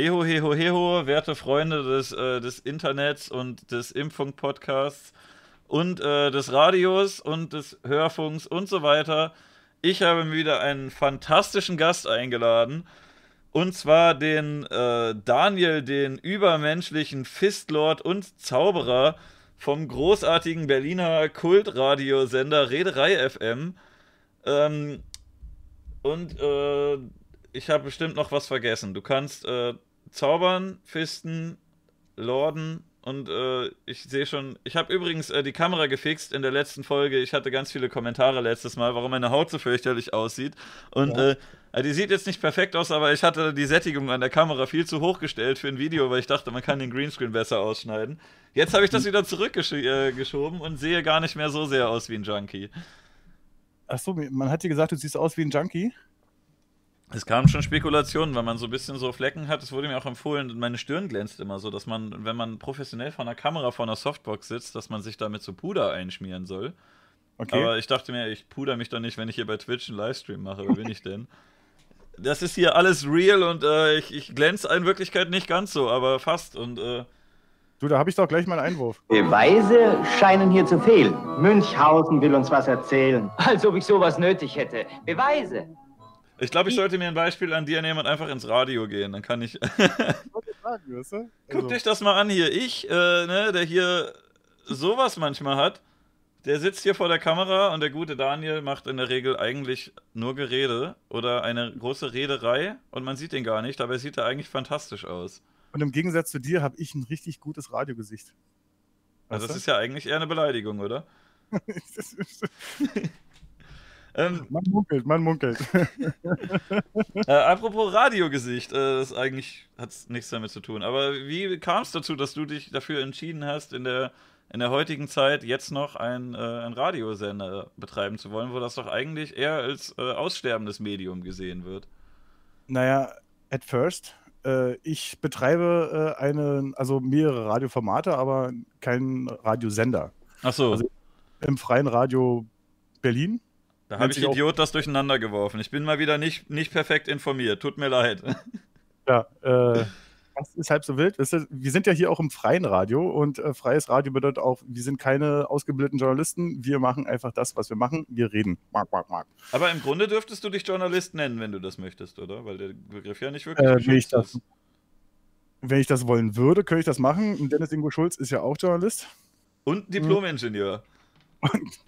Heho, heho, heho, werte Freunde des, äh, des Internets und des Impfung-Podcasts und äh, des Radios und des Hörfunks und so weiter. Ich habe mir wieder einen fantastischen Gast eingeladen. Und zwar den äh, Daniel, den übermenschlichen Fistlord und Zauberer vom großartigen Berliner Kultradiosender Rederei FM. Ähm, und äh, ich habe bestimmt noch was vergessen. Du kannst äh, zaubern, fisten, lorden und äh, ich sehe schon. Ich habe übrigens äh, die Kamera gefixt in der letzten Folge. Ich hatte ganz viele Kommentare letztes Mal, warum meine Haut so fürchterlich aussieht. Und ja. äh, die sieht jetzt nicht perfekt aus, aber ich hatte die Sättigung an der Kamera viel zu hoch gestellt für ein Video, weil ich dachte, man kann den Greenscreen besser ausschneiden. Jetzt habe ich das wieder zurückgeschoben und sehe gar nicht mehr so sehr aus wie ein Junkie. Achso, man hat dir gesagt, du siehst aus wie ein Junkie? Es kamen schon Spekulationen, weil man so ein bisschen so Flecken hat. Es wurde mir auch empfohlen, meine Stirn glänzt immer so, dass man, wenn man professionell vor einer Kamera vor einer Softbox sitzt, dass man sich damit so Puder einschmieren soll. Okay. Aber ich dachte mir, ich puder mich doch nicht, wenn ich hier bei Twitch einen Livestream mache. Wer bin ich denn? Das ist hier alles real und äh, ich, ich glänze in Wirklichkeit nicht ganz so, aber fast. Und äh, Du, da habe ich doch gleich mal einen Einwurf. Beweise scheinen hier zu fehlen. Münchhausen will uns was erzählen. Als ob ich sowas nötig hätte. Beweise. Ich glaube, ich sollte mir ein Beispiel an dir nehmen und einfach ins Radio gehen. Dann kann ich. also. Guck dich das mal an hier. Ich, äh, ne, der hier sowas manchmal hat, der sitzt hier vor der Kamera und der gute Daniel macht in der Regel eigentlich nur Gerede oder eine große Rederei und man sieht ihn gar nicht, aber er sieht da eigentlich fantastisch aus. Und im Gegensatz zu dir habe ich ein richtig gutes Radiogesicht. Also das ist ja eigentlich eher eine Beleidigung, oder? Ähm, man munkelt, man munkelt. äh, apropos Radiogesicht, äh, das eigentlich hat nichts damit zu tun. Aber wie kam es dazu, dass du dich dafür entschieden hast, in der, in der heutigen Zeit jetzt noch ein, äh, ein Radiosender betreiben zu wollen, wo das doch eigentlich eher als äh, aussterbendes Medium gesehen wird? Naja, at first. Äh, ich betreibe äh, eine, also mehrere Radioformate, aber keinen Radiosender. Ach so. Also im freien Radio Berlin da habe ich Idiot das durcheinander geworfen. Ich bin mal wieder nicht, nicht perfekt informiert. Tut mir leid. Ja, äh, das ist halb so wild. Wir sind ja hier auch im freien Radio und äh, freies Radio bedeutet auch, wir sind keine ausgebildeten Journalisten. Wir machen einfach das, was wir machen. Wir reden. Mark, mark, mark. Aber im Grunde dürftest du dich Journalist nennen, wenn du das möchtest, oder? Weil der Begriff ja nicht wirklich äh, wenn ich das, ist. Wenn ich das wollen würde, könnte ich das machen. Dennis Ingo Schulz ist ja auch Journalist. Und Diplom-Ingenieur. Und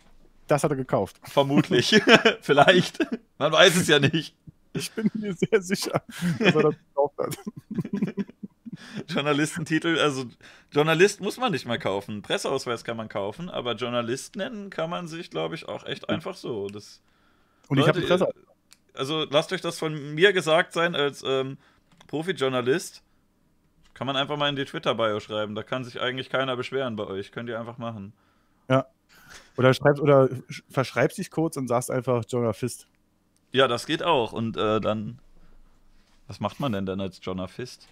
das hat er gekauft. Vermutlich. Vielleicht. Man weiß es ja nicht. Ich bin mir sehr sicher, dass er das gekauft hat. Journalistentitel, also Journalist muss man nicht mal kaufen. Presseausweis kann man kaufen, aber Journalist nennen kann man sich, glaube ich, auch echt einfach so. Das Und ich habe Presse. Also lasst euch das von mir gesagt sein als ähm, Profi-Journalist. Kann man einfach mal in die Twitter-Bio schreiben. Da kann sich eigentlich keiner beschweren bei euch. Könnt ihr einfach machen. Ja, oder, schreibst, oder verschreibst dich kurz und sagst einfach Journalist. Ja, das geht auch. Und äh, dann, was macht man denn dann als Journalist?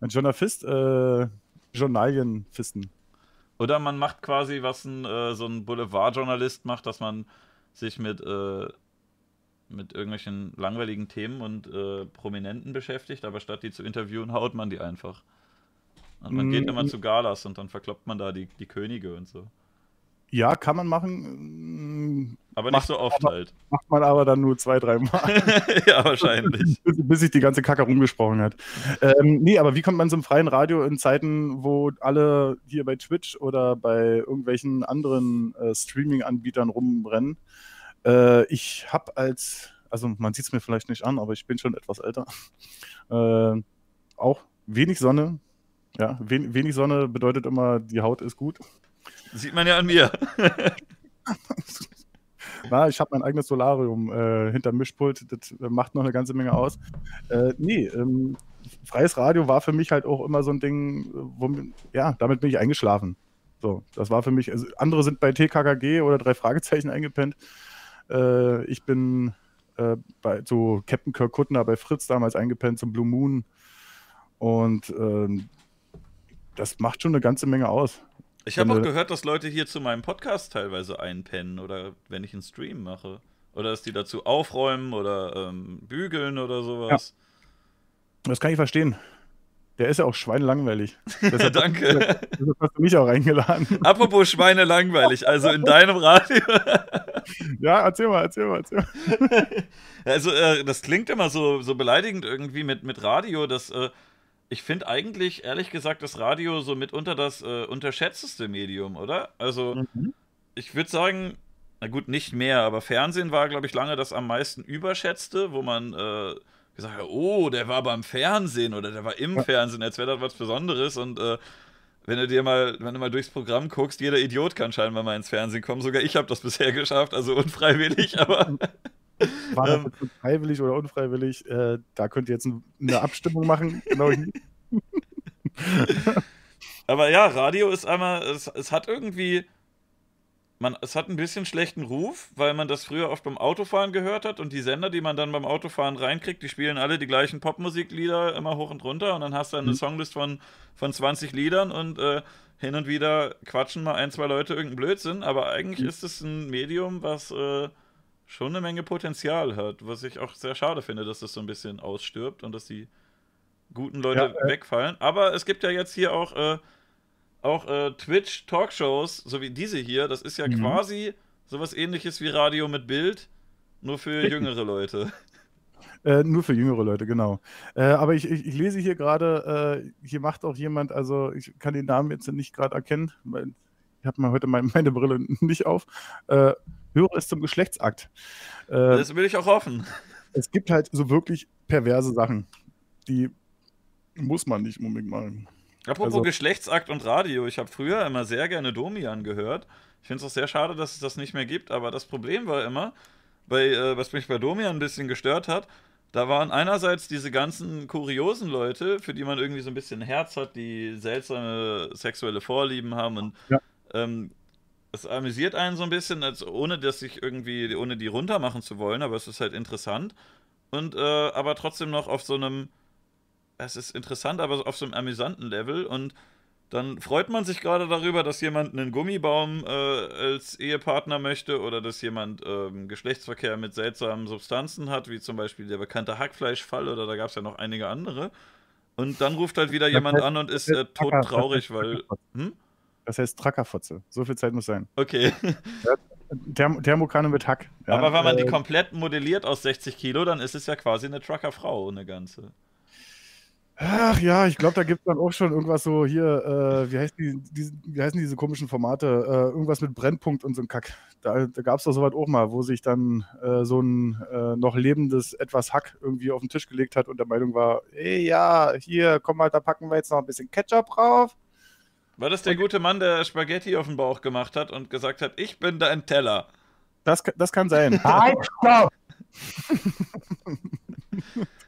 Ein Journalist, äh, Journalienfisten. Oder man macht quasi, was ein, äh, so ein Boulevardjournalist macht, dass man sich mit, äh, mit irgendwelchen langweiligen Themen und äh, Prominenten beschäftigt, aber statt die zu interviewen, haut man die einfach. Und man mm. geht immer zu Galas und dann verkloppt man da die, die Könige und so. Ja, kann man machen. Aber macht, nicht so oft aber, halt. Macht man aber dann nur zwei, drei Mal. ja, wahrscheinlich. bis, bis, sich die ganze Kacke rumgesprochen hat. Ähm, nee, aber wie kommt man zum freien Radio in Zeiten, wo alle hier bei Twitch oder bei irgendwelchen anderen äh, Streaming-Anbietern rumrennen? Äh, ich habe als, also man sieht es mir vielleicht nicht an, aber ich bin schon etwas älter. Äh, auch wenig Sonne. Ja, wen, wenig Sonne bedeutet immer, die Haut ist gut. Sieht man ja an mir. Na, ich habe mein eigenes Solarium äh, hinterm Mischpult, das äh, macht noch eine ganze Menge aus. Äh, nee, ähm, freies Radio war für mich halt auch immer so ein Ding, wo, ja, damit bin ich eingeschlafen. So, das war für mich, also andere sind bei TKKG oder drei Fragezeichen eingepennt. Äh, ich bin äh, bei so Captain Kirk Kuttner bei Fritz damals eingepennt zum Blue Moon. Und ähm, das macht schon eine ganze Menge aus. Ich habe auch gehört, dass Leute hier zu meinem Podcast teilweise einpennen oder wenn ich einen Stream mache. Oder dass die dazu aufräumen oder ähm, bügeln oder sowas. Ja. Das kann ich verstehen. Der ist ja auch schweinelangweilig. Deshalb, Danke. Deshalb hast du mich auch eingeladen. Apropos schweinelangweilig, also in deinem Radio. ja, erzähl mal, erzähl mal, erzähl mal. Also, äh, das klingt immer so, so beleidigend irgendwie mit, mit Radio, dass äh, ich finde eigentlich, ehrlich gesagt, das Radio so mitunter das äh, unterschätzteste Medium, oder? Also, mhm. ich würde sagen, na gut, nicht mehr, aber Fernsehen war, glaube ich, lange das am meisten überschätzte, wo man äh, gesagt hat, oh, der war beim Fernsehen oder der war im. Fernsehen, als wäre das was Besonderes und äh, wenn du dir mal, wenn du mal durchs Programm guckst, jeder Idiot kann scheinbar mal ins Fernsehen kommen. Sogar ich habe das bisher geschafft, also unfreiwillig, aber. War das ähm, freiwillig oder unfreiwillig? Äh, da könnt ihr jetzt eine Abstimmung machen. Genau. aber ja, Radio ist einmal, es, es hat irgendwie man, es hat ein bisschen schlechten Ruf, weil man das früher oft beim Autofahren gehört hat und die Sender, die man dann beim Autofahren reinkriegt, die spielen alle die gleichen Popmusiklieder immer hoch und runter und dann hast du eine mhm. Songlist von, von 20 Liedern und äh, hin und wieder quatschen mal ein, zwei Leute irgendeinen Blödsinn, aber eigentlich mhm. ist es ein Medium, was äh, schon eine Menge Potenzial hat, was ich auch sehr schade finde, dass das so ein bisschen ausstirbt und dass die guten Leute ja, äh, wegfallen. Aber es gibt ja jetzt hier auch äh, auch äh, Twitch-Talkshows, so wie diese hier, das ist ja mhm. quasi sowas ähnliches wie Radio mit Bild, nur für jüngere Leute. Äh, nur für jüngere Leute, genau. Äh, aber ich, ich, ich, lese hier gerade, äh, hier macht auch jemand, also ich kann den Namen jetzt nicht gerade erkennen, weil ich habe mal heute mein, meine Brille nicht auf. Äh, höre es zum Geschlechtsakt. Äh, das will ich auch hoffen. Es gibt halt so wirklich perverse Sachen, die muss man nicht unbedingt machen. Apropos also, Geschlechtsakt und Radio, ich habe früher immer sehr gerne Domian gehört. Ich finde es auch sehr schade, dass es das nicht mehr gibt, aber das Problem war immer, bei, äh, was mich bei Domian ein bisschen gestört hat, da waren einerseits diese ganzen kuriosen Leute, für die man irgendwie so ein bisschen Herz hat, die seltsame sexuelle Vorlieben haben und ja. Ähm, es amüsiert einen so ein bisschen, als ohne dass ich irgendwie, ohne die runtermachen zu wollen, aber es ist halt interessant. Und äh, aber trotzdem noch auf so einem es ist interessant, aber auf so einem amüsanten Level und dann freut man sich gerade darüber, dass jemand einen Gummibaum äh, als Ehepartner möchte oder dass jemand ähm, Geschlechtsverkehr mit seltsamen Substanzen hat, wie zum Beispiel der bekannte Hackfleischfall oder da gab es ja noch einige andere. Und dann ruft halt wieder jemand an und ist äh, todtraurig, weil. Hm? Das heißt Trackerfotze. So viel Zeit muss sein. Okay. Therm Thermokanne mit Hack. Ja, Aber wenn man äh, die komplett modelliert aus 60 Kilo, dann ist es ja quasi eine Truckerfrau, eine ganze. Ach ja, ich glaube, da gibt es dann auch schon irgendwas so hier, äh, wie, heißt die, die, wie heißen diese komischen Formate? Äh, irgendwas mit Brennpunkt und so ein Kack. Da, da gab es doch sowas auch mal, wo sich dann äh, so ein äh, noch lebendes etwas Hack irgendwie auf den Tisch gelegt hat und der Meinung war, ey, ja, hier, komm mal, da packen wir jetzt noch ein bisschen Ketchup drauf. War das der und, gute Mann, der Spaghetti auf den Bauch gemacht hat und gesagt hat, ich bin dein Teller? Das, das kann sein. Halt, stopp!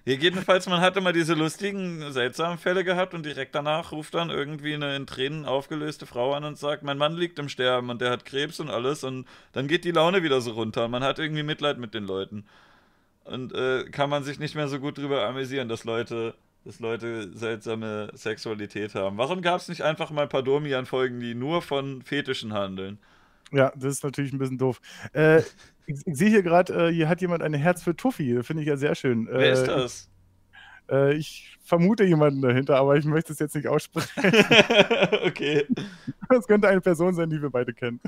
Hier jedenfalls, man hatte mal diese lustigen, seltsamen Fälle gehabt und direkt danach ruft dann irgendwie eine in Tränen aufgelöste Frau an und sagt, mein Mann liegt im Sterben und der hat Krebs und alles und dann geht die Laune wieder so runter. Man hat irgendwie Mitleid mit den Leuten. Und äh, kann man sich nicht mehr so gut drüber amüsieren, dass Leute, dass Leute seltsame Sexualität haben. Warum gab es nicht einfach mal ein paar Domian-Folgen, die nur von Fetischen handeln? Ja, das ist natürlich ein bisschen doof. Äh, ich, ich sehe hier gerade, äh, hier hat jemand ein Herz für Tuffy. Finde ich ja sehr schön. Wer ist äh, das? Äh, ich vermute jemanden dahinter, aber ich möchte es jetzt nicht aussprechen. okay. Das könnte eine Person sein, die wir beide kennen.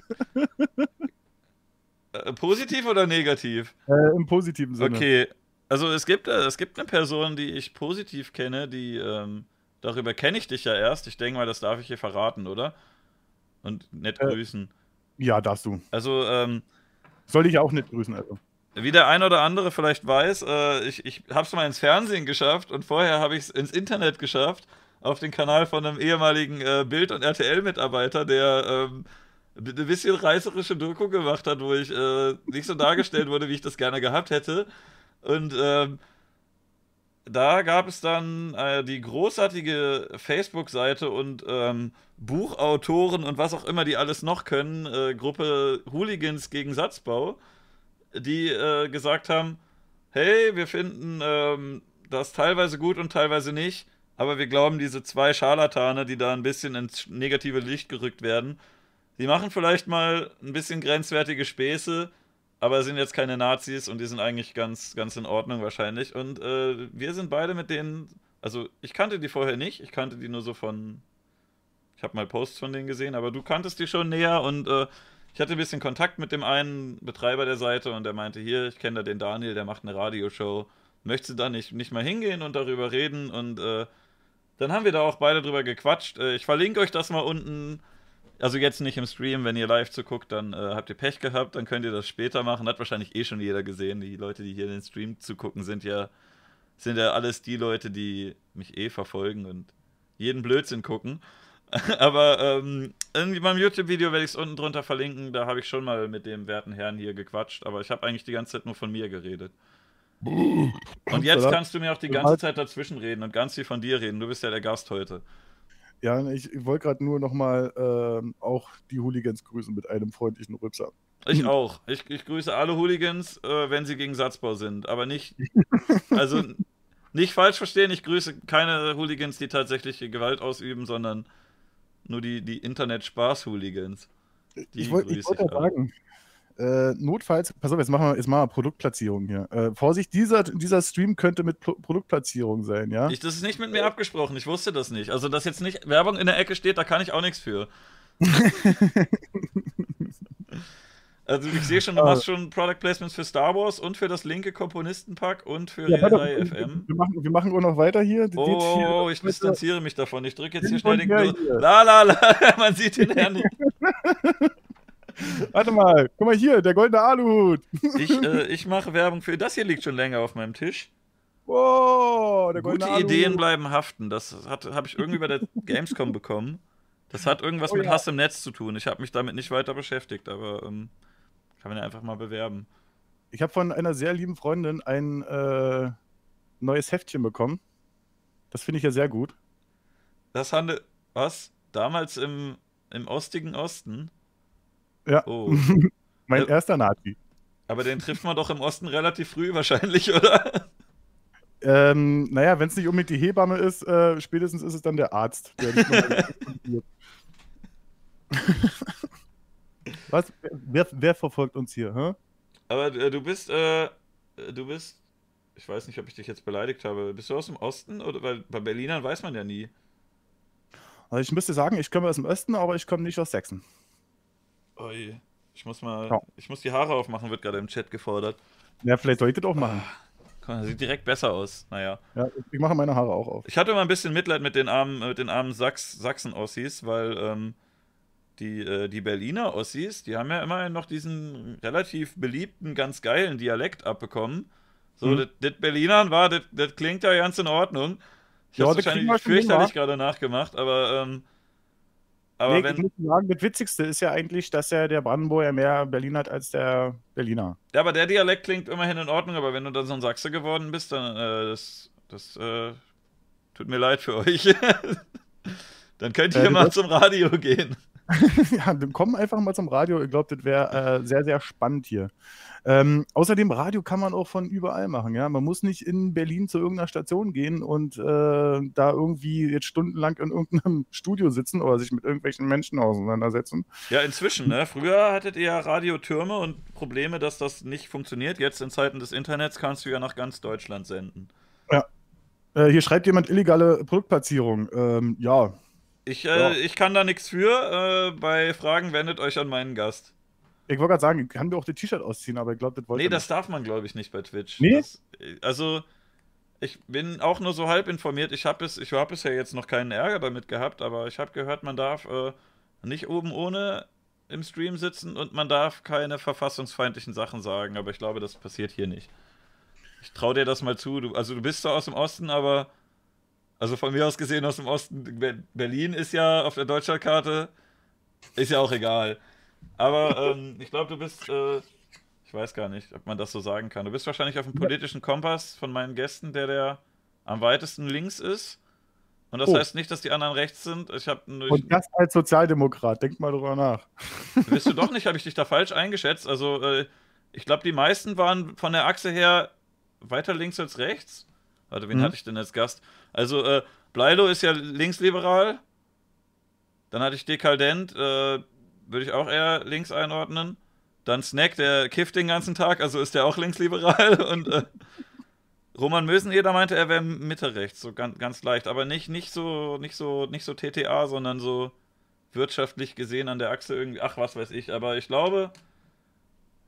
Äh, positiv oder negativ? Im positiven Sinne. Okay. Also es gibt, es gibt eine Person, die ich positiv kenne, die, ähm, darüber kenne ich dich ja erst. Ich denke mal, das darf ich hier verraten, oder? Und nett grüßen. Ja, darfst du. Also, ähm, soll ich auch nicht grüßen, also. Wie der ein oder andere vielleicht weiß, äh, ich, ich habe es mal ins Fernsehen geschafft und vorher habe ich es ins Internet geschafft, auf den Kanal von einem ehemaligen äh, Bild- und RTL-Mitarbeiter, der ähm, eine bisschen reißerische Doku gemacht hat, wo ich äh, nicht so dargestellt wurde, wie ich das gerne gehabt hätte. Und ähm, da gab es dann äh, die großartige Facebook-Seite und ähm, Buchautoren und was auch immer die alles noch können, äh, Gruppe Hooligans gegen Satzbau, die äh, gesagt haben, hey, wir finden ähm, das teilweise gut und teilweise nicht, aber wir glauben, diese zwei Scharlatane, die da ein bisschen ins negative Licht gerückt werden, die machen vielleicht mal ein bisschen grenzwertige Späße, aber sind jetzt keine Nazis und die sind eigentlich ganz, ganz in Ordnung wahrscheinlich. Und äh, wir sind beide mit denen Also, ich kannte die vorher nicht. Ich kannte die nur so von. Ich habe mal Posts von denen gesehen, aber du kanntest die schon näher und äh, ich hatte ein bisschen Kontakt mit dem einen Betreiber der Seite und der meinte: Hier, ich kenne da den Daniel, der macht eine Radioshow. Möchtest du da nicht, nicht mal hingehen und darüber reden? Und äh, dann haben wir da auch beide drüber gequatscht. Äh, ich verlinke euch das mal unten. Also jetzt nicht im Stream, wenn ihr live zuguckt, dann äh, habt ihr Pech gehabt, dann könnt ihr das später machen. Hat wahrscheinlich eh schon jeder gesehen. Die Leute, die hier in den Stream zugucken, sind ja, sind ja alles die Leute, die mich eh verfolgen und jeden Blödsinn gucken. Aber ähm, irgendwie beim YouTube-Video werde ich es unten drunter verlinken. Da habe ich schon mal mit dem werten Herrn hier gequatscht, aber ich habe eigentlich die ganze Zeit nur von mir geredet. Und jetzt kannst du mir auch die ganze Zeit dazwischen reden und ganz viel von dir reden. Du bist ja der Gast heute. Ja, ich, ich wollte gerade nur nochmal ähm, auch die Hooligans grüßen mit einem freundlichen Rübser. Ich auch. Ich, ich grüße alle Hooligans, äh, wenn sie gegen Satzbau sind. Aber nicht. Also nicht falsch verstehen, ich grüße keine Hooligans, die tatsächliche Gewalt ausüben, sondern nur die, die Internet-Spaß-Hooligans. Ich wollte wollt sagen, äh, notfalls, pass auf, jetzt machen wir, jetzt machen wir Produktplatzierung hier. Äh, Vorsicht, dieser, dieser Stream könnte mit Pro Produktplatzierung sein, ja? Ich, das ist nicht mit mir abgesprochen, ich wusste das nicht. Also, dass jetzt nicht Werbung in der Ecke steht, da kann ich auch nichts für. also, ich sehe schon, du machst schon Product Placements für Star Wars und für das linke Komponistenpack und für ja, Reederei FM. Wir machen, wir machen auch noch weiter hier. Oh, hier, ich distanziere mich davon. Ich drücke jetzt hier schnell den. La, la, la, man sieht den Herrn nicht. Warte mal, guck mal hier, der goldene Aluhut. ich äh, ich mache Werbung für. Das hier liegt schon länger auf meinem Tisch. Wow, der goldene Gute Aluhut. Ideen bleiben haften. Das habe ich irgendwie bei der Gamescom bekommen. Das hat irgendwas oh, mit ja. Hass im Netz zu tun. Ich habe mich damit nicht weiter beschäftigt, aber ähm, kann man ja einfach mal bewerben. Ich habe von einer sehr lieben Freundin ein äh, neues Heftchen bekommen. Das finde ich ja sehr gut. Das handelt. Was? Damals im, im ostigen Osten? Ja. Oh. mein ja. erster Nazi. Aber den trifft man doch im Osten relativ früh wahrscheinlich, oder? Ähm, naja, wenn es nicht unbedingt die Hebamme ist, äh, spätestens ist es dann der Arzt, der Was? Wer, wer, verfolgt uns hier? Hä? Aber äh, du bist, äh, du bist, ich weiß nicht, ob ich dich jetzt beleidigt habe. Bist du aus dem Osten? Oder weil bei Berlinern weiß man ja nie. Also ich müsste sagen, ich komme aus dem Osten, aber ich komme nicht aus Sachsen. Ui. Ich muss mal, ja. ich muss die Haare aufmachen, wird gerade im Chat gefordert. Ja, vielleicht soll ich das auch machen. Ah, sieht direkt besser aus. Naja. Ja, ich mache meine Haare auch auf. Ich hatte mal ein bisschen Mitleid mit den armen, mit den armen Sachs, Sachsen-Ossis, weil ähm, die, äh, die Berliner Ossis, die haben ja immerhin noch diesen relativ beliebten, ganz geilen Dialekt abbekommen. So, mhm. das Berlinern war, das klingt ja ganz in Ordnung. Ich ja, habe wahrscheinlich fürchterlich gerade nachgemacht, aber ähm, aber nee, wenn, ich muss sagen, das Witzigste ist ja eigentlich, dass ja der Brandenburger mehr Berlin hat als der Berliner. Ja, aber der Dialekt klingt immerhin in Ordnung, aber wenn du dann so ein Sachse geworden bist, dann äh, das, das äh, tut mir leid für euch. dann könnt ihr äh, mal zum Radio gehen. ja, dann komm einfach mal zum Radio. Ich glaube, das wäre äh, sehr, sehr spannend hier. Ähm, außerdem, Radio kann man auch von überall machen. Ja? Man muss nicht in Berlin zu irgendeiner Station gehen und äh, da irgendwie jetzt stundenlang in irgendeinem Studio sitzen oder sich mit irgendwelchen Menschen auseinandersetzen. Ja, inzwischen. Ne? Früher hattet ihr ja Radiotürme und Probleme, dass das nicht funktioniert. Jetzt in Zeiten des Internets kannst du ja nach ganz Deutschland senden. Ja. Äh, hier schreibt jemand illegale Produktplatzierung. Ähm, ja. Ich, äh, ja. ich kann da nichts für. Äh, bei Fragen wendet euch an meinen Gast. Ich wollte gerade sagen, ich kann mir auch das T-Shirt ausziehen, aber ich glaube, das wollte Nee, das nicht. darf man, glaube ich, nicht bei Twitch. Nee? Das, also, ich bin auch nur so halb informiert. Ich habe bis, hab bisher jetzt noch keinen Ärger damit gehabt, aber ich habe gehört, man darf äh, nicht oben ohne im Stream sitzen und man darf keine verfassungsfeindlichen Sachen sagen, aber ich glaube, das passiert hier nicht. Ich traue dir das mal zu. Du, also, du bist zwar aus dem Osten, aber. Also von mir aus gesehen aus dem Osten, Berlin ist ja auf der Deutschlandkarte, ist ja auch egal. Aber ähm, ich glaube, du bist, äh, ich weiß gar nicht, ob man das so sagen kann. Du bist wahrscheinlich auf dem politischen Kompass von meinen Gästen, der der am weitesten links ist. Und das oh. heißt nicht, dass die anderen rechts sind. Ich hab, ich, Und das als Sozialdemokrat, denk mal drüber nach. Bist du doch nicht, habe ich dich da falsch eingeschätzt. Also, äh, ich glaube, die meisten waren von der Achse her weiter links als rechts. Warte, wen mhm. hatte ich denn als Gast? Also, äh, Bleilo ist ja linksliberal. Dann hatte ich Dekaldent, äh, würde ich auch eher links einordnen. Dann Snack, der kifft den ganzen Tag, also ist der auch linksliberal. Und äh, Roman Möseneder meinte, er wäre Mitte rechts, so ganz, ganz leicht, aber nicht, nicht so, nicht so, nicht so TTA, sondern so wirtschaftlich gesehen an der Achse irgendwie, ach, was weiß ich, aber ich glaube,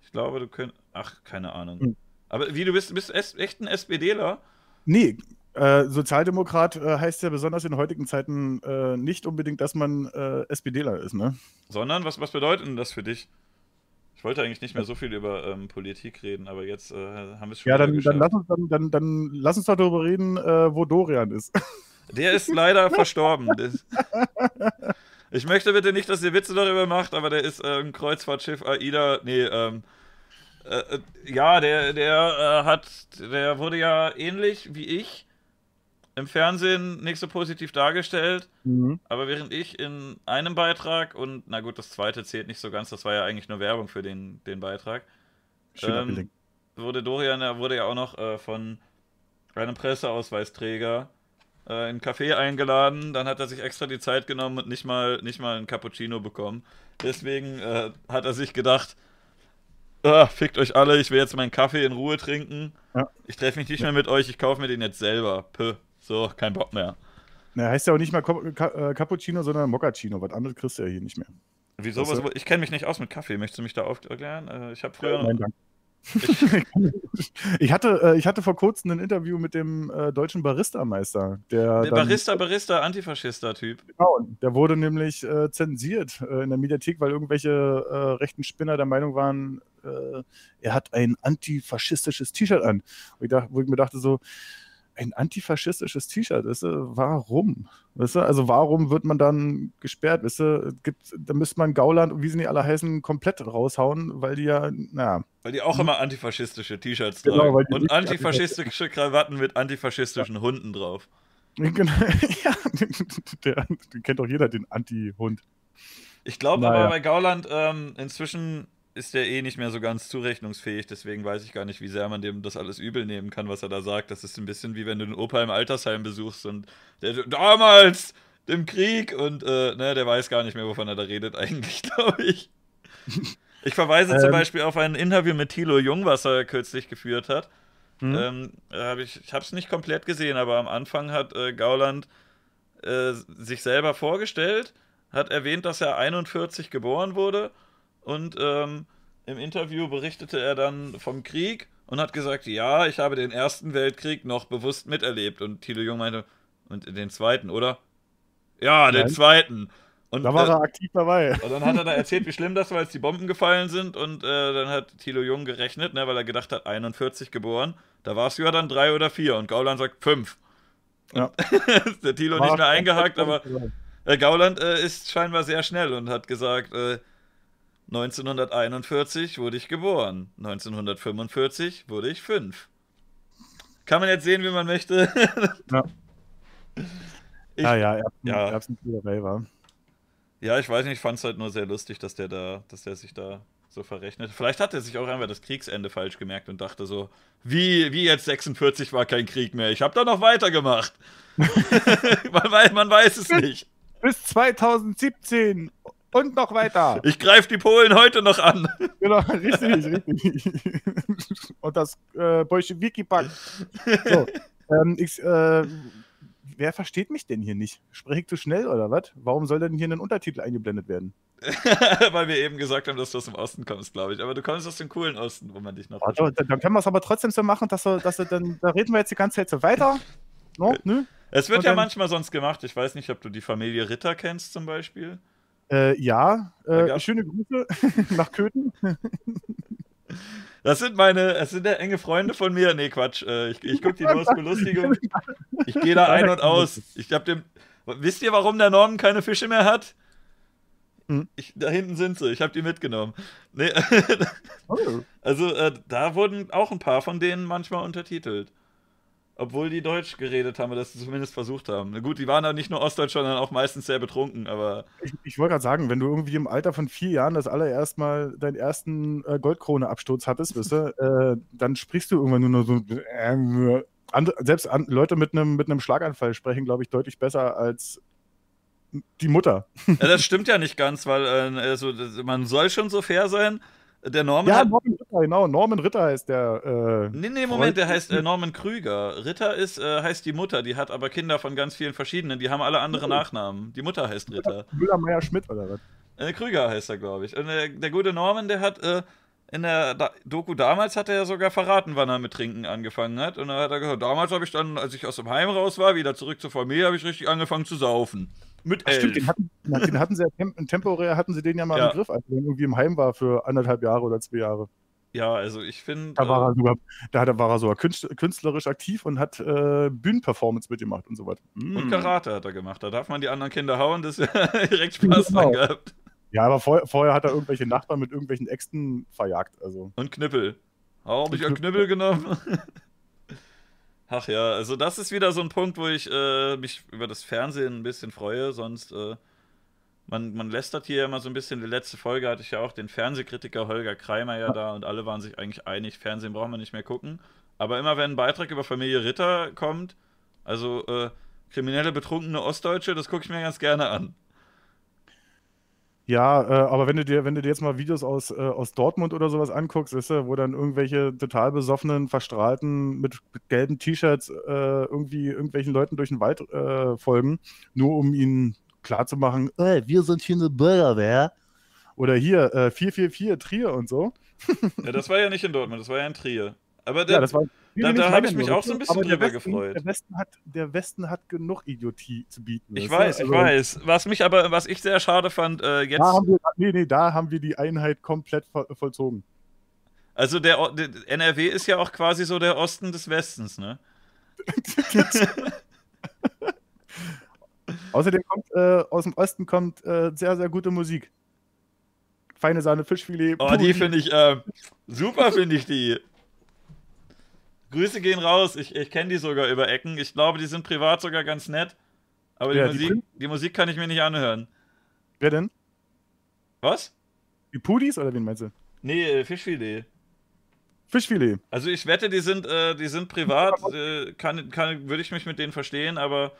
ich glaube, du könntest, ach, keine Ahnung. Hm. Aber wie, du bist, bist echt ein SPDler? Nee, äh, Sozialdemokrat äh, heißt ja besonders in heutigen Zeiten äh, nicht unbedingt, dass man äh, SPDler ist, ne? Sondern, was, was bedeutet denn das für dich? Ich wollte eigentlich nicht mehr so viel über ähm, Politik reden, aber jetzt äh, haben wir es schon Ja, dann, dann, lass uns, dann, dann, dann lass uns doch darüber reden, wo Dorian ist. Der ist leider verstorben. Ich möchte bitte nicht, dass ihr Witze darüber macht, aber der ist ähm, Kreuzfahrtschiff AIDA. Nee, ähm. Äh, äh, ja, der, der äh, hat. Der wurde ja ähnlich wie ich im Fernsehen nicht so positiv dargestellt. Mhm. Aber während ich in einem Beitrag und, na gut, das zweite zählt nicht so ganz, das war ja eigentlich nur Werbung für den, den Beitrag, Ähm, wurde Dorian, er wurde ja auch noch äh, von einem Presseausweisträger äh, in ein Café eingeladen. Dann hat er sich extra die Zeit genommen und nicht mal, nicht mal einen Cappuccino bekommen. Deswegen äh, hat er sich gedacht, ah, fickt euch alle, ich will jetzt meinen Kaffee in Ruhe trinken. Ja. Ich treffe mich nicht mehr mit euch, ich kaufe mir den jetzt selber. Pö. So, kein Bock mehr. Na, heißt ja auch nicht mal äh, Cappuccino, sondern Moccacino. Was anderes kriegst du ja hier nicht mehr. Wieso? Was, ich kenne mich nicht aus mit Kaffee. Möchtest du mich da aufklären? Äh, ich habe früher. Nein, danke. ich, hatte, äh, ich hatte vor kurzem ein Interview mit dem deutschen Barista-Meister. Der, Der Barista, Barista, Antifaschista-Typ. Genau, der wurde nämlich äh, zensiert äh, in der Mediathek, weil irgendwelche äh, rechten Spinner der Meinung waren, er hat ein antifaschistisches T-Shirt an. Und ich dachte, wo ich mir dachte so, ein antifaschistisches T-Shirt, weißt du, warum? Weißt du, also warum wird man dann gesperrt? Weißt du, gibt, da müsste man Gauland und wie sie nicht alle heißen, komplett raushauen, weil die ja, naja, Weil die auch immer antifaschistische T-Shirts Genau, tragen. die Und antifaschistische Krawatten mit antifaschistischen Hunden drauf. Genau, ja, der, den kennt doch jeder, den Anti-Hund. Ich glaube Naja. aber bei Gauland, ähm, inzwischen ist der eh nicht mehr so ganz zurechnungsfähig, deswegen weiß ich gar nicht, wie sehr man dem das alles übel nehmen kann, was er da sagt. Das ist ein bisschen wie wenn du den Opa im Altersheim besuchst und der damals im Krieg und äh, ne, der weiß gar nicht mehr, wovon er da redet, eigentlich, glaube ich. Ich verweise zum Ähm. Beispiel auf ein Interview mit Thilo Jung, was er kürzlich geführt hat. Hm? Ähm, hab ich ich habe es nicht komplett gesehen, aber am Anfang hat äh, Gauland äh, sich selber vorgestellt, hat erwähnt, dass er 41 geboren wurde und ähm, im Interview berichtete er dann vom Krieg und hat gesagt, ja, ich habe den Ersten Weltkrieg noch bewusst miterlebt. Und Thilo Jung meinte, und den Zweiten, oder? Ja, den Nein. Zweiten. Und, Da war äh, er aktiv dabei. und dann hat er da erzählt, wie schlimm das war, als die Bomben gefallen sind. Und äh, dann hat Thilo Jung gerechnet, ne, weil er gedacht hat, 41 geboren. Da war es ja dann drei oder vier. Und Gauland sagt fünf. Ja. Ist der Thilo War nicht mehr eingehakt, aber äh, Gauland äh, ist scheinbar sehr schnell und hat gesagt, äh, 1941 wurde ich geboren. 1945 wurde ich fünf. Kann man jetzt sehen, wie man möchte. Ja. Ich- ja, ja, Erbsen, ja. Erbsenspielerei war. Ja, ich weiß nicht, ich fand es halt nur sehr lustig, dass der da, dass der sich da so verrechnet. Vielleicht hat er sich auch einfach das Kriegsende falsch gemerkt und dachte so, wie, wie jetzt 46 war kein Krieg mehr. Ich habe da noch weitergemacht. man, weiß, man weiß es nicht. Bis 2017 und noch weiter. Ich greife die Polen heute noch an. genau, richtig, richtig. und das äh, Bolschewiki-Pack. So, ähm, ich, äh, wer versteht mich denn hier nicht? Spreche ich zu schnell oder was? Warum soll denn hier ein Untertitel eingeblendet werden? Weil wir eben gesagt haben, dass du aus dem Osten kommst, glaube ich. Aber du kommst aus dem coolen Osten, wo man dich noch. Warte, dann dann können wir es aber trotzdem so machen, dass, wir, dass wir dann, da reden wir jetzt die ganze Zeit so weiter. No, nö? Es wird Und ja dann- manchmal sonst gemacht. Ich weiß nicht, ob du die Familie Ritter kennst zum Beispiel. Äh, ja, äh, schöne Grüße nach Köthen. Das sind meine, es sind ja enge Freunde von mir. Nee, Quatsch. Äh, ich ich gucke die nur aus Belustigung. Ich gehe da ein und aus. Ich hab dem. Wisst ihr, warum der Norman keine Fische mehr hat? Hm. Ich, da hinten sind sie. Ich habe die mitgenommen. Nee, Oh. also äh, da wurden auch ein paar von denen manchmal untertitelt. Obwohl die Deutsch geredet haben oder das zumindest versucht haben. Gut, die waren da nicht nur Ostdeutsch, sondern auch meistens sehr betrunken, aber Ich, ich wollte gerade sagen, wenn du irgendwie im Alter von vier Jahren das allererst mal deinen ersten äh, Goldkrone-Absturz hattest, weißt du, äh, dann sprichst du irgendwann nur noch so. Äh, andere, selbst an, Leute mit einem mit einem Schlaganfall sprechen, glaube ich, deutlich besser als die Mutter. Ja, das stimmt ja nicht ganz, weil äh, also, man soll schon so fair sein. Der Norman Ja, hat. Norman Ritter, genau. Norman Ritter heißt der. Äh, Nee, nee, Moment, der heißt äh, Norman Krüger. Ritter ist, äh, heißt die Mutter, die hat aber Kinder von ganz vielen verschiedenen, die haben alle andere Nachnamen. Die Mutter heißt Ritter. Müller-Meyer-Schmidt oder was? Äh, Krüger heißt er, glaube ich. Und äh, der gute Norman, der hat äh, in der da Doku damals hat er ja sogar verraten, wann er mit Trinken angefangen hat. Und da hat er gesagt, damals habe ich dann, als ich aus dem Heim raus war, wieder zurück zur Familie, habe ich richtig angefangen zu saufen. Mit Ach, stimmt, den hatten, den hatten sie ja tem temporär hatten sie den ja mal Ja. im Griff, als er irgendwie im Heim war für anderthalb Jahre oder zwei Jahre. Ja, also ich finde. Da war er sogar, da hat er- war er sogar künst- künstlerisch aktiv und hat äh, Bühnenperformance mitgemacht und so weiter. Mm. Und Karate hat er gemacht. Da darf man die anderen Kinder hauen, das ist direkt Spaß Genau. dran gehabt. Ja, aber vor, vorher hat er irgendwelche Nachbarn mit irgendwelchen Äxten verjagt. Also. Und Knüppel. Ich Und einen Knüppel genommen? Ach ja, also das ist wieder so ein Punkt, wo ich äh, mich über das Fernsehen ein bisschen freue. Sonst, äh, man, man lästert hier immer so ein bisschen. Die letzte Folge hatte ich ja auch den Fernsehkritiker Holger Kreimer ja da und alle waren sich eigentlich einig, Fernsehen brauchen wir nicht mehr gucken. Aber immer wenn ein Beitrag über Familie Ritter kommt, also äh, kriminelle, betrunkene Ostdeutsche, das gucke ich mir ganz gerne an. Ja, äh, aber wenn du dir, wenn du dir jetzt mal Videos aus, äh, aus Dortmund oder sowas anguckst, du, wo dann irgendwelche total besoffenen, verstrahlten, mit, gelben T-Shirts äh, irgendwie irgendwelchen Leuten durch den Wald äh, folgen, nur um ihnen klarzumachen, äh, wir sind hier eine Bürgerwehr. Oder hier, äh, 444 Trier und so. Ja, das war ja nicht in Dortmund, das war ja in Trier. Aber der, Ja, das war. da- da ich hab meine ich mich auch so ein bisschen drüber Westen, gefreut. Der Westen, hat, der Westen hat genug Idiotie zu bieten. Ich weiß, ich Also, weiß. Was mich aber, was ich sehr schade fand, äh, jetzt, Da haben wir, nee, nee, da haben wir die Einheit komplett voll, vollzogen. also der, der NRW ist ja auch quasi so der Osten des Westens, ne? Außerdem kommt äh, aus dem Osten kommt äh, sehr, sehr gute Musik. Feine Sahne, Fischfilet. Oh, die finde ich, äh, super finde ich die. Grüße gehen raus, ich, ich kenne die sogar über Ecken. Ich glaube, die sind privat sogar ganz nett. Aber die, Ja, die Musik, Prin- die Musik kann ich mir nicht anhören. Wer denn? Was? Die Pudis oder wen meinst du? Nee, äh, Fischfilet. Fischfilet. Also ich wette, die sind, äh, die sind privat, äh, kann, kann, würde ich mich mit denen verstehen, aber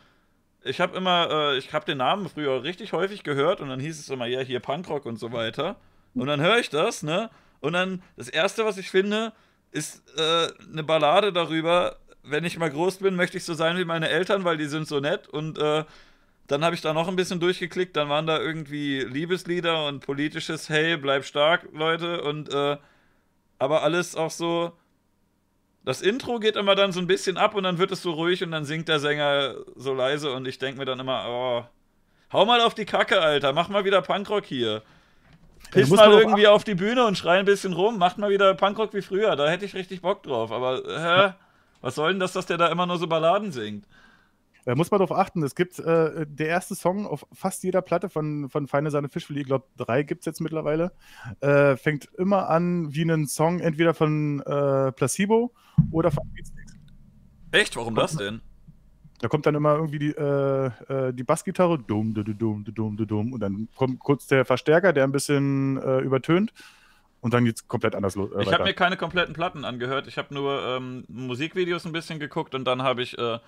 ich habe immer, äh, ich habe den Namen früher richtig häufig gehört und dann hieß es immer, ja, hier Punkrock und so weiter. Und dann höre ich das, ne? Und dann, das Erste, was ich finde, ist äh, eine Ballade darüber, wenn ich mal groß bin, möchte ich so sein wie meine Eltern, weil die sind so nett und äh, dann habe ich da noch ein bisschen durchgeklickt, dann waren da irgendwie Liebeslieder und politisches Hey, bleib stark, Leute und äh, aber alles auch so. Das Intro geht immer dann so ein bisschen ab und dann wird es so ruhig und dann singt der Sänger so leise und ich denke mir dann immer, oh, hau mal auf die Kacke, Alter, mach mal wieder Punkrock hier. Piss muss mal irgendwie auf die Bühne und schrei ein bisschen rum, macht mal wieder Punkrock wie früher, da hätte ich richtig Bock drauf. Aber, hä? Was soll denn das, dass der da immer nur so Balladen singt? Da muss man darauf achten. Es gibt äh, der erste Song auf fast jeder Platte von, von Feine Sahne Fischfilet, ich glaube, drei gibt es jetzt mittlerweile, äh, fängt immer an wie ein Song entweder von äh, Placebo oder von Beatsticks. Echt? Warum das denn? Da kommt dann immer irgendwie die, äh, äh, die Bassgitarre, dumm, dumm, dumm, dumm, dumm, und dann kommt kurz der Verstärker, der ein bisschen äh, übertönt, und dann geht's komplett anders los. Äh, Ich habe mir keine kompletten Platten angehört. Ich habe nur ähm, Musikvideos ein bisschen geguckt und dann habe ich, äh,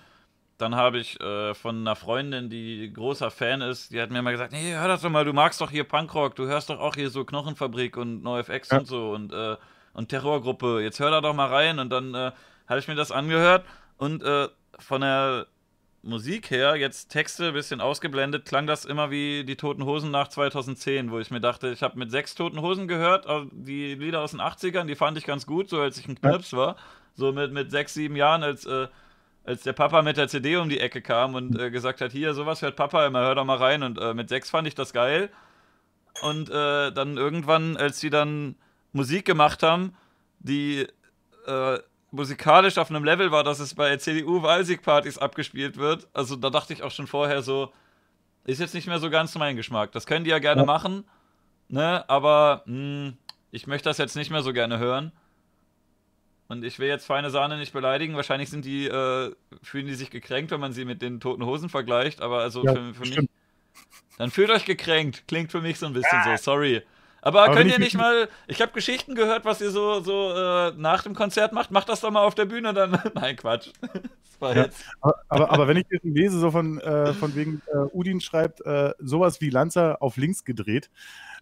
dann habe ich äh, von einer Freundin, die großer Fan ist, die hat mir mal gesagt, nee, hör das doch mal, du magst doch hier Punkrock, du hörst doch auch hier so Knochenfabrik und NoFX Ja. und so und, äh, und Terrorgruppe, jetzt hör da doch mal rein und dann äh, habe ich mir das angehört und von der Musik her, jetzt Texte ein bisschen ausgeblendet, klang das immer wie die Toten Hosen nach 2010, wo ich mir dachte, ich habe mit sechs Toten Hosen gehört, also die Lieder aus den 80ern, die fand ich ganz gut, so als ich ein Knirps war. So mit, mit sechs, sieben Jahren, als, äh, als der Papa mit der CD um die Ecke kam und äh, gesagt hat, hier, sowas hört Papa immer, hör doch mal rein. Und äh, mit sechs fand ich das geil. Und äh, dann irgendwann, als die dann Musik gemacht haben, die äh, musikalisch auf einem Level war, dass es bei CDU-Wahlsiegpartys abgespielt wird. Also da dachte ich auch schon vorher so, ist jetzt nicht mehr so ganz mein Geschmack. Das können die ja gerne Ja. machen, ne? Aber mh, ich möchte das jetzt nicht mehr so gerne hören. Und ich will jetzt feine Sahne nicht beleidigen. Wahrscheinlich sind die, äh, fühlen die sich gekränkt, wenn man sie mit den toten Hosen vergleicht. Aber also Ja, für, für mich. Dann fühlt euch gekränkt. Klingt für mich so ein bisschen so. Sorry. Aber, Aber könnt ihr ich nicht mal. Ich habe Geschichten gehört, was ihr so, so äh, nach dem Konzert macht. Macht das doch mal auf der Bühne dann. Nein, Quatsch. Ja. Aber, aber, wenn ich das lese, so von, äh, von wegen, äh, Udin schreibt, äh, sowas wie Lanza auf links gedreht,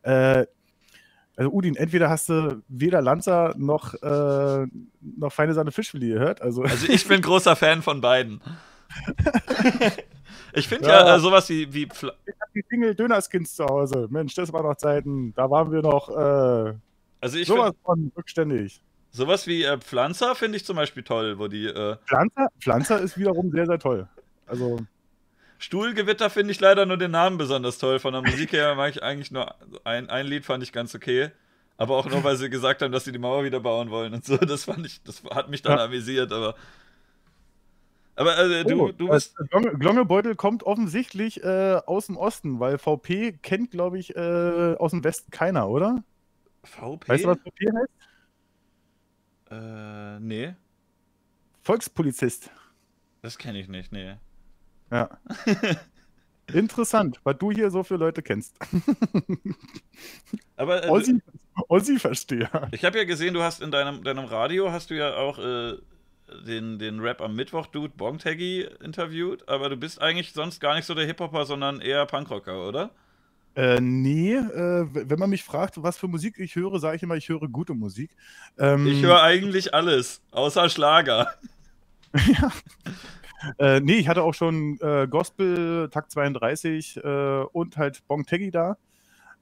äh, Also Udin, entweder hast du weder Lanza noch, äh, noch feine Sahne Fischfilet gehört. Also, also ich bin großer Fan von beiden. ich finde ja, ja äh, sowas wie, wie Ich hab die Single Dönerskins zu Hause. Mensch, das war noch Zeiten. Da waren wir noch äh, also ich sowas von rückständig. Sowas wie äh, Pflanzer finde ich zum Beispiel toll, wo die. Äh Pflanzer, Pflanzer ist wiederum sehr, sehr toll. Also. Stuhlgewitter finde ich leider nur den Namen besonders toll. Von der Musik her mag ich eigentlich nur ein, ein Lied fand ich ganz okay. Aber auch nur, weil sie gesagt haben, dass sie die Mauer wieder bauen wollen und so. Das fand ich, das hat mich dann ja. amüsiert, aber. Aber äh, du, oh, du bist. Glonge, Glongebeutel kommt offensichtlich äh, aus dem Osten, weil VP kennt, glaube ich, äh, aus dem Westen keiner, oder? VP? Weißt du, was VP heißt? Äh, nee. Volkspolizist. Das kenne ich nicht, nee. Ja. Interessant, was du hier so für Leute kennst. Aber äh, Ossi, Ossi verstehe. Ich habe ja gesehen, du hast in deinem, deinem Radio hast du ja auch äh, den, den Rap am Mittwoch Dude Bongtaggy interviewt, aber du bist eigentlich sonst gar nicht so der Hip-Hopper, sondern eher Punkrocker, oder? Äh, nee, äh, wenn man mich fragt, was für Musik ich höre, sage ich immer, ich höre gute Musik. Ähm, ich höre eigentlich alles, außer Schlager. ja. Äh, nee, ich hatte auch schon äh, Gospel, Takt 32 äh, und halt Bong Teggy da.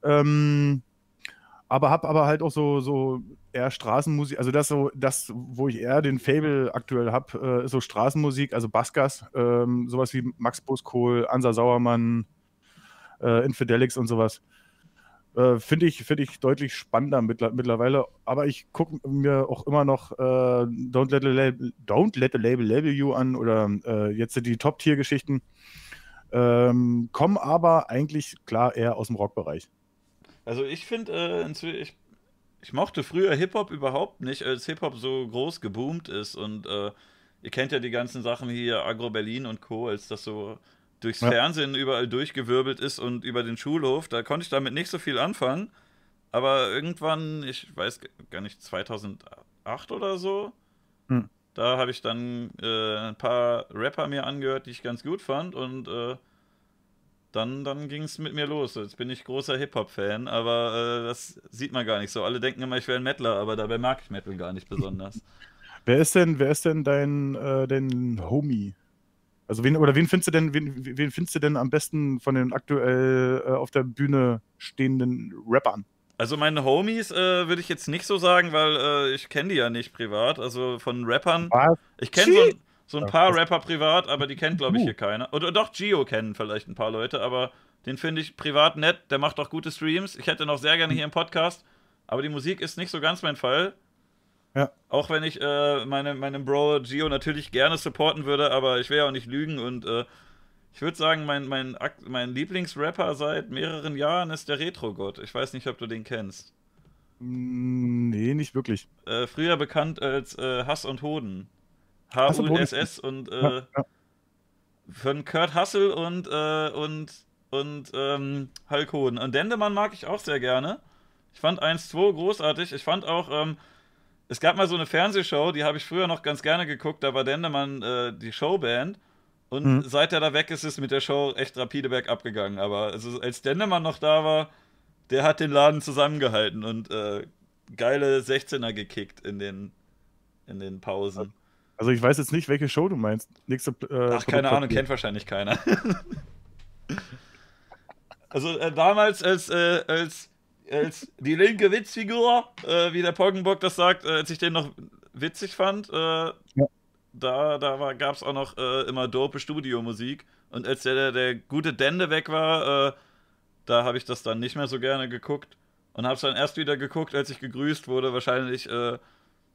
Ähm, aber habe aber halt auch so, so eher Straßenmusik, also das so, das, wo ich eher den Fable aktuell habe, äh, ist so Straßenmusik, also Baskas, ähm, sowas wie Max Buskohl, Ansa Sauermann, äh, Infidelix und sowas. Äh, Finde ich, find ich deutlich spannender mittler mittlerweile. Aber ich gucke mir auch immer noch äh, Don't, let the Label, Don't Let the Label Label You an oder äh, jetzt die Top-Tier-Geschichten. Ähm, kommen aber eigentlich klar eher aus dem Rockbereich. Also ich finde, äh, ich, ich mochte früher Hip-Hop überhaupt nicht, als Hip-Hop so groß geboomt ist und äh, ihr kennt ja die ganzen Sachen hier, Agro Berlin und Co., als das so durchs ja. Fernsehen überall durchgewirbelt ist und über den Schulhof. Da konnte ich damit nicht so viel anfangen. Aber irgendwann, ich weiß gar nicht, 2008 oder so, hm. da habe ich dann äh, ein paar Rapper mir angehört, die ich ganz gut fand. Und äh, dann, dann ging es mit mir los. Jetzt bin ich großer Hip-Hop-Fan, aber äh, das sieht man gar nicht so. Alle denken immer, ich wäre ein Mettler, aber dabei mag ich Metal gar nicht besonders. wer ist denn, wer ist denn dein, äh, dein Homie? Also wen oder wen findest du denn, wen, wen findest du denn am besten von den aktuell äh, auf der Bühne stehenden Rappern? Also meine Homies äh, würde ich jetzt nicht so sagen, weil äh, ich kenne die ja nicht privat. Also von Rappern. Was? Ich kenne so, so, ein paar Rapper privat, aber die kennt glaube ich hier keiner. Oder doch Gio kennen vielleicht ein paar Leute, aber den finde ich privat nett. Der macht auch gute Streams. Ich hätte noch sehr gerne hier im Podcast, aber die Musik ist nicht so ganz mein Fall. Ja. Auch wenn ich äh, meine, meinen Bro Gio natürlich gerne supporten würde, aber ich will ja auch nicht lügen und äh, ich würde sagen, mein, mein, mein Lieblingsrapper seit mehreren Jahren ist der Retro-Gott. Ich weiß nicht, ob du den kennst. Mm, nee, nicht wirklich. Äh, früher bekannt als äh, Hass und Hoden. H-U-S-S und, äh, ja, ja. von Kurt Hassel und, äh, und, und ähm, Hulk Hoden. Und Dendemann mag ich auch sehr gerne. Ich fand 1-2 großartig. Ich fand auch, ähm, es gab mal so eine Fernsehshow, die habe ich früher noch ganz gerne geguckt, da war Dendemann äh, die Showband. Und mhm. seit er da weg ist, ist mit der Show echt rapide bergab gegangen. Aber also, als Dendemann noch da war, der hat den Laden zusammengehalten und äh, geile 16er gekickt in den, in den Pausen. Also ich weiß jetzt nicht, welche Show du meinst. Nächste, äh, Ach, keine Ahnung, kennt wahrscheinlich keiner. also äh, damals als, äh, als als die linke Witzfigur, äh, wie der Poggenbock das sagt, äh, als ich den noch witzig fand, äh, ja. da, da gab es auch noch äh, immer dope Studiomusik. Und als der, der, der gute Dende weg war, äh, da habe ich das dann nicht mehr so gerne geguckt. Und habe es dann erst wieder geguckt, als ich gegrüßt wurde. Wahrscheinlich äh,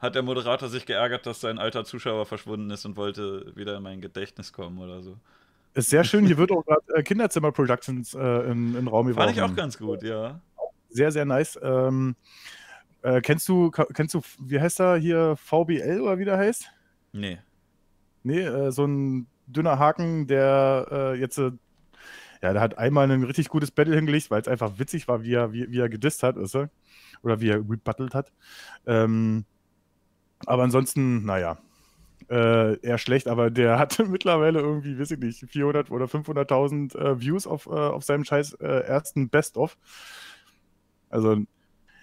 hat der Moderator sich geärgert, dass sein alter Zuschauer verschwunden ist und wollte wieder in mein Gedächtnis kommen oder so. Ist sehr schön, hier wird auch gerade Kinderzimmer Productions in, in den Raum geworfen. Fand ich auch ganz gut, ja sehr, sehr nice. Ähm, äh, kennst du, kennst du, wie heißt er hier, VBL oder wie der heißt? Nee. Nee, äh, so ein dünner Haken, der äh, jetzt, äh, ja, der hat einmal ein richtig gutes Battle hingelegt, weil es einfach witzig war, wie er, wie, wie er gedisst hat, ist er? Oder wie er rebuttelt hat. Ähm, aber ansonsten, naja, äh, eher schlecht, aber der hatte mittlerweile irgendwie, weiß ich nicht, 400 oder 500.000 äh, Views auf, äh, auf seinem scheiß äh, ersten Best-of. Also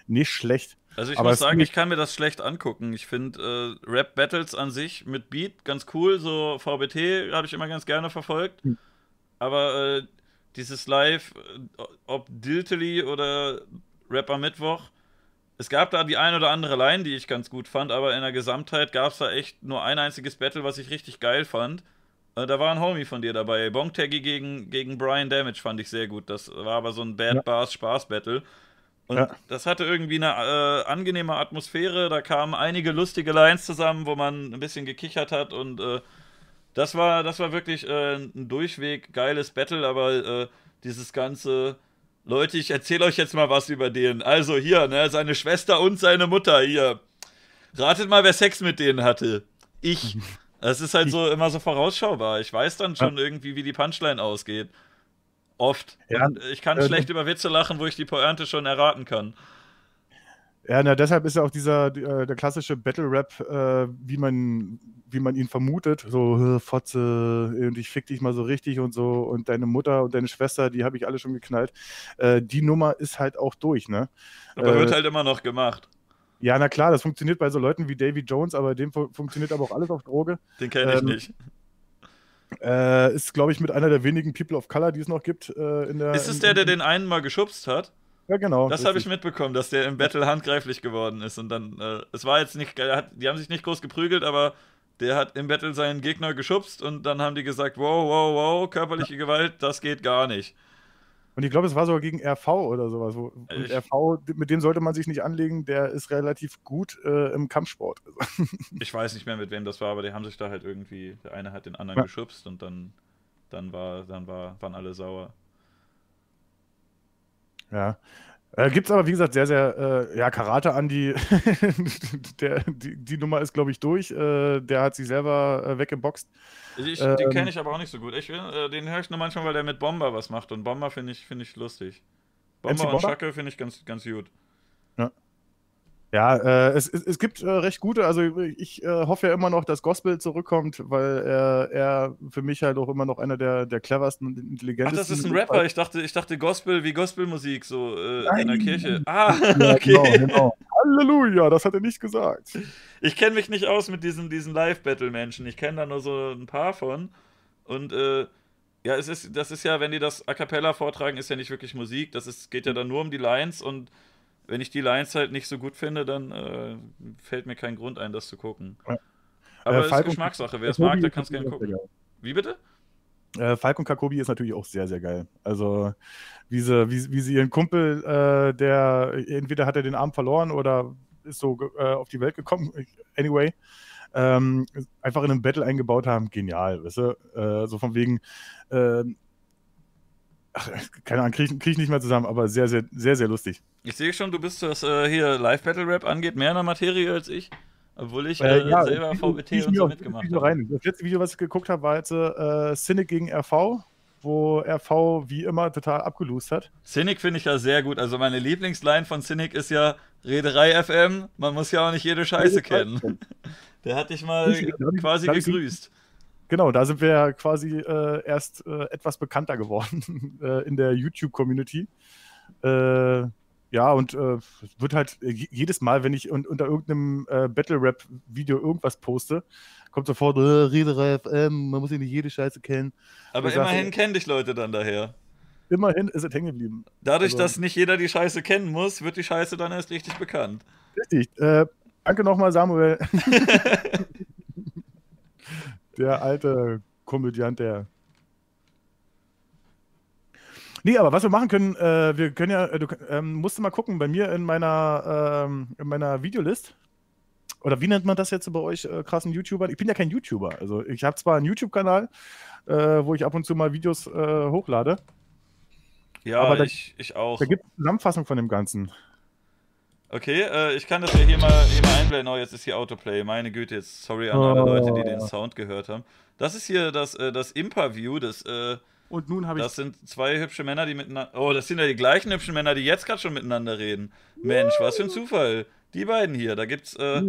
nicht schlecht. Also ich Aber muss sagen, ich kann mir das schlecht angucken. Ich finde äh, Rap-Battles an sich mit Beat ganz cool. So VBT habe ich immer ganz gerne verfolgt. Hm. Aber äh, dieses Live, ob Diltily oder Rapper Mittwoch, es gab da die ein oder andere Line, die ich ganz gut fand, aber in der Gesamtheit gab es da echt nur ein einziges Battle, was ich richtig geil fand. Äh, da war ein Homie von dir dabei. Bongtaggy gegen, gegen Brian Damage fand ich sehr gut. Das war aber so ein Bad Ja. Bars Spaß-Battle. Und Ja. das hatte irgendwie eine äh, angenehme Atmosphäre. Da kamen einige lustige Lines zusammen, wo man ein bisschen gekichert hat. Und äh, das war, das war wirklich äh, ein durchweg geiles Battle. Aber äh, dieses ganze, Leute, ich erzähle euch jetzt mal was über den. Also hier, ne, seine Schwester und seine Mutter hier. Ratet mal, wer Sex mit denen hatte. Ich. Das ist halt so immer so vorausschaubar. Ich weiß dann schon irgendwie, wie die Punchline ausgeht. Oft. Ja, Und ich kann äh, schlecht über Witze lachen, wo ich die Pointe schon erraten kann. Ja, na, deshalb ist ja auch dieser äh, der klassische Battle-Rap, äh, wie, man, wie man ihn vermutet. So, "Hä, Fotze, und ich fick dich mal so richtig und so. Und deine Mutter und deine Schwester, die habe ich alle schon geknallt. Äh, die Nummer ist halt auch durch, ne? Aber Äh, wird halt immer noch gemacht. Ja, na klar, das funktioniert bei so Leuten wie Davy Jones, aber dem fu funktioniert aber auch alles auf Droge. Den kenne ich ähm, nicht. Äh, ist, glaube ich, mit einer der wenigen People of Color, die es noch gibt. Äh, in der, Ist es der, der den einen mal geschubst hat? Ja, genau. Das habe ich mitbekommen, dass der im Battle handgreiflich geworden ist. Und dann, äh, es war jetzt nicht, hat, die haben sich nicht groß geprügelt, aber der hat im Battle seinen Gegner geschubst und dann haben die gesagt, wow, wow, wow, körperliche Gewalt, das geht gar nicht. Und ich glaube, es war sogar gegen RV oder sowas. Wo, und RV, mit dem sollte man sich nicht anlegen, der ist relativ gut äh, im Kampfsport. Ich weiß nicht mehr, mit wem das war, aber die haben sich da halt irgendwie, der eine hat den anderen Ja. geschubst und dann, dann war, dann war, waren alle sauer. Ja. Äh, Gibt es aber, wie gesagt, sehr, sehr, äh, ja, Karate Andi, der, die, die Nummer ist, glaube ich, durch. Äh, der hat sich selber äh, weggeboxt. Ich, Ähm, den kenne ich aber auch nicht so gut. Ich, äh, den höre ich nur manchmal, weil der mit Bomber was macht. Und Bomber finde ich, find ich lustig. MC Bomber und Bomber? Schacke finde ich ganz, ganz gut. Ja, äh, es, es, es gibt äh, recht gute, also ich äh, hoffe ja immer noch, dass Gospel zurückkommt, weil er, er für mich halt auch immer noch einer der, der cleversten und Ach, intelligentesten das ist ein. Rapper. Ich dachte, ich dachte Gospel wie Gospelmusik, so äh, in der. Kirche. Ah, Ja, okay. genau, genau. Halleluja, das hat er nicht gesagt. Ich kenne mich nicht aus mit diesen, diesen Live-Battle-Menschen. Ich kenne da nur so ein paar von. Und äh, ja, es ist, das ist ja, wenn die das A cappella vortragen, ist ja nicht wirklich Musik. Das ist, geht ja dann nur um die Lines und wenn ich die Lines halt nicht so gut finde, dann äh, fällt mir kein Grund ein, das zu gucken. Ja. Aber Äh, es ist Geschmackssache. Wer es mag, der kann es gerne gucken. Wie bitte? Äh, Falk und Kakobi ist natürlich auch sehr, sehr geil. Also, wie sie, wie, wie sie ihren Kumpel, äh, der entweder hat er den Arm verloren oder ist so äh, auf die Welt gekommen, anyway, ähm, einfach in einem Battle eingebaut haben, genial, weißt du? Äh, so von wegen, ähm, ach, keine Ahnung, kriege ich, krieg ich nicht mehr zusammen, aber sehr, sehr, sehr, sehr lustig. Ich sehe schon, du bist, was äh, hier Live-Battle-Rap angeht, mehr in der Materie als ich. Obwohl ich Äh, äh, ja, selber VBT und so auch mitgemacht Video habe. Das letzte Video, was ich geguckt habe, war jetzt äh, Cynic gegen RV, wo RV wie immer total abgelost hat. Cynic finde ich ja sehr gut. Also meine Lieblingsline von Cynic ist ja Rederei FM. Man muss ja auch nicht jede Scheiße kennen. Der hat dich mal Ich- quasi gegrüßt. Genau, da sind wir ja quasi äh, erst äh, etwas bekannter geworden äh, in der YouTube-Community. Äh, ja, und äh, es wird halt äh, je- jedes Mal, wenn ich un unter irgendeinem Battle-Rap-Video irgendwas poste, kommt sofort, äh, Reederei FM, man muss ja nicht jede Scheiße kennen. Aber ich sag, immerhin äh, kennen dich Leute dann daher. Immerhin ist es hängen geblieben. Dadurch, also- dass nicht jeder die Scheiße kennen muss, wird die Scheiße dann erst richtig bekannt. Richtig. Danke nochmal, Samuel. der alte Komödiant, der. Nee, aber was wir machen können, äh, wir können ja, äh, du ähm, musst du mal gucken, bei mir in meiner, ähm, in meiner Videolist, oder wie nennt man das jetzt bei euch, äh, krassen YouTubern? Ich bin ja kein YouTuber. Also ich habe zwar einen YouTube-Kanal, äh, wo ich ab und zu mal Videos äh, hochlade. Ja, Aber da- ich, ich auch. Da gibt es eine Zusammenfassung von dem Ganzen. Okay, äh, ich kann das ja hier mal, hier mal einblenden. Oh, jetzt ist hier Autoplay. Meine Güte, jetzt sorry an alle Oh. Leute, die den Sound gehört haben. Das ist hier das, äh, das Impa-View. Das, äh, Und nun habe das sind zwei hübsche Männer, die miteinander. Oh, das sind ja die gleichen hübschen Männer, die jetzt gerade schon miteinander reden. Mensch, was für ein Zufall. Die beiden hier. Da gibt's, äh,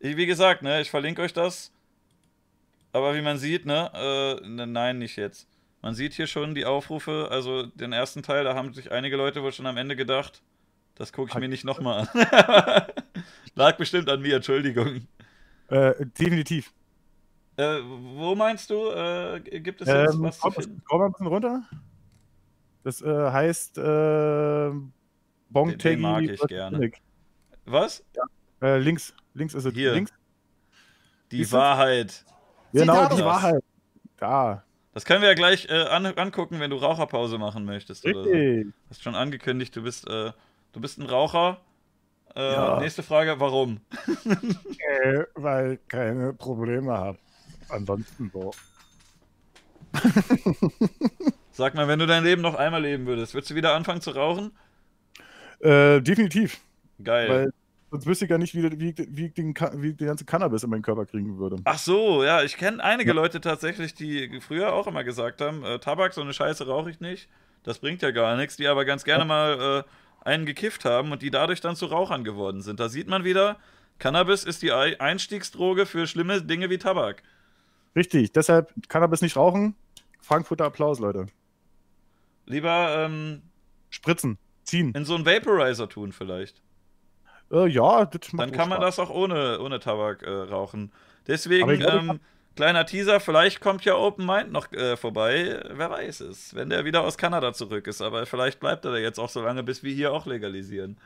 ich- wie gesagt, ne, ich verlinke euch das. Aber wie man sieht, ne, äh, ne, nein, nicht jetzt. Man sieht hier schon die Aufrufe, also den ersten Teil, da haben sich einige Leute wohl schon am Ende gedacht, Das gucke ich mir nicht nochmal an. Lag bestimmt an mir, Entschuldigung. Äh, definitiv. Äh, wo meinst du, äh, gibt es jetzt Ähm, was zu komm, finden? komm mal ein bisschen runter. Das äh, heißt äh, Bong Den- den mag ich gerne. Cynic. Was? Äh, links, links ist es. Hier. Links. Die Siehst? Wahrheit. Genau, Zitat die. Wahrheit. Da, Das können wir ja gleich äh, an, angucken, wenn du Raucherpause machen möchtest. Oder so. richtig. Hast schon angekündigt, du bist, äh, du bist ein Raucher. Äh, Ja. Nächste Frage, warum? Äh, weil keine Probleme habe. Ansonsten so. Sag mal, wenn du dein Leben noch einmal leben würdest, würdest du wieder anfangen zu rauchen? Äh, definitiv. Geil. Weil sonst wüsste ich ja nicht, wie, wie, wie, ich den, wie ich den ganzen Cannabis in meinen Körper kriegen würde. Ach so, ja, ich kenne einige. Leute tatsächlich, die früher auch immer gesagt haben, äh, Tabak, so eine Scheiße rauche ich nicht, das bringt ja gar nichts, die aber ganz gerne mal äh, einen gekifft haben und die dadurch dann zu Rauchern geworden sind. Da sieht man wieder, Cannabis ist die Ei- Einstiegsdroge für schlimme Dinge wie Tabak. Richtig, deshalb Cannabis nicht rauchen. Frankfurter Applaus, Leute. Lieber ähm, Spritzen, ziehen. in so einen Vaporizer tun vielleicht. Äh, ja, das macht Dann kann man Spaß. das auch ohne, ohne Tabak äh, rauchen. Deswegen, glaub, ähm, kleiner Teaser, vielleicht kommt ja Open Mind noch äh, vorbei. Wer weiß es, wenn der wieder aus Kanada zurück ist. Aber vielleicht bleibt er da jetzt auch so lange, bis wir hier auch legalisieren.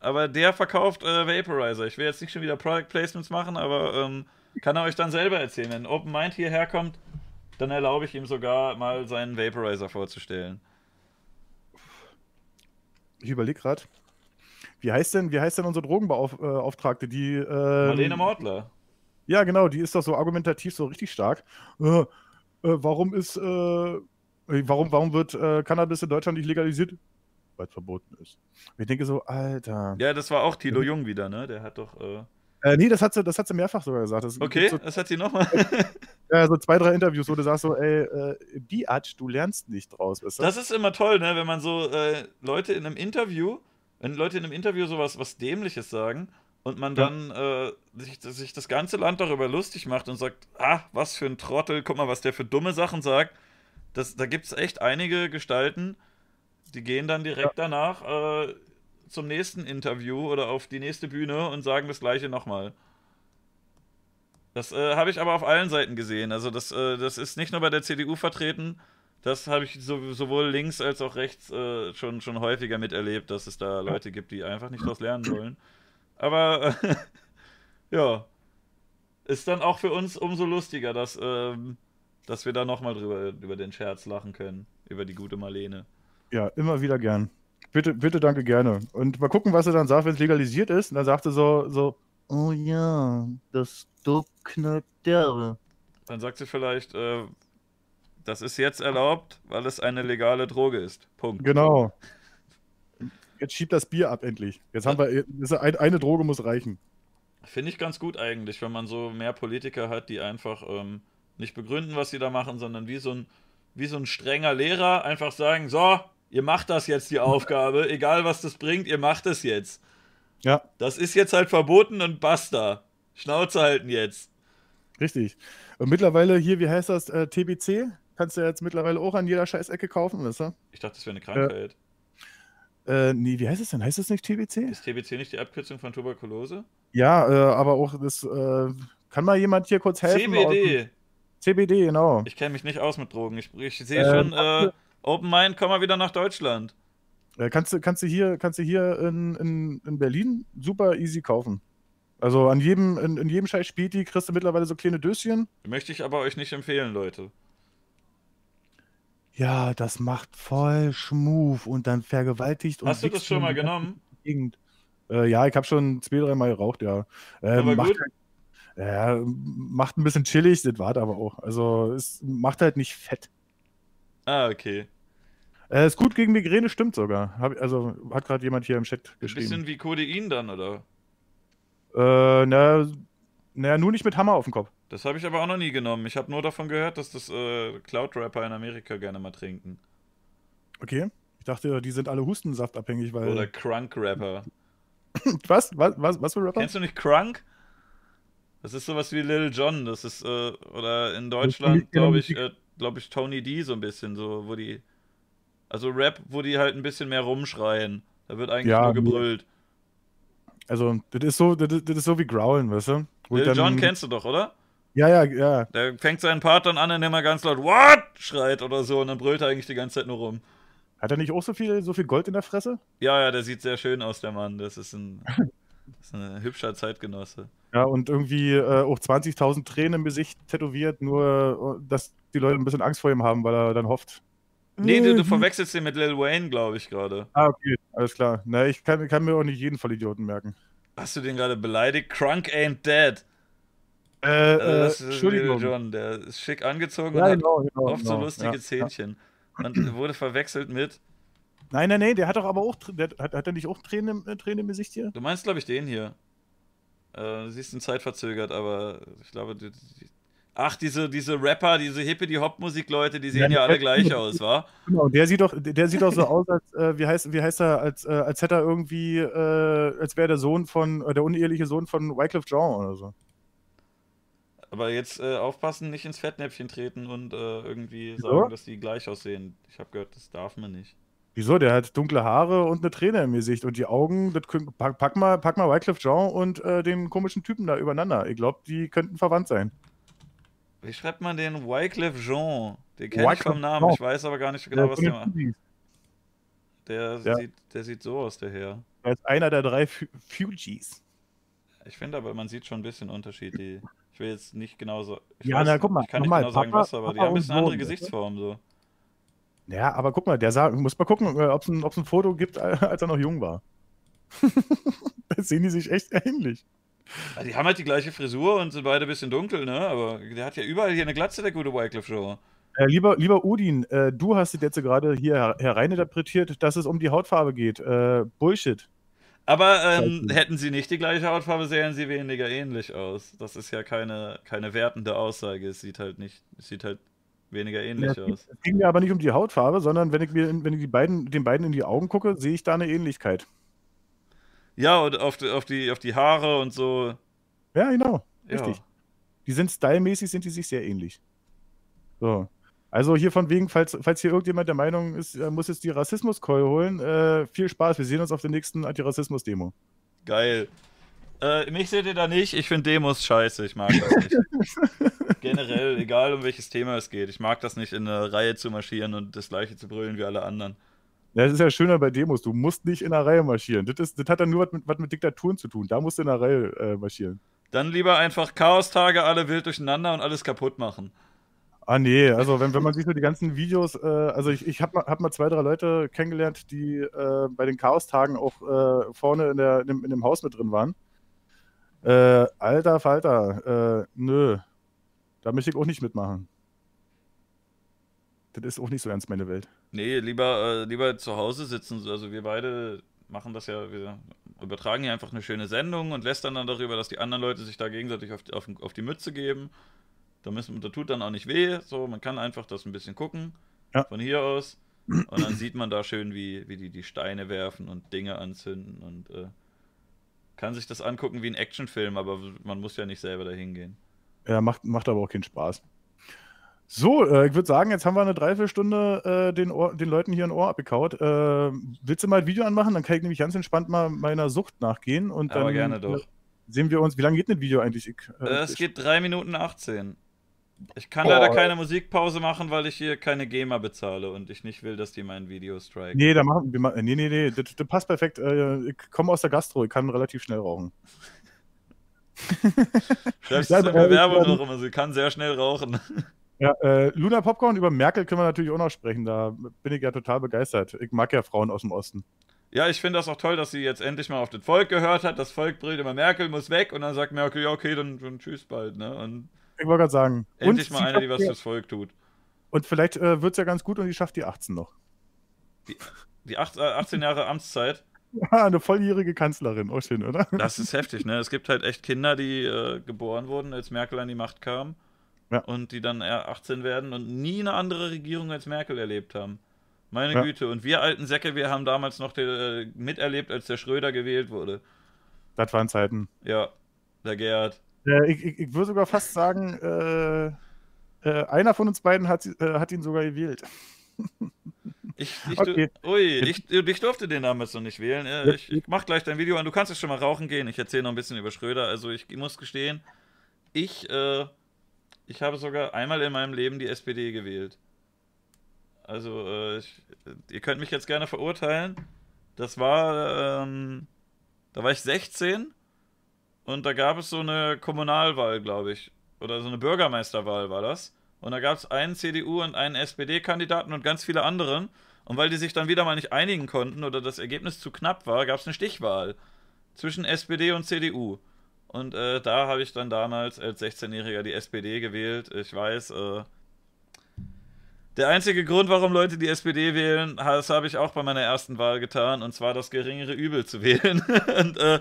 Aber der verkauft äh, Vaporizer. Ich will jetzt nicht schon wieder Product Placements machen, aber ähm, kann er euch dann selber erzählen. Wenn Open Mind hierher kommt, dann erlaube ich ihm sogar mal seinen Vaporizer vorzustellen. Ich überlege gerade. Wie heißt denn, wie heißt denn unsere Drogenbeauftragte? Die, ähm, Marlene Mortler. Ja, genau, die ist doch so argumentativ so richtig stark. Äh, äh, warum ist, äh, warum, warum wird äh, Cannabis in Deutschland nicht legalisiert? Weil es verboten ist. Und ich denke so, Alter. Ja, das war auch Thilo Jung wieder, ne? Der hat doch. Äh... Äh, nee, das hat sie, das hat sie mehrfach sogar gesagt. Das Okay, gibt das hat sie nochmal. So, ja, so zwei, drei Interviews, wo du sagst so, ey, äh, Biatch, du lernst nicht draus. Weißt du? Das ist immer toll, ne? wenn man so äh, Leute in einem Interview, wenn Leute in einem Interview sowas was Dämliches sagen und man Ja. dann äh, sich, sich das ganze Land darüber lustig macht und sagt, ah, was für ein Trottel, guck mal, was der für dumme Sachen sagt. Das, da gibt es echt einige Gestalten, die gehen dann direkt danach äh, zum nächsten Interview oder auf die nächste Bühne und sagen das gleiche nochmal. Das äh, habe ich aber auf allen Seiten gesehen. Also das, äh, das ist nicht nur bei der CDU vertreten, das habe ich so, sowohl links als auch rechts äh, schon, schon häufiger miterlebt, dass es da Leute gibt, die einfach nicht daraus lernen wollen. Aber äh, ja, ist dann auch für uns umso lustiger, dass, ähm, dass wir da nochmal drüber über den Scherz lachen können, über die gute Marlene. Ja, immer wieder gern. Bitte, bitte, danke, gerne. Und mal gucken, was er dann sagt, wenn es legalisiert ist. Und dann sagt er so, so, oh ja, das Dope knallt derbe. Dann sagt sie vielleicht, äh, das ist jetzt erlaubt, weil es eine legale Droge ist. Punkt. Genau. Jetzt schiebt das Bier ab endlich. Jetzt haben wir, eine Droge muss reichen. Finde ich ganz gut eigentlich, wenn man so mehr Politiker hat, die einfach ähm, nicht begründen, was sie da machen, sondern wie so, ein, wie so ein strenger Lehrer einfach sagen, so, ihr macht das jetzt die Aufgabe, egal was das bringt, ihr macht es jetzt. Ja, Das ist jetzt halt verboten und basta. Schnauze halten jetzt. richtig. Und mittlerweile hier, wie heißt das, äh, TBC? Kannst du jetzt mittlerweile auch an jeder Scheißecke kaufen, weißt du? Ich dachte, das wäre eine Krankheit. Äh, nee, wie heißt es denn? Heißt es nicht TBC? Ist TBC nicht die Abkürzung von Tuberkulose? Ja, äh, aber auch das, äh, kann mal jemand hier kurz helfen? CBD. CBD, genau. Ich kenne mich nicht aus mit Drogen. Ich, ich sehe Äh, schon, äh, Open Mind, komm mal wieder nach Deutschland. Äh, kannst, du, kannst du hier, kannst du hier in, in, in Berlin super easy kaufen. Also an jedem, in, in jedem scheiß Späti kriegst du mittlerweile so kleine Döschen. Möchte ich aber euch nicht empfehlen, Leute. Ja, das macht voll Schmuf und dann vergewaltigt und Hast du das schon mal genommen? Gegend. Äh, ja, ich habe schon zwei, dreimal geraucht, ja. Äh, Aber macht, gut. halt, ja, macht ein bisschen chillig, das war aber auch. Also es macht halt nicht fett. Ah, okay. Äh, ist gut gegen Migräne, stimmt sogar. Hab, also hat gerade jemand hier im Chat Ein geschrieben. bisschen wie Codein dann, oder? Äh, na, na, nur nicht mit Hammer auf dem Kopf. Das habe ich aber auch noch nie genommen. Ich habe nur davon gehört, dass das äh, Cloud-Rapper in Amerika gerne mal trinken. Okay. Ich dachte, die sind alle hustensaftabhängig, weil. Oder Crunk-Rapper. was? was? Was? Was für Rapper? Kennst du nicht Crunk? Das ist sowas wie Lil Jon. Das ist, äh, oder in Deutschland, glaube ich, äh, glaube ich, Tony D so ein bisschen, so, wo die. Also Rap, wo die halt ein bisschen mehr rumschreien. Da wird eigentlich Ja, nur gebrüllt. Also, das ist so, das, ist- so wie Growlen, weißt du? Lil Jon kennst du doch, oder? Ja, ja, ja. Der fängt seinen Part dann an, indem er ganz laut What? schreit oder so und dann brüllt er eigentlich die ganze Zeit nur rum. Hat er nicht auch so viel, so viel Gold in der Fresse? Ja, ja, der sieht sehr schön aus, der Mann. Das ist ein, das ist ein hübscher Zeitgenosse. Ja, und irgendwie äh, auch 20.000 Tränen im Gesicht tätowiert, nur äh, dass die Leute ein bisschen Angst vor ihm haben, weil er dann hofft. Nee, du, du Mhm. verwechselst den mit Lil Wayne, glaube ich, gerade. Ah, okay, alles klar. Na, ich kann, kann mir auch nicht jeden Vollidioten merken. Hast du den gerade beleidigt? Crunk ain't dead. Äh, Also äh, das ist Entschuldigung. Jon, der ist schick angezogen Ja, und hat genau, genau, oft so genau. lustige ja, Zähnchen. Und wurde verwechselt mit. Ja. Nein, nein, nein, der hat doch aber auch, der, hat, hat er nicht auch Tränen, im- äh, Tränen im Gesicht hier? Du meinst, glaube ich, den hier. Äh, du siehst ihn zeitverzögert, aber ich glaube. Die, die, ach, diese, diese Rapper, diese Hippie-Hop-Musik-Leute, die sehen ja, Ja, alle gleich aus, wa? Genau, der sieht doch, der sieht doch so aus, als, äh, wie heißt, wie heißt er, als, äh, als hätte er irgendwie, äh, als wäre der Sohn von, äh, der uneheliche Sohn von Wycliffe Jean oder so. Aber jetzt äh, aufpassen, nicht ins Fettnäpfchen treten und äh, irgendwie Wieso? sagen, dass die gleich aussehen. Ich habe gehört, das darf man nicht. Wieso? Der hat dunkle Haare und eine Träne im Gesicht und die Augen, das können, pack, pack mal, pack mal Wycliffe Jean und äh, den komischen Typen da übereinander. Ich glaube, die könnten verwandt sein. Wie schreibt man den Wycliffe Jean? Den kenne ich vom Namen, Jean. ich weiß aber gar nicht genau, was von der macht. Der, Ja. sieht, der sieht so aus, der Herr. Er ist einer der drei Fu- Fugees. Ich finde aber, man sieht schon ein bisschen Unterschied. Die, will jetzt nicht genau so. Ja, na, guck mal, ich kann nicht nochmal, genau sagen, Papa- was, aber die Papa haben ein bisschen andere du? Gesichtsformen so. Ja, aber guck mal, der sah, muss mal gucken, ob es ein, ein Foto gibt, äh, als er noch jung war. da sehen die sich echt ähnlich. Ja, die haben halt die gleiche Frisur und sind beide ein bisschen dunkel, ne? Aber der hat ja überall hier eine Glatze, der gute Wycliffe Jean. Äh, lieber, lieber Udin, äh, du hast jetzt gerade hier her hereininterpretiert, dass es um die Hautfarbe geht. Äh, Bullshit. Aber ähm, hätten sie nicht die gleiche Hautfarbe, sähen sie weniger ähnlich aus. Das ist ja keine, keine wertende Aussage. Es sieht halt nicht, es sieht halt weniger ähnlich Ja, aus. Es ging mir aber nicht um die Hautfarbe, sondern wenn ich mir, wenn ich die beiden, den beiden in die Augen gucke, sehe ich da eine Ähnlichkeit. Ja, und auf die, auf die, auf die Haare und so. Ja, genau. Ja. Richtig. Die sind stylmäßig, sind die sich sehr ähnlich. So. Also hier von wegen, falls, falls hier irgendjemand der Meinung ist, er muss jetzt die Rassismuskeule holen, äh, viel Spaß. Wir sehen uns auf der nächsten Antirassismus-Demo. Geil. Äh, mich seht ihr da nicht. Ich finde Demos scheiße. Ich mag das nicht. Generell, egal um welches Thema es geht. Ich mag das nicht, in eine Reihe zu marschieren und das gleiche zu brüllen wie alle anderen. Ja, Das ist ja schöner bei Demos. Du musst nicht in einer Reihe marschieren. Das, ist, das hat dann nur was mit, was mit Diktaturen zu tun. Da musst du in einer Reihe äh, marschieren. Dann lieber einfach Chaostage, alle wild durcheinander und alles kaputt machen. Ah, nee, also wenn, wenn man sich so die ganzen Videos, äh, also ich, ich habe mal, hab mal zwei, drei Leute kennengelernt, die äh, bei den Chaostagen auch äh, vorne in, der, in, dem, in dem Haus mit drin waren. Äh, alter Falter, äh, nö, da möchte ich auch nicht mitmachen. Das ist auch nicht so ernst meine Welt. Nee, lieber, äh, lieber zu Hause sitzen. Also wir beide machen das ja, wir übertragen hier einfach eine schöne Sendung und lästern dann darüber, dass die anderen Leute sich da gegenseitig auf, auf, auf die Mütze geben. Da, müssen, da tut dann auch nicht weh. So, man kann einfach das ein bisschen gucken. Ja. Von hier aus. Und dann sieht man da schön, wie, wie die die Steine werfen und Dinge anzünden und äh, kann sich das angucken wie ein Actionfilm, aber man muss ja nicht selber dahin gehen. Ja, macht, macht aber auch keinen Spaß. So, äh, ich würde sagen, jetzt haben wir eine Dreiviertelstunde äh, den, Ohr, den Leuten hier ein Ohr abgekaut. Äh, willst du mal ein Video anmachen? Dann kann ich nämlich ganz entspannt mal meiner Sucht nachgehen. Und Aber dann gerne doch. sehen wir uns. Wie lange geht das Video eigentlich? Ich, äh, es geht 3 Minuten 18. Ich kann leider keine Musikpause machen, weil ich hier keine GEMA bezahle und ich nicht will, dass die mein Video striken. Nee, da machen wir. Nee, nee, nee, das, das passt perfekt. Äh, ich komme aus der Gastro, ich kann relativ schnell rauchen. Schreibst Ja, du in aber, der äh, Werbung ähm, noch immer, sie kann sehr schnell rauchen. Ja, äh, Luna Popcorn, über Merkel können wir natürlich auch noch sprechen. Da bin ich ja total begeistert. Ich mag ja Frauen aus dem Osten. Ja, ich finde das auch toll, dass sie jetzt endlich mal auf das Volk gehört hat. Das Volk brüllt immer, Merkel muss weg und dann sagt Merkel, ja, okay, dann, dann tschüss bald, ne? Und Ich wollte gerade sagen. endlich und mal eine, die was ja- fürs Volk tut. Und vielleicht äh, wird es ja ganz gut und die schafft die 18 noch. Die acht, äh, 18 Jahre Amtszeit, Ah, eine volljährige Kanzlerin. Auch schön, oder? das ist heftig, ne? Es gibt halt echt Kinder, die äh, geboren wurden, als Merkel an die Macht kam. Ja. Und die dann eher 18 werden und nie eine andere Regierung als Merkel erlebt haben. Meine Ja. Güte. Und wir alten Säcke, wir haben damals noch äh, miterlebt, als der Schröder gewählt wurde. Das waren Zeiten. Ja, der Gerd. Äh, ich, ich, würde sogar fast sagen, äh, äh, einer von uns beiden hat, äh, hat ihn sogar gewählt. Ich, ich, Okay. Ui, ich, ich durfte den damals noch nicht wählen. Äh, Ich, ich mach gleich dein Video an. Du kannst jetzt schon mal rauchen gehen. Ich erzähle noch ein bisschen über Schröder. Also ich muss gestehen, ich, äh, ich habe sogar einmal in meinem Leben die SPD gewählt. Also, äh, ich, ihr könnt mich jetzt gerne verurteilen. Das war, ähm, da war ich 16 und da gab es so eine Kommunalwahl, glaube ich. Oder so eine Bürgermeisterwahl war das. Und da gab es einen CDU und einen SPD-Kandidaten und ganz viele anderen. Und weil die sich dann wieder mal nicht einigen konnten oder das Ergebnis zu knapp war, gab es eine Stichwahl zwischen SPD und CDU. Und äh, da habe ich dann damals als 16-Jähriger die SPD gewählt. Ich weiß, äh, der einzige Grund, warum Leute die SPD wählen, das habe ich auch bei meiner ersten Wahl getan, und zwar das geringere Übel zu wählen. und äh,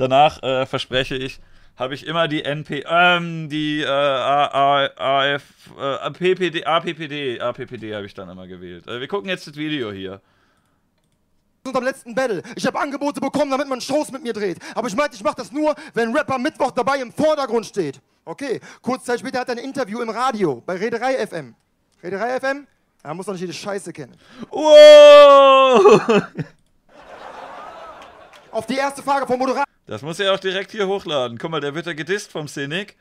danach äh, verspreche ich, habe ich immer die NP, ähm, die äh, AF, äh, APPD, APPD, APPD habe ich dann immer gewählt. Äh, wir gucken jetzt das Video hier. unserem letzten Battle. Ich habe Angebote bekommen, damit man Shows mit mir dreht. Aber ich meinte, ich mache das nur, wenn Rapper Mittwoch dabei im Vordergrund steht. Okay, kurz Zeit später hat er ein Interview im Radio bei Reederei FM. Reederei FM? Er muss doch nicht jede Scheiße kennen. Wow! Auf die erste Frage vom Moderator. Das muss er auch direkt hier hochladen. Guck mal, der wird ja gedisst vom Cynic.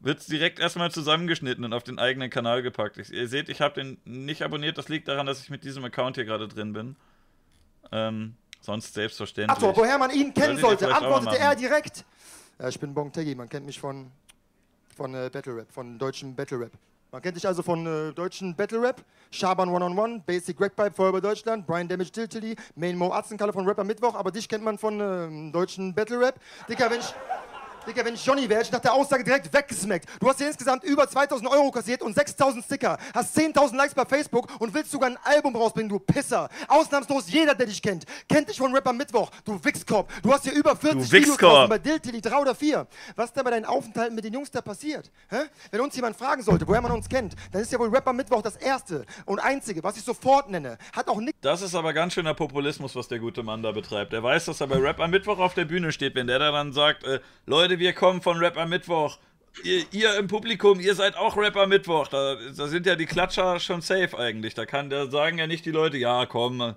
Wird direkt erstmal zusammengeschnitten und auf den eigenen Kanal gepackt. Ich, ihr seht, ich habe den nicht abonniert. Das liegt daran, dass ich mit diesem Account hier gerade drin bin. Ähm, sonst selbstverständlich. Achso, woher man ihn kennen sollte, antwortete er direkt. Ja, ich bin Bong Teggy, man kennt mich von, von äh, Battle Rap, von deutschem Battle Rap. Man kennt dich also von äh, deutschen Battle Rap, Schaban One on One, Basic Rack Pipe, Feuerwehr Deutschland, Brian Damage Diltily, Main Mo Atzenkalle von Rapper Mittwoch, aber dich kennt man von ähm, deutschen Battle Rap. Dicker, wenn ich, Dicker, wenn ich Johnny wäre, hätte ich nach der Aussage direkt weggesmackt. Du hast hier insgesamt über 2000 Euro kassiert und 6000 Sticker, hast 10.000 Likes bei Facebook und willst sogar ein Album rausbringen, du Pisser. Ausnahmslos jeder, der dich kennt, kennt dich von Rapper Mittwoch, du Wichskorb. Du hast hier über 40 Videos draußen bei Diltily, drei oder vier. Was ist denn bei deinen Aufenthalten mit den Jungs da passiert? Hä? Wenn uns jemand fragen sollte, woher man uns kennt, dann ist ja wohl Rapper Mittwoch das erste und einzige, was ich sofort nenne. Hat auch nichts Das ist aber ganz schöner Populismus, was der gute Mann da betreibt. Er weiß, dass er bei Rap am Mittwoch auf der Bühne steht, wenn der da dann sagt, äh, Leute, wir kommen von Rap am Mittwoch. Ihr, ihr im Publikum, ihr seid auch Rap am Mittwoch. Da, da sind ja die Klatscher schon safe eigentlich. Da kann, da sagen ja nicht die Leute, ja komm,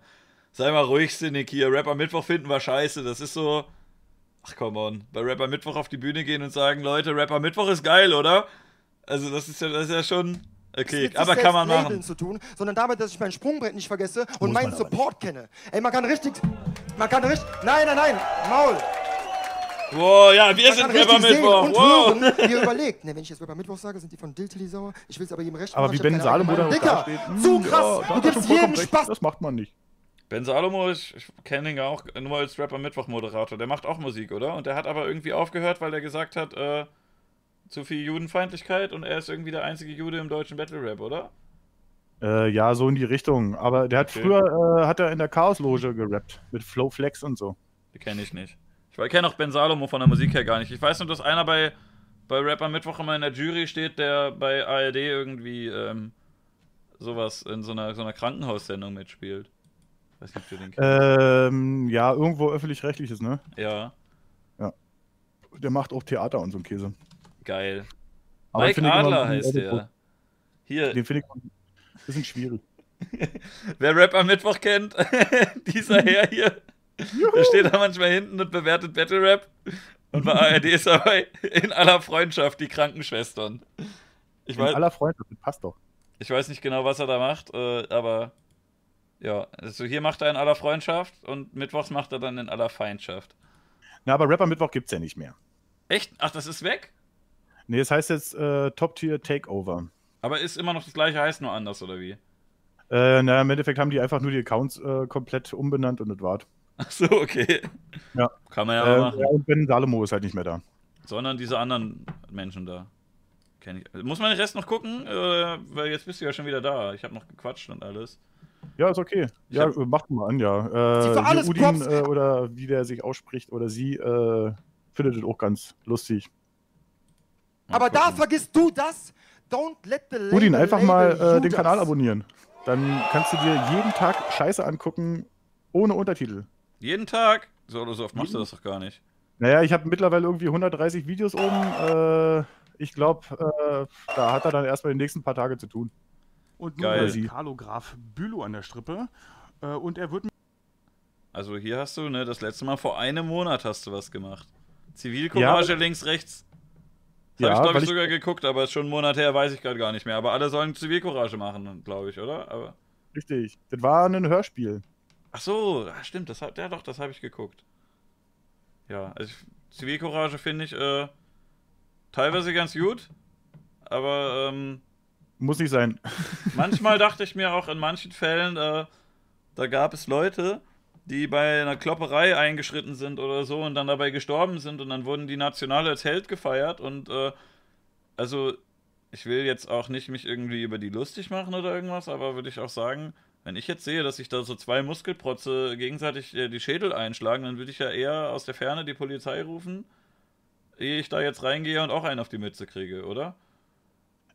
sei mal ruhig, Cynic hier. Rap am Mittwoch finden wir scheiße. Das ist so. Ach komm on. Bei Rap am Mittwoch auf die Bühne gehen und sagen, Leute, Rap am Mittwoch ist geil, oder? Also das ist ja, das ist ja schon. Okay, aber kann man labeln machen. zu tun, sondern damit, dass ich mein Sprungbrett nicht vergesse und Muss meinen Support kenne. Ey, man kann richtig, man kann richtig, nein, nein, nein, Maul. Wow, ja, wir sind kann Rap am richtig sehen Mittwoch. und Wow. hören, wie er überlegt. Ne, wenn ich jetzt Rapper Mittwoch sage, sind die von Diltily sauer. Ich will es aber jedem recht Aber machen, wie ich hab Ben Salomo da Dicker, zu krass. ja, du gibst jedem. Spaß. Das macht man nicht. Ben Salomo, ich, ich kenne ihn ja auch nur als Rapper Mittwoch-Moderator. Der macht auch Musik, oder? Und der hat aber irgendwie aufgehört, weil er gesagt hat, äh, zu viel Judenfeindlichkeit und er ist irgendwie der einzige Jude im deutschen Battle Rap, oder? Äh, ja, so in die Richtung. Aber der hat Okay. früher äh, hat er in der Chaos-Loge gerappt. Mit Flow Flex und so. Die kenne ich nicht. Ich kenne auch Ben Salomo von der Musik her gar nicht. Ich weiß nur, dass einer bei, bei Rap am Mittwoch immer in der Jury steht, der bei ARD irgendwie ähm, sowas in so einer, so einer Krankenhaussendung mitspielt. Weiß nicht, ob du den kennst. Ähm, ja, irgendwo öffentlich-rechtliches, ne? Ja, Der macht auch Theater und so ein Käse. geil. Aber Mike ich Adler heißt der. Hier, Den finde ich ein bisschen schwierig. Wer Rap am Mittwoch kennt, dieser Herr hier, der steht da manchmal hinten und bewertet Battle Rap. Und bei ARD ist er bei in aller Freundschaft die Krankenschwestern. Ich In weiß, aller Freundschaft, das passt doch. ich weiß nicht genau, was er da macht, äh, aber ja, also hier macht er in aller Freundschaft und mittwochs macht er dann in aller Feindschaft. Na, aber Rapper Mittwoch gibt's ja nicht mehr. Echt? Ach, das ist weg? Nee, es heißt jetzt äh, Top Tier Takeover. Aber ist immer noch das gleiche, heißt nur anders, oder wie? Äh, na, im Endeffekt haben die einfach nur die Accounts äh, komplett umbenannt und das war's. Ach so, okay. Ja. Kann man ja Äh, machen. ja, und Ben Salomo ist halt nicht mehr da. sondern diese anderen Menschen da. Kenn ich. Muss man den Rest noch gucken? Äh, weil jetzt bist du ja schon wieder da. Ich habe noch gequatscht und alles. Ja, ist okay. Ich Ja, hab- äh, macht mal an, ja. Sie Äh, für alles Udin, äh, oder wie der sich ausspricht oder sie, äh, findet es auch ganz lustig. Aber da gucken. vergisst du das. Don't let the label Udin, einfach mal äh, den. Kanal abonnieren. Dann kannst du dir jeden Tag Scheiße angucken, ohne Untertitel. Jeden Tag? So oder so oft machst du das doch gar nicht. Naja, ich habe mittlerweile irgendwie 130 Videos oben. Äh, ich glaube, äh, da hat er dann erstmal die nächsten paar Tage zu tun. Und nun Geil. ist Carlo Graf Bülow an der Strippe. Äh, und er wird Also hier hast du, ne, das letzte Mal vor einem Monat hast du was gemacht. Zivilcourage Ja. links, rechts. Das Ja, habe ich, glaube ich, ich- sogar geguckt, aber ist schon einen Monat her, weiß ich gerade gar nicht mehr. Aber alle sollen Zivilcourage machen, glaube ich, oder? Aber richtig. Das war ein Hörspiel. Ach so, ah, stimmt, das hat, ja doch, das habe ich geguckt. Ja, also ich- Zivilcourage finde ich äh, teilweise ganz gut, aber ähm, Muss nicht sein. manchmal dachte ich mir auch in manchen Fällen, äh, da gab es Leute, die bei einer Klopperei eingeschritten sind oder so und dann dabei gestorben sind und dann wurden die national als Held gefeiert und äh, also ich will jetzt auch nicht mich irgendwie über die lustig machen oder irgendwas, aber würde ich auch sagen, wenn ich jetzt sehe, dass sich da so zwei Muskelprotze gegenseitig äh, die Schädel einschlagen, dann würde ich ja eher aus der Ferne die Polizei rufen, ehe ich da jetzt reingehe und auch einen auf die Mütze kriege, oder?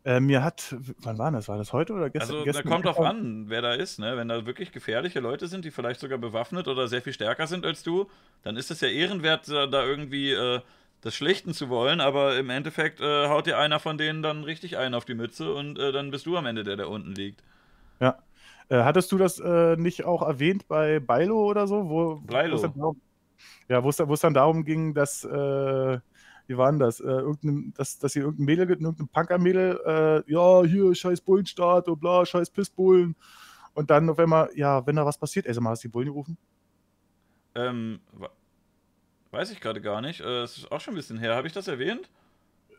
Äh, mir hat, wann war das? War das heute oder gestern? Also da gestern kommt drauf an, wer da ist, ne? Wenn da wirklich gefährliche Leute sind, die vielleicht sogar bewaffnet oder sehr viel stärker sind als du, dann ist es ja ehrenwert, da da irgendwie äh, das Schlichten zu wollen, aber im Endeffekt äh, haut dir einer von denen dann richtig einen auf die Mütze und äh, dann bist du am Ende der, der unten liegt. Ja. Äh, hattest du das äh, nicht auch erwähnt bei Beilo oder so? Wo, Bleilo. wo ja, wo es, dann- wo es dann darum ging, dass, äh, wie war denn das? Äh, irgendein, dass, dass hier irgendein Mädel, gibt, irgendein Punker-Mädel, äh, ja, hier, scheiß Bullenstaat und bla, scheiß Pissbullen. Und dann auf einmal, ja, wenn da was passiert, ey, sag mal, hast du die Bullen gerufen? Ähm, weiß ich gerade gar nicht. Äh, Es ist auch schon ein bisschen her. Habe ich das erwähnt?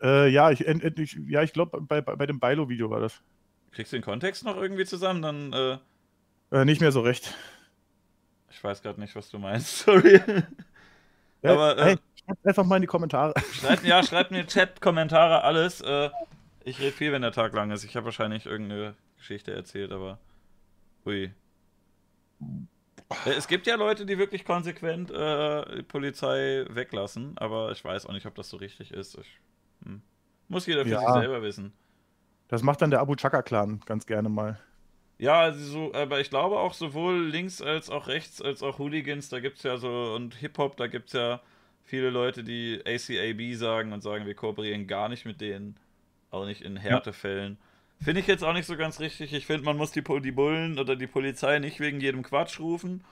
Äh, ja, ich, ich, ja, ich glaube, bei, bei, bei dem Beilo-Video war das. Kriegst du den Kontext noch irgendwie zusammen? Dann, äh, Äh, nicht mehr so recht. ich weiß gerade nicht, was du meinst. Sorry. Ja, Aber, äh, hey, schreibt einfach mal in die Kommentare. Schreibt, ja, schreibt mir Chat, Kommentare, alles. Äh, ich rede viel, wenn der Tag lang ist. Ich habe wahrscheinlich irgendeine Geschichte erzählt, aber. Ui. Äh, Es gibt ja Leute, die wirklich konsequent äh, die Polizei weglassen, aber ich weiß auch nicht, ob das so richtig ist. Ich, hm. Muss jeder für Ja. sich selber wissen. Das macht dann der Abu Chaka-Clan ganz gerne mal. Ja, also so, aber ich glaube auch sowohl links als auch rechts als auch Hooligans, da gibt es ja so, und Hip-Hop, da gibt es ja viele Leute, die ACAB sagen und sagen, wir kooperieren gar nicht mit denen. Auch nicht in Härtefällen. Finde ich jetzt auch nicht so ganz richtig. Ich finde, man muss die, die Bullen oder die Polizei nicht wegen jedem Quatsch rufen.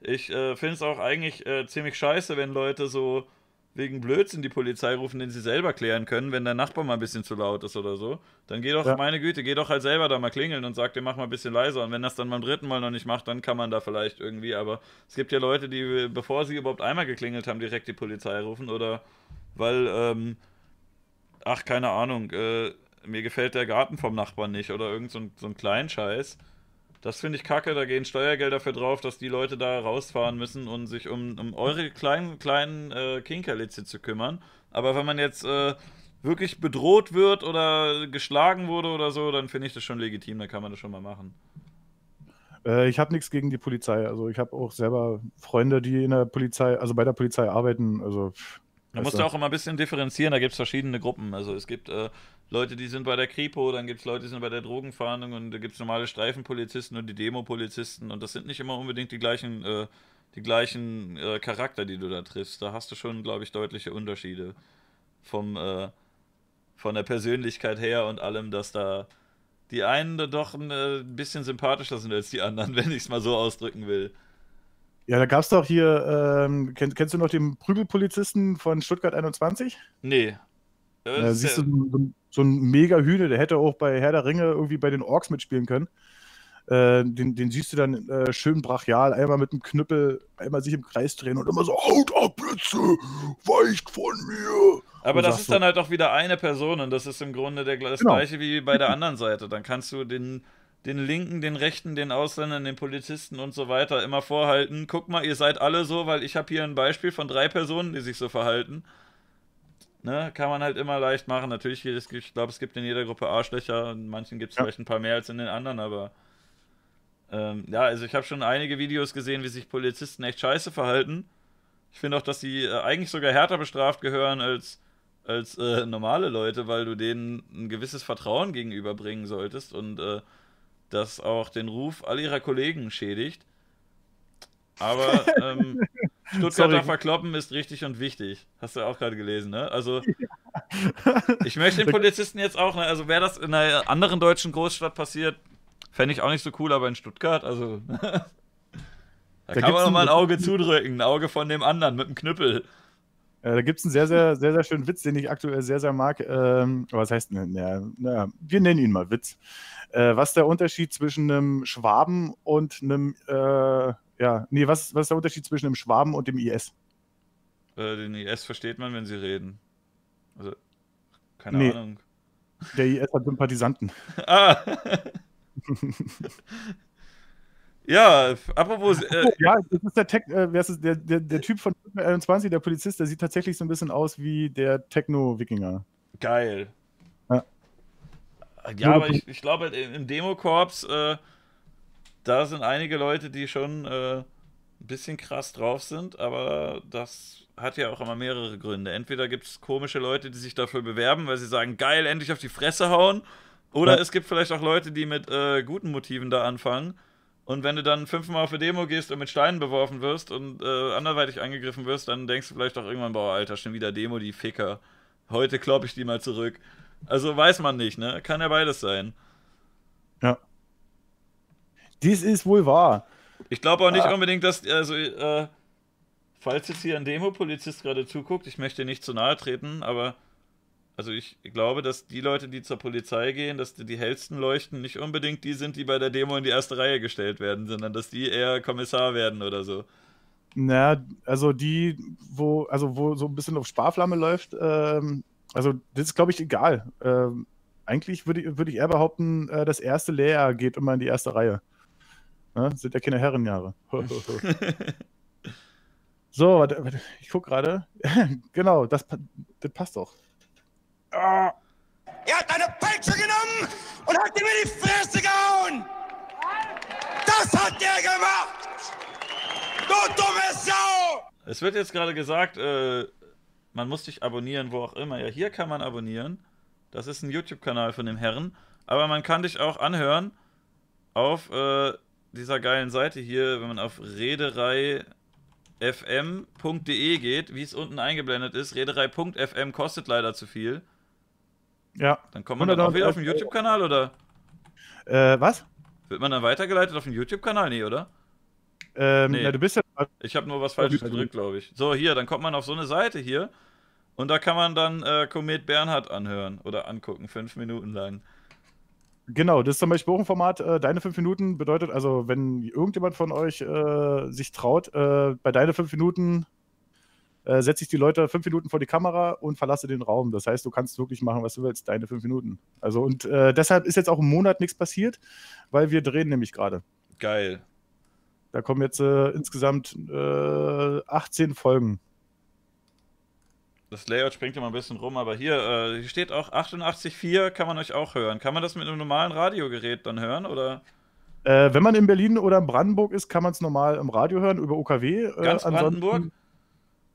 Ich äh, finde es auch eigentlich äh, ziemlich scheiße, wenn Leute so wegen Blödsinn die Polizei rufen, den sie selber klären können, wenn der Nachbar mal ein bisschen zu laut ist oder so. Dann geh doch, Ja. meine Güte, geh doch halt selber da mal klingeln und sag dir, mach mal ein bisschen leiser. Und wenn das dann beim dritten Mal noch nicht macht, dann kann man da vielleicht irgendwie. Aber es gibt ja Leute, die, bevor sie überhaupt einmal geklingelt haben, direkt die Polizei rufen oder weil, ähm, ach, keine Ahnung, äh, mir gefällt der Garten vom Nachbarn nicht oder irgend so ein, so ein kleinen Scheiß. Das finde ich kacke, da gehen Steuergelder für drauf, dass die Leute da rausfahren müssen und sich um, um eure kleinen, kleinen äh, Kinkerlitze zu kümmern. Aber wenn man jetzt äh, wirklich bedroht wird oder geschlagen wurde oder so, dann finde ich das schon legitim, dann kann man das schon mal machen. Äh, ich habe nichts gegen die Polizei. Also ich habe auch selber Freunde, die in der Polizei, also bei der Polizei arbeiten. Also pff, Da musst du. auch immer ein bisschen differenzieren, da gibt es verschiedene Gruppen. Also es gibt äh, Leute, die sind bei der Kripo, dann gibt es Leute, die sind bei der Drogenfahndung und da gibt es normale Streifenpolizisten und die Demopolizisten und das sind nicht immer unbedingt die gleichen, äh, die gleichen äh, Charakter, die du da triffst. Da hast du schon, glaube ich, deutliche Unterschiede vom, äh, von der Persönlichkeit her und allem, dass da die einen da doch ein äh, bisschen sympathischer sind als die anderen, wenn ich es mal so ausdrücken will. Ja, da gab es doch hier, ähm, kenn, kennst du noch den Prügelpolizisten von Stuttgart 21? Nee. Ist siehst ja- du, so, so ein mega Hühne, der hätte auch bei Herr der Ringe irgendwie bei den Orks mitspielen können. Äh, den, den siehst du dann äh, schön brachial, einmal mit dem Knüppel, einmal sich im Kreis drehen und immer so, haut ab, Blitze, weicht von mir. Aber Du das ist so- dann halt auch wieder eine Person und das ist im Grunde der, das Genau. gleiche wie bei der anderen Seite. Dann kannst du den, den Linken, den Rechten, den Ausländern, den Polizisten und so weiter immer vorhalten. Guck mal, ihr seid alle so, weil ich habe hier ein Beispiel von drei Personen, die sich so verhalten. Ne, kann man halt immer leicht machen. Natürlich, ich glaube, es gibt in jeder Gruppe Arschlöcher. In manchen gibt es Ja. vielleicht ein paar mehr als in den anderen, aber ähm, ja, also ich habe schon einige Videos gesehen, wie sich Polizisten echt scheiße verhalten. Ich finde auch, dass sie äh, eigentlich sogar härter bestraft gehören als, als äh, normale Leute, weil du denen ein gewisses Vertrauen gegenüberbringen solltest und äh, das auch den Ruf all ihrer Kollegen schädigt. Aber ähm, Stuttgarter Sorry. verkloppen ist richtig und wichtig. Hast du auch gerade gelesen, ne? Also ich möchte den Polizisten jetzt auch, ne, also wäre das in einer anderen deutschen Großstadt passiert, Fände ich auch nicht so cool, aber in Stuttgart, also. da, Da kann man noch mal ein Auge zudrücken, ein Auge von dem anderen mit dem Knüppel. Äh, da gibt es einen sehr, sehr, sehr, sehr schönen Witz, den ich aktuell sehr, sehr mag. Ähm, aber was heißt, ne, na, na, wir nennen ihn mal Witz. Äh, was ist der Unterschied zwischen einem Schwaben und einem, äh, ja, nee, was, was ist der Unterschied zwischen einem Schwaben und dem IS? Äh, den IS versteht man, wenn sie reden. Also, keine Nee. Ahnung. Der IS hat Sympathisanten. Ah! ja, apropos. Äh, ja, das ist der, Tech, äh, wer ist? Der, der, der Typ von 21, der Polizist, der sieht tatsächlich so ein bisschen aus wie der Techno-Wikinger. geil. Ja. Ja, aber ich, ich glaube, im im Demokorps, äh, da sind einige Leute, die schon äh, ein bisschen krass drauf sind, aber das hat ja auch immer mehrere Gründe. Entweder gibt es komische Leute, die sich dafür bewerben, weil sie sagen, geil, endlich auf die Fresse hauen. Oder Ja. es gibt vielleicht auch Leute, die mit äh, guten Motiven da anfangen. Und wenn du dann fünfmal auf eine Demo gehst und mit Steinen beworfen wirst und äh, anderweitig angegriffen wirst, dann denkst du vielleicht auch irgendwann, boah, Alter, schon wieder Demo, die Ficker. Heute klopp ich die mal zurück. Also weiß man nicht, ne? Kann ja beides sein. Dies ist wohl wahr. Ich glaube auch nicht Ah. unbedingt, dass, also, äh, falls jetzt hier ein Demo-Polizist gerade zuguckt, ich möchte nicht zu nahe treten, aber, also ich glaube, dass die Leute, die zur Polizei gehen, dass die, die hellsten leuchten, nicht unbedingt die sind, die bei der Demo in die erste Reihe gestellt werden, sondern dass die eher Kommissar werden oder so. Na, also die, wo, also wo so ein bisschen auf Sparflamme läuft, ähm, also das ist, glaube ich, egal. Ähm, eigentlich würde ich, würde ich eher behaupten, äh, das erste Lehrjahr geht immer in die erste Reihe. Ne? Sind ja keine Herrenjahre. so, warte, warte, ich gucke gerade. genau, das, das passt doch. Ah, Er hat eine Peitsche genommen und hat ihm in die Fresse gehauen. Das hat er gemacht. Du dumme Sau. Es wird jetzt gerade gesagt, äh, man muss dich abonnieren, wo auch immer. Ja, hier kann man abonnieren. Das ist ein YouTube-Kanal von dem Herren. Aber man kann dich auch anhören auf äh, dieser geilen Seite hier, wenn man auf redereifm.de geht, wie es unten eingeblendet ist. Rederei.fm kostet leider zu viel. Ja. Dann kommt man dann auch wieder auf den 139 Euro. YouTube-Kanal oder Äh, was? wird man dann weitergeleitet auf den YouTube-Kanal? Nee, oder? Ähm, Nee. na, du bist ja. Ich habe nur was Falsches Also- gedrückt, glaube ich. So, hier, dann kommt man auf so eine Seite hier und da kann man dann äh, Komet Bernhard anhören oder angucken, fünf Minuten lang. Genau, das ist zum Beispiel auch ein Format, äh, deine fünf Minuten bedeutet, also wenn irgendjemand von euch äh, sich traut, äh, bei deine fünf Minuten äh, setze ich die Leute fünf Minuten vor die Kamera und verlasse den Raum. Das heißt, du kannst wirklich machen, was du willst, deine fünf Minuten. Also und äh, deshalb ist jetzt auch im Monat nichts passiert, weil wir drehen nämlich gerade. Geil. Da kommen jetzt äh, insgesamt äh, 18 Folgen. Das Layout springt immer ein bisschen rum, aber hier, äh, hier steht auch 88.4, kann man euch auch hören. Kann man das mit einem normalen Radiogerät dann hören? Oder Äh, wenn man in Berlin oder in Brandenburg ist, kann man es normal im Radio hören, über OKW. Äh, Ganz ansonsten- Brandenburg?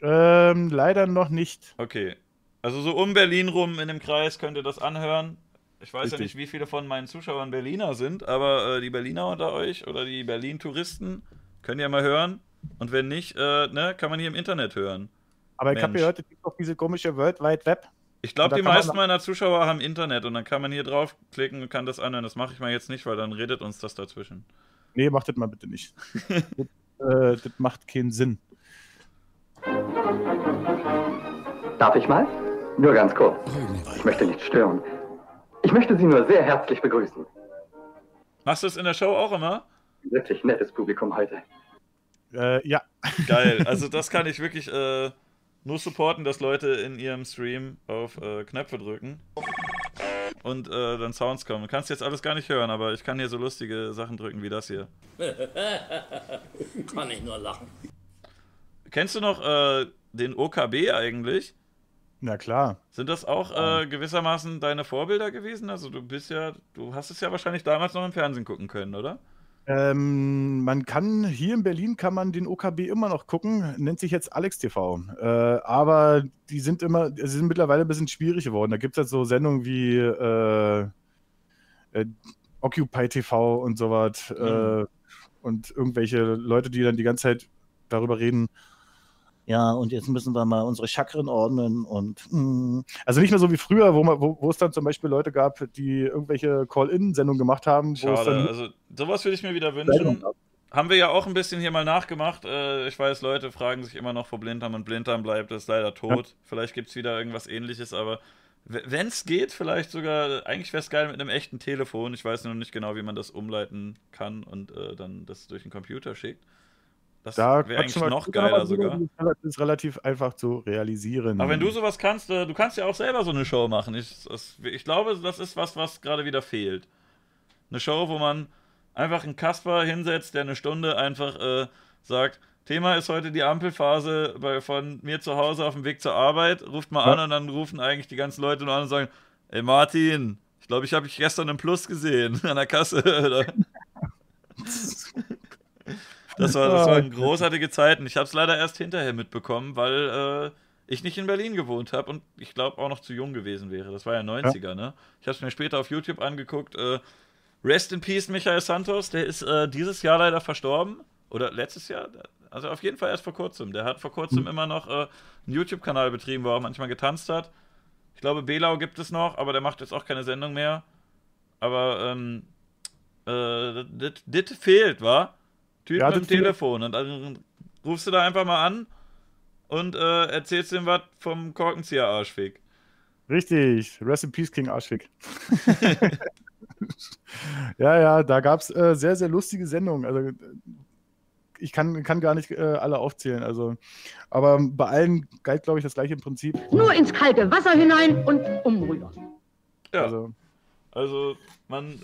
Ähm, leider noch nicht. Okay. Also so um Berlin rum in dem Kreis könnt ihr das anhören. Ich weiß ja Richtig. nicht, wie viele von meinen Zuschauern Berliner sind, aber äh, die Berliner unter euch oder die Berlin-Touristen könnt ihr mal hören. Und wenn nicht, äh, ne, kann man hier im Internet hören. Aber ich habe gehört, es gibt auch diese komische World Wide Web. Ich glaube, die meisten meiner Zuschauer haben Internet und dann kann man hier draufklicken und kann das anhören. Das mache ich mal jetzt nicht, weil dann redet uns das dazwischen. Nee, macht das mal bitte nicht. das, äh, das macht keinen Sinn. Darf ich mal? Nur ganz kurz. Ich möchte nicht stören. Ich möchte Sie nur sehr herzlich begrüßen. Machst du das in der Show auch immer? Wirklich nettes Publikum heute. Äh, ja, Geil. Also das kann ich wirklich äh, nur supporten, dass Leute in ihrem Stream auf äh, Knöpfe drücken und äh, dann Sounds kommen. Du kannst jetzt alles gar nicht hören, aber ich kann hier so lustige Sachen drücken wie das hier. Kann ich nur lachen. Kennst du noch äh, den OKB eigentlich? na klar. Sind das auch äh, gewissermaßen deine Vorbilder gewesen? Also du bist ja, du hast es ja wahrscheinlich damals noch im Fernsehen gucken können, oder? Ähm, man kann hier in Berlin kann man den OKB immer noch gucken, nennt sich jetzt Alex TV. Äh, aber die sind immer, sie sind mittlerweile ein bisschen schwierig geworden. Da gibt es jetzt so Sendungen wie äh, äh, Occupy TV und sowas. Äh, und irgendwelche Leute, die dann die ganze Zeit darüber reden. Ja, und jetzt müssen wir mal unsere Chakren ordnen und mh. also nicht mehr so wie früher, wo, man, wo, wo es dann zum Beispiel Leute gab, die irgendwelche Call-In-Sendungen gemacht haben. Wo es Schade. dann Also, sowas würde ich mir wieder wünschen. Haben wir ja auch ein bisschen hier mal nachgemacht. Äh, ich weiß, Leute fragen sich immer noch, wo Blinddarm und Blinddarm bleibt. Das ist leider tot. Vielleicht gibt es wieder irgendwas ähnliches, aber wenn es geht, vielleicht sogar, eigentlich wäre es geil mit einem echten Telefon. Ich weiß nur nicht genau, wie man das umleiten kann und äh, dann das durch den Computer schickt. Das Da wäre eigentlich noch später geiler sogar. Das ist rela- Das ist relativ einfach zu realisieren. Aber wenn du sowas kannst, äh, du kannst ja auch selber so eine Show machen. Ich, das, ich glaube, das ist was, was gerade wieder fehlt. Eine Show, wo man einfach einen Kasper hinsetzt, der eine Stunde einfach äh, sagt, Thema ist heute die Ampelphase bei, von mir zu Hause auf dem Weg zur Arbeit. Ruft mal Ja. an und dann rufen eigentlich die ganzen Leute nur an und sagen, ey Martin, ich glaube, ich habe dich gestern im Plus gesehen an der Kasse. das, war, das waren großartige Zeiten. Ich habe es leider erst hinterher mitbekommen, weil äh, ich nicht in Berlin gewohnt habe und ich glaube auch noch zu jung gewesen wäre. Das war ja 90er, ne? Ich habe es mir später auf YouTube angeguckt. Äh, Rest in Peace, Michael Santos. Der ist äh, dieses Jahr leider verstorben. Oder letztes Jahr. Also auf jeden Fall erst vor kurzem. Der hat vor kurzem immer noch äh, einen YouTube-Kanal betrieben, wo er manchmal getanzt hat. Ich glaube, Belau gibt es noch, aber der macht jetzt auch keine Sendung mehr. Aber ähm, äh, das das fehlt, wa? Typ Ja, mit dem. Telefon. Und dann rufst du da einfach mal an und äh, erzählst ihm was vom Korkenzieher-Arschfick. Richtig, Rest in Peace, King Arschwick. ja, ja, da gab es äh, sehr, sehr lustige Sendungen. Also äh, ich kann, kann gar nicht äh, alle aufzählen. Also, aber bei allen galt, glaube ich, das gleiche Prinzip. Nur ins kalte Wasser hinein und umrühren. Ja. Also, Also, man,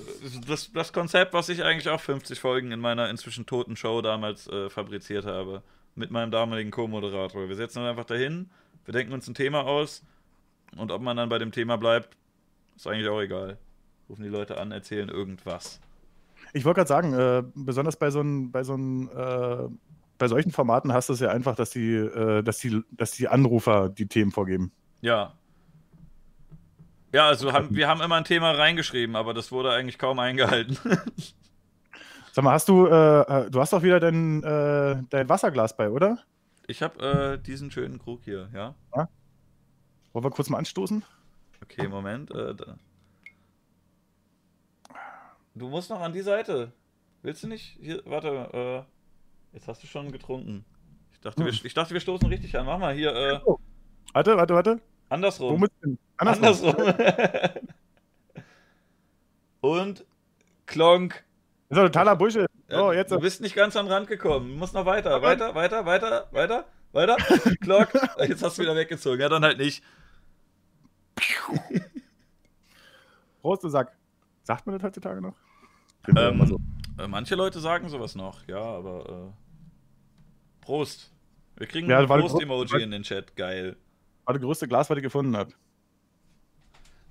das, das Konzept, was ich eigentlich auch 50 Folgen in meiner inzwischen toten Show damals äh, fabriziert habe, mit meinem damaligen Co-Moderator. Wir setzen uns einfach dahin, wir denken uns ein Thema aus und ob man dann bei dem Thema bleibt, ist eigentlich auch egal. Rufen die Leute an, erzählen irgendwas. ich wollte gerade sagen, äh, besonders bei so ein, bei so ein, äh, bei solchen Formaten hast du es ja einfach, dass die, äh, dass die, dass die Anrufer die Themen vorgeben. Ja. Ja, also haben, wir haben immer ein Thema reingeschrieben, aber das wurde eigentlich kaum eingehalten. Sag mal, hast du, äh, äh, du hast doch wieder dein, äh, dein Wasserglas bei, oder? Ich habe äh, diesen schönen Krug hier, ja? Wollen wir kurz mal anstoßen? Okay, Moment. Äh. Du musst noch an die Seite. Willst du nicht? Hier, warte. Äh, jetzt hast du schon getrunken. Ich dachte, wir, ich dachte, wir stoßen richtig an. Mach mal hier. Äh, Warte, warte, warte. Andersrum. Womit denn? Andersrum. andersrum. Und Klonk. Das ist doch totaler. Äh, Oh, jetzt. Du bist nicht ganz an den Rand gekommen. Du musst noch weiter, weiter, weiter, weiter, weiter, weiter. Klonk. Jetzt hast du wieder weggezogen. Ja, dann halt nicht. Prost, du Sack. Sagt man das heutzutage noch? Ähm, so. äh, manche Leute sagen sowas noch, ja, aber äh, Prost. Wir kriegen Ja, ein Prost-Emoji in den Chat, geil. War das größte Glas, was ich gefunden habe.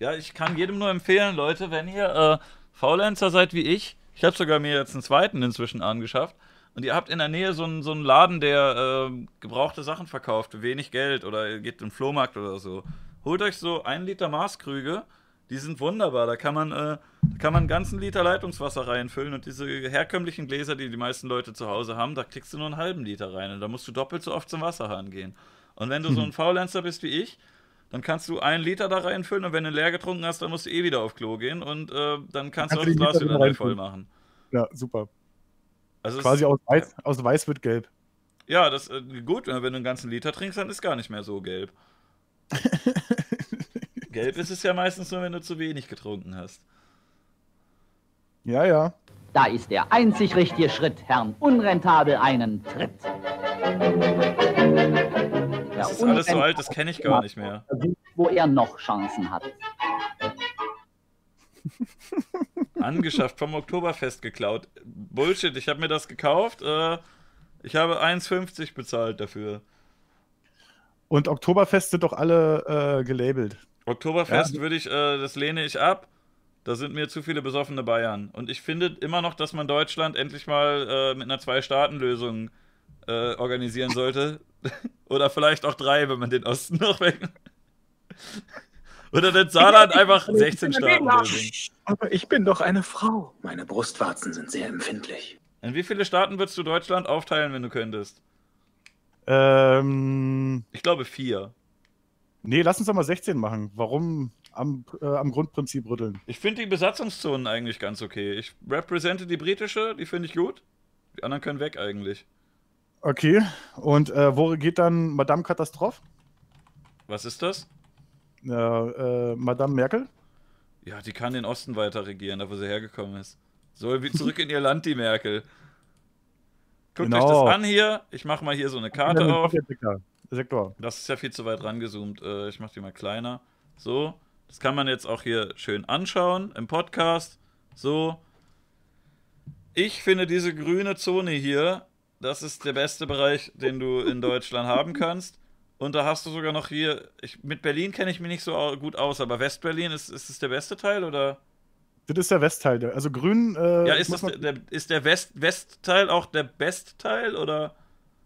Ja, ich kann jedem nur empfehlen, Leute, wenn ihr äh, Faulenzer seid wie ich, ich habe sogar mir jetzt einen zweiten inzwischen angeschafft, und ihr habt in der Nähe so einen, so einen Laden, der äh, gebrauchte Sachen verkauft, wenig Geld, oder ihr geht in den Flohmarkt oder so, holt euch so einen Liter Maßkrüge, die sind wunderbar, da kann man, äh, da kann man einen ganzen Liter Leitungswasser reinfüllen und diese herkömmlichen Gläser, die die meisten Leute zu Hause haben, da kriegst du nur einen halben Liter rein und da musst du doppelt so oft zum Wasserhahn gehen. Und wenn du so ein Faulenzer bist wie ich, dann kannst du einen Liter da reinfüllen und wenn du leer getrunken hast, dann musst du eh wieder auf Klo gehen und äh, dann kannst du Kannst auch du das die Glas wieder neu voll machen. Ja, super. Also Quasi aus weiß, aus weiß wird gelb. Ja, das äh, gut, wenn du einen ganzen Liter trinkst, dann ist gar nicht mehr so gelb. gelb ist es ja meistens nur, wenn du zu wenig getrunken hast. Ja, ja. Da ist der einzig richtige Schritt, Herrn Unrentabel einen Tritt. Das ist alles so alt, das kenne ich gar nicht mehr. Wo er noch Chancen hat. Angeschafft, vom Oktoberfest geklaut. Bullshit, ich habe mir das gekauft. Äh, ich habe 1,50 bezahlt dafür. Und Oktoberfest sind doch alle äh, gelabelt. Oktoberfest Ja. würde ich, äh, das lehne ich ab. Da sind mir zu viele besoffene Bayern. Und ich finde immer noch, dass man Deutschland endlich mal äh, mit einer Zwei-Staaten-Lösung äh, organisieren sollte. Oder vielleicht auch drei, wenn man den Osten noch weg. Oder den Saarland einfach 16 Staaten. Aber ich bin doch eine Frau. Meine Brustwarzen sind sehr empfindlich. In wie viele Staaten würdest du Deutschland aufteilen, wenn du könntest? Ähm, Ich glaube vier. nee, lass uns doch mal 16 machen. Warum am, äh, am Grundprinzip rütteln? Ich finde die Besatzungszonen eigentlich ganz okay. Ich represente die britische, die finde ich gut. Die anderen können weg eigentlich. Okay, und äh, wo geht dann Madame Katastrophe? Was ist das? Ja, äh, Madame Merkel? Ja, die kann den Osten weiter regieren, da wo sie hergekommen ist. Soll wie zurück in ihr Land, die Merkel. Guckt euch Genau. das an hier. Ich mache mal hier so eine Karte auf. Sektor. Sektor. Das ist ja viel zu weit rangezoomt. Äh, ich mache die mal kleiner. So. Das kann man jetzt auch hier schön anschauen im Podcast. So. Ich finde diese grüne Zone hier, das ist der beste Bereich, den du in Deutschland haben kannst. Und da hast du sogar noch hier, ich, mit Berlin kenne ich mich nicht so gut aus, aber Westberlin, ist, ist es der beste Teil oder? Das ist der Westteil. Also grün. Äh, Ja, ist, das man- der, ist der West, Westteil auch der Bestteil oder?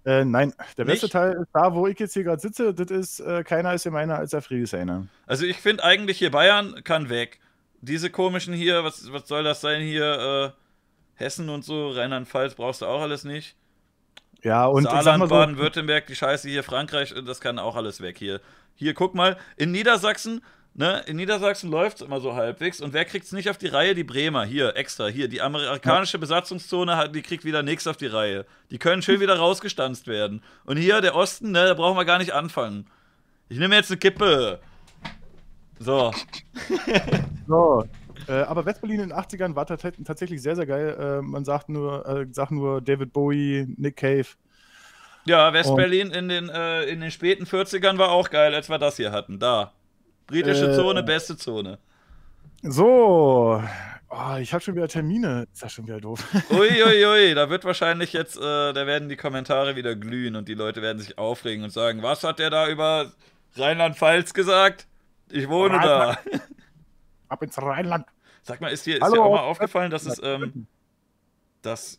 Äh, nein, der Nicht? beste Teil ist da, wo ich jetzt hier gerade sitze. Das ist, äh, keiner ist gemeiner als der Friedrichshainer. Also ich finde eigentlich hier Bayern kann weg. Diese komischen hier, was, was soll das sein hier? Äh, Hessen und so, Rheinland-Pfalz brauchst du auch alles nicht. Ja, und Saarland, so, Baden-Württemberg, die Scheiße hier, Frankreich, das kann auch alles weg hier. Hier, guck mal, in Niedersachsen, ne, in Niedersachsen läuft es immer so halbwegs. Und wer kriegt es nicht auf die Reihe? Die Bremer, hier, extra, hier. Die amerikanische Besatzungszone, die kriegt wieder nichts auf die Reihe. Die können schön wieder rausgestanzt werden. Und hier, der Osten, ne, da brauchen wir gar nicht anfangen. Ich nehme jetzt eine Kippe. So. so. Äh, aber Westberlin in den 80ern war tat tatsächlich sehr, sehr geil. Äh, man sagt nur, äh, sagt nur David Bowie, Nick Cave. Ja, Westberlin in den, äh, in den späten 40ern war auch geil, als wir das hier hatten. Da. Britische Äh, Zone, beste Zone. So. Oh, ich habe schon wieder Termine. Ist das schon wieder doof. Uiuiui, ui, da wird wahrscheinlich jetzt, äh, da werden die Kommentare wieder glühen und die Leute werden sich aufregen und sagen, was hat der da über Rheinland-Pfalz gesagt? Ich wohne da. Ab ins Rheinland. Sag mal, ist dir, ist Hallo. dir auch mal aufgefallen, dass es, ähm, dass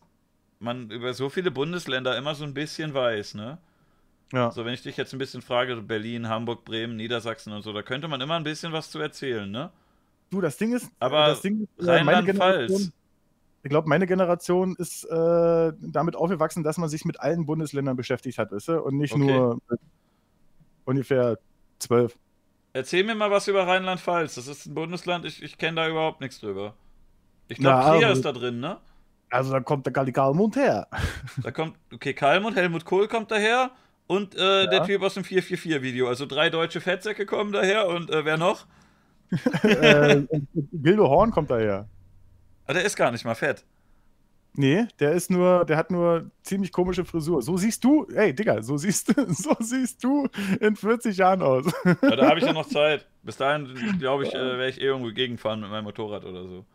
man über so viele Bundesländer immer so ein bisschen weiß, ne? Ja. So, wenn ich dich jetzt ein bisschen frage, Berlin, Hamburg, Bremen, Niedersachsen und so, da könnte man immer ein bisschen was zu erzählen, ne? Du, das Ding ist, Aber das Ding ist, äh, meine Rheinland-Pfalz. Generation, ich glaube, meine Generation ist äh, damit aufgewachsen, dass man sich mit allen Bundesländern beschäftigt hat, weißt du? Und nicht Okay. nur mit ungefähr zwölf. Erzähl mir mal was über Rheinland-Pfalz. Das ist ein Bundesland, ich, ich kenne da überhaupt nichts drüber. Ich glaube, Trier also- ist da drin, ne? Also da kommt der Galligalmund her. Da kommt, okay, Kalmund, Helmut Kohl kommt daher und äh, der Typ aus dem 444-Video. Also drei deutsche Fettsäcke kommen daher und äh, wer noch? äh, Gildo Horn kommt daher. Ah, der ist gar nicht mal fett. Nee, der ist nur, der hat nur ziemlich komische Frisur. So siehst du, ey, Digga, so siehst, so siehst du in 40 Jahren aus. Ja, da habe ich ja noch Zeit. Bis dahin, glaube ich, äh, werde ich eh irgendwo gegenfahren mit meinem Motorrad oder so.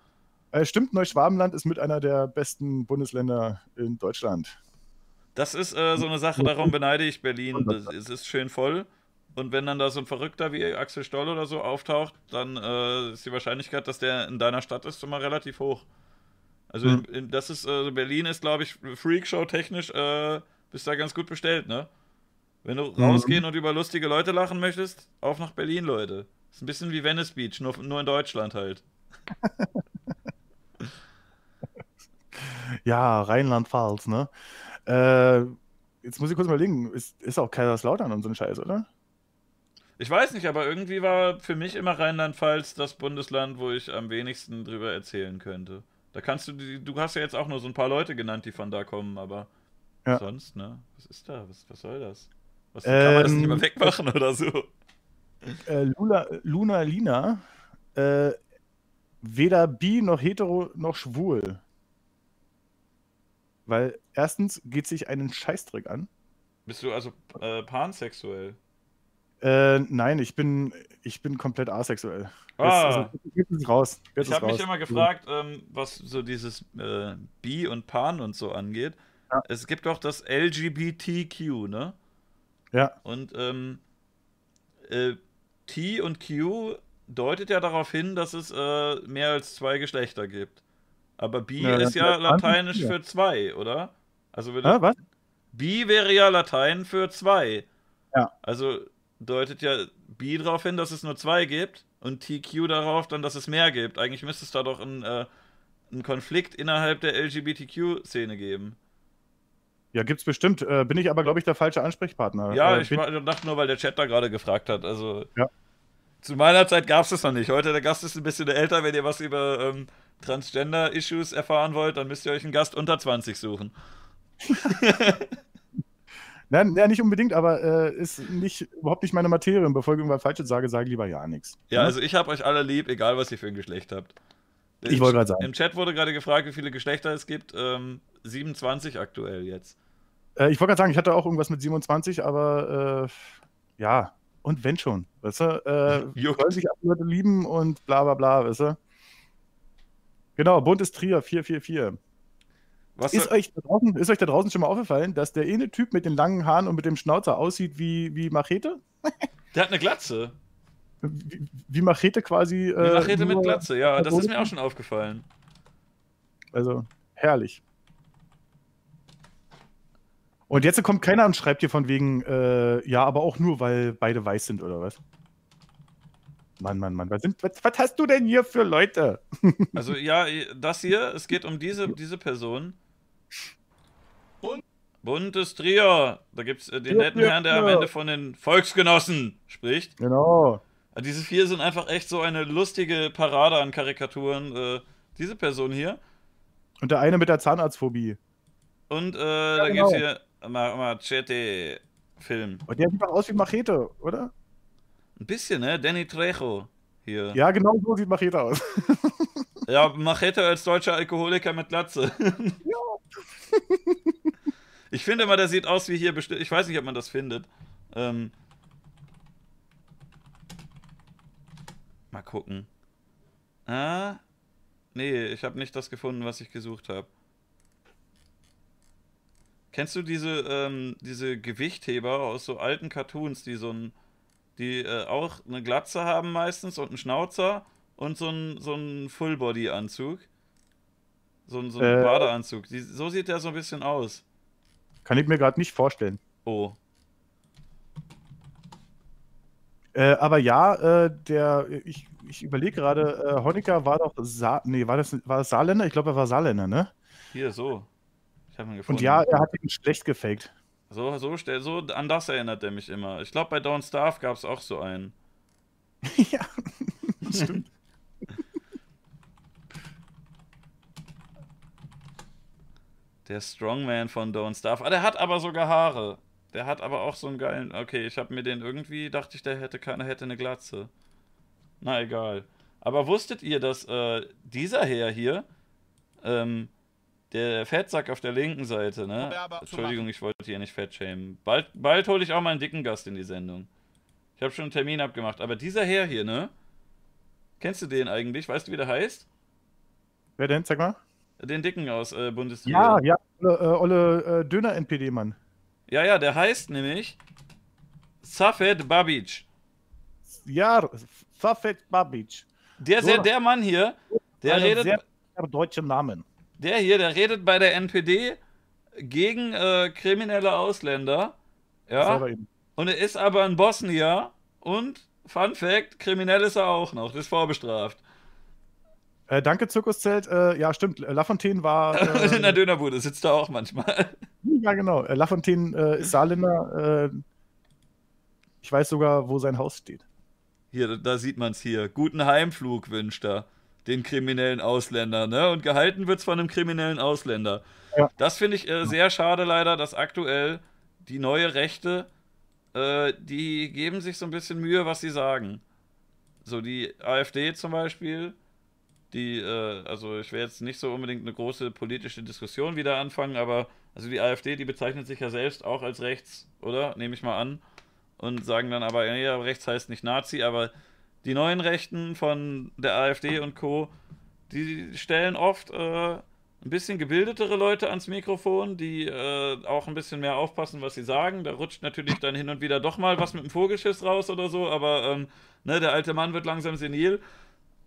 Äh, stimmt, Neuschwabenland ist mit einer der besten Bundesländer in Deutschland. Das ist äh, so eine Sache, darum beneide ich Berlin. Das, es ist schön voll. Und wenn dann da so ein Verrückter wie Axel Stoll oder so auftaucht, dann äh, ist die Wahrscheinlichkeit, dass der in deiner Stadt ist, schon mal relativ hoch. Also Hm. in, in, das ist, äh, Berlin ist, glaube ich, Freakshow technisch, äh, bist da ganz gut bestellt, ne? Wenn du Mhm. rausgehen und über lustige Leute lachen möchtest, auf nach Berlin, Leute. Ist ein bisschen wie Venice Beach, nur, nur in Deutschland halt. Ja, Rheinland-Pfalz, ne? Äh, jetzt muss ich kurz überlegen, ist, ist auch Kaiserslautern und so ein Scheiß, oder? Ich weiß nicht, aber irgendwie war für mich immer Rheinland-Pfalz das Bundesland, wo ich am wenigsten drüber erzählen könnte. Da kannst du, du hast ja jetzt auch nur so ein paar Leute genannt, die von da kommen, aber Ja. sonst, ne? Was ist da? Was, was soll das? Was, kann man das nicht Ähm, mal wegmachen oder so? Äh, Luna, Luna Lina, äh, weder bi noch hetero noch schwul. Weil erstens geht sich einen Scheißdreck an. Bist du also äh, pansexuell? Äh, nein, ich bin, ich bin komplett asexuell. Ah. also, jetzt es raus. Jetzt Ich habe mich immer gefragt, ähm, was so dieses äh, Bi und Pan und so angeht. Es gibt doch das LGBTQ, ne? Ja. Und ähm, äh, T und Q deutet ja darauf hin, dass es äh, mehr als zwei Geschlechter gibt. Aber Bi Ja, ist ja lateinisch für zwei, oder? Also würde Hä, was? Bi wäre ja Latein für zwei. Ja. Also deutet ja Bi darauf hin, dass es nur zwei gibt und TQ darauf dann, dass es mehr gibt. Eigentlich müsste es da doch einen, äh, einen Konflikt innerhalb der LGBTQ-Szene geben. Ja, gibt's bestimmt. Äh, bin ich aber, glaube ich, der falsche Ansprechpartner. Ja, äh, ich dachte nur, weil der Chat da gerade gefragt hat. Also Ja. zu meiner Zeit gab es das noch nicht. Heute der Gast ist ein bisschen älter. Wenn ihr was über ähm, Transgender-Issues erfahren wollt, dann müsst ihr euch einen Gast unter 20 suchen. Nein, nein, nicht unbedingt, aber äh, ist nicht, überhaupt nicht meine Materie. Und bevor ich irgendwas Falsches sage, sage ich lieber ja nichts. Ja, also ich habe euch alle lieb, egal was ihr für ein Geschlecht habt. Ich wollte gerade sagen. Im Chat wurde gerade gefragt, wie viele Geschlechter es gibt. Ähm, 27 aktuell jetzt. Äh, ich wollte gerade sagen, ich hatte auch irgendwas mit 27, aber äh, ja, und wenn schon, weißt du? Äh, sollen sich alle Leute lieben und bla bla bla, weißt du? Genau, Buntes Trier 444. Was Ist euch, da draußen, ist euch da draußen schon mal aufgefallen, dass der eine Typ mit den langen Haaren und mit dem Schnauzer aussieht wie, wie Machete? Der hat eine Glatze. Wie, wie Machete quasi. Wie äh, Machete mit nur- Glatze, ja, das ist mir auch schon aufgefallen. Also, herrlich. Und jetzt kommt keiner und schreibt hier von wegen, äh, ja, aber auch nur, weil beide weiß sind, oder was? Mann, Mann, Mann, was, sind, was, was hast du denn hier für Leute? Also ja, das hier, es geht um diese, diese Person. Buntes Trier. Da gibt es den Trier, netten Herrn, der am. Ende von den Volksgenossen spricht. Genau. Ja, Diese vier sind einfach echt so eine lustige Parade an Karikaturen. Äh, diese Person hier. Und der eine mit der Zahnarztphobie. Und äh, da genau. gibt's hier Ma Machete Film. Und der sieht doch aus wie Machete, oder? Ein bisschen, ne? Danny Trejo hier. Ja, genau so sieht Machete aus. Ja, Machete als deutscher Alkoholiker mit Glatze. ich finde immer, der sieht aus wie hier bestimmt. Ich weiß nicht, ob man das findet. Ähm, mal gucken. Ah, nee, ich habe nicht das gefunden, was ich gesucht habe. Kennst du diese, ähm, diese Gewichtheber aus so alten Cartoons, die so ein, die äh, auch eine Glatze haben meistens und einen Schnauzer und so ein, so ein Fullbody-Anzug? So ein, so ein Äh. Badeanzug. Die, so sieht der so ein bisschen aus. Kann ich mir gerade nicht vorstellen. Oh. Äh, aber ja, äh, der, ich, ich überlege gerade, äh, Honecker war doch Sa nee, war das, war das Saarländer? Ich glaube, er war Saarländer, ne? Hier, so. Ich habe ihn gefunden. Und ja, er hat ihn schlecht gefaked. So, so, so an das erinnert er mich immer. Ich glaube, bei Don't Starve gab es auch so einen. ja, stimmt. Der Strongman von Don't Starve. Ah, der hat aber sogar Haare. Der hat aber auch so einen geilen. Okay, ich habe mir den irgendwie, dachte ich, der hätte keiner hätte eine Glatze. Na egal. Aber wusstet ihr, dass äh, dieser Herr hier, ähm, der Fettsack auf der linken Seite, ne? Entschuldigung, ich wollte hier nicht fettschämen. Bald, bald hole ich auch mal einen dicken Gast in die Sendung. Ich habe schon einen Termin abgemacht. Aber dieser Herr hier, ne? Kennst du den eigentlich? Weißt du, wie der heißt? Wer denn? Sag mal. Den Dicken aus äh, Bundesliga. Ja, ja, Olle, äh, Olle äh, Döner-NPD-Mann. Ja, ja, der heißt nämlich Safed Babic. Ja, Safed Babic. Der, So. der, der Mann hier, der redet, sehr deutschen Namen. der hier, der redet bei der NPD gegen äh, kriminelle Ausländer. Ja. Und er ist aber ein Bosnier und, Fun Fact, kriminell ist er auch noch. Das ist vorbestraft. Äh, danke, Zirkuszelt. Äh, ja, stimmt. Lafontaine war. In der Äh, Dönerbude sitzt er auch manchmal. ja, genau. Äh, Lafontaine äh, ist Saarländer. Äh, ich weiß sogar, wo sein Haus steht. Hier, da sieht man es hier. Guten Heimflug wünscht er den kriminellen Ausländer, ne? Und gehalten wird's von einem kriminellen Ausländer. Ja. Das finde ich äh, sehr schade leider, dass aktuell die neue Rechte, äh, die geben sich so ein bisschen Mühe, was sie sagen. So die AfD zum Beispiel, die, äh, also ich will jetzt nicht so unbedingt eine große politische Diskussion wieder anfangen, aber also die AfD, die bezeichnet sich ja selbst auch als rechts, oder? Nehme ich mal an. Und sagen dann aber, ja, rechts heißt nicht Nazi, aber die neuen Rechten von der AfD und Co., die stellen oft äh, ein bisschen gebildetere Leute ans Mikrofon, die äh, auch ein bisschen mehr aufpassen, was sie sagen. Da rutscht natürlich dann hin und wieder doch mal was mit dem Vogelschiss raus oder so, aber ähm, ne, der alte Mann wird langsam senil.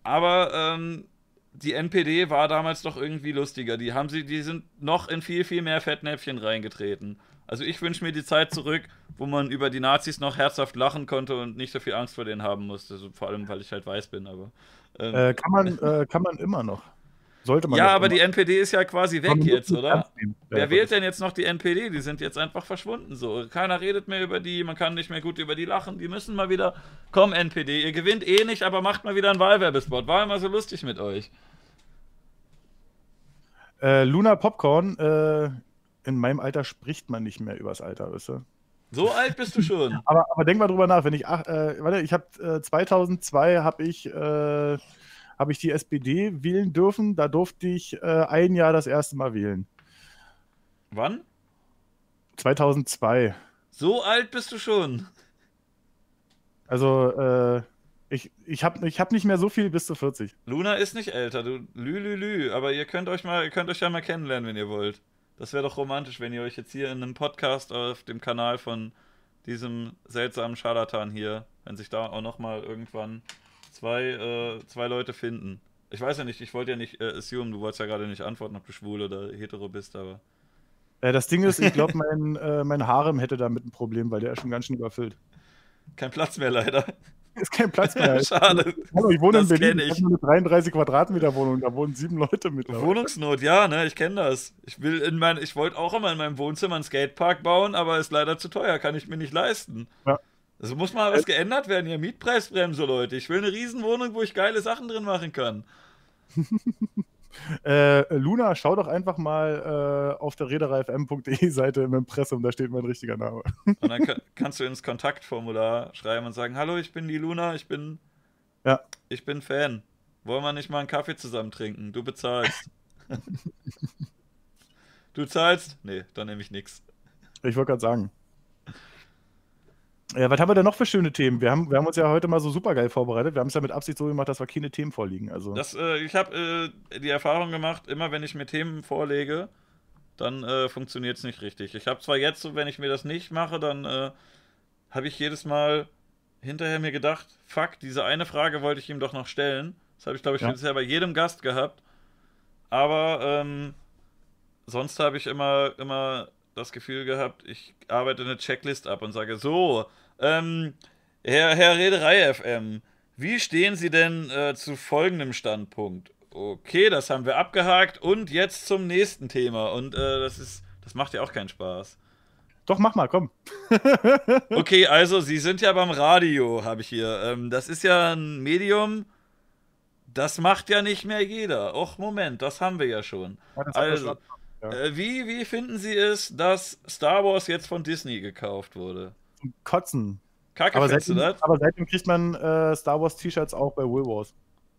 Aber ähm, die NPD war damals doch irgendwie lustiger. Die haben sie, die sind noch in viel, viel mehr Fettnäpfchen reingetreten. Also ich wünsche mir die Zeit zurück, wo man über die Nazis noch herzhaft lachen konnte und nicht so viel Angst vor denen haben musste. Also vor allem, weil ich halt weiß bin, aber. ähm, Äh, kann, man, äh, kann man immer noch. Sollte man Ja, aber die NPD ist ja quasi weg jetzt, oder? Wer ja, wählt denn jetzt noch die NPD? Die sind jetzt einfach verschwunden so. Keiner redet mehr über die, man kann nicht mehr gut über die lachen. Die müssen mal wieder. Komm, NPD, ihr gewinnt eh nicht, aber macht mal wieder einen Wahlwerbespot. War immer so lustig mit euch. Äh, Luna Popcorn, äh, in meinem Alter spricht man nicht mehr übers Alter, weißt du? So alt bist du schon. Aber, aber denk mal drüber nach, wenn ich, ach, äh, warte, ich habe äh, 2002 habe ich, äh, hab ich die SPD wählen dürfen. Da durfte ich äh, ein Jahr das erste Mal wählen. Wann? 2002. So alt bist du schon. Also äh, ich, ich habe ich hab nicht mehr so viel bis zu 40. Luna ist nicht älter, du lü lü lü, aber ihr könnt euch mal, ihr könnt euch ja mal kennenlernen, wenn ihr wollt. Das wäre doch romantisch, wenn ihr euch jetzt hier in einem Podcast auf dem Kanal von diesem seltsamen Scharlatan hier, wenn sich da auch noch mal irgendwann zwei, äh, zwei Leute finden. Ich weiß ja nicht, ich wollte ja nicht äh, assume, du wolltest ja gerade nicht antworten, ob du schwul oder hetero bist, aber Äh, das Ding ist, ich glaube, mein, äh, mein Harem hätte damit ein Problem, weil der ist schon ganz schön überfüllt. kein Platz mehr leider. Ist kein Platz mehr. Schade. Hallo, ich wohne Das in Berlin. ich. Ich habe eine 33 Quadratmeter Wohnung. Da wohnen sieben Leute mittlerweile. Wohnungsnot, ja, ne, ich kenne das. Ich will in mein, ich wollte auch immer in meinem Wohnzimmer einen Skatepark bauen, aber ist leider zu teuer, kann ich mir nicht leisten. Ja. Also muss mal was geändert werden hier. Mietpreisbremse, Leute. Ich will eine Riesenwohnung, wo ich geile Sachen drin machen kann. Äh, Luna, schau doch einfach mal äh, auf der reedereifm.de Seite im Impressum, da steht mein richtiger Name. Und dann ka- kannst du ins Kontaktformular schreiben und sagen, hallo, ich bin die Luna, ich bin, Ja. ich bin Fan. Wollen wir nicht mal einen Kaffee zusammen trinken? Du bezahlst. du zahlst? Nee, dann nehme ich nichts. Ich wollte gerade sagen. Ja, was haben wir denn noch für schöne Themen? Wir haben, wir haben uns ja heute mal so super geil vorbereitet. Wir haben es ja mit Absicht so gemacht, dass wir keine Themen vorliegen. Also, Das, äh, ich habe äh, die Erfahrung gemacht, immer wenn ich mir Themen vorlege, dann äh, funktioniert es nicht richtig. Ich habe zwar jetzt wenn ich mir das nicht mache, dann äh, habe ich jedes Mal hinterher mir gedacht, fuck, diese eine Frage wollte ich ihm doch noch stellen. Das habe ich, glaube ich, Ja. bisher bei jedem Gast gehabt. Aber ähm, sonst habe ich immer, immer das Gefühl gehabt, ich arbeite eine Checklist ab und sage, so, ähm, Herr, Herr Rederei FM, wie stehen Sie denn äh, zu folgendem Standpunkt? Okay, das haben wir abgehakt und jetzt zum nächsten Thema. Und äh, das ist, das macht ja auch keinen Spaß. doch, mach mal, komm. Okay, also Sie sind ja beim Radio, habe ich hier. Ähm, das ist ja ein Medium, das macht ja nicht mehr jeder. Och, Moment, das haben wir ja schon. Ja, Also, schon. Ja. äh, wie, wie finden Sie es, dass Star Wars jetzt von Disney gekauft wurde? Zum Kotzen. Kacke, Aber seitdem, das? aber seitdem kriegt man äh, Star Wars T-Shirts auch bei Woolworths.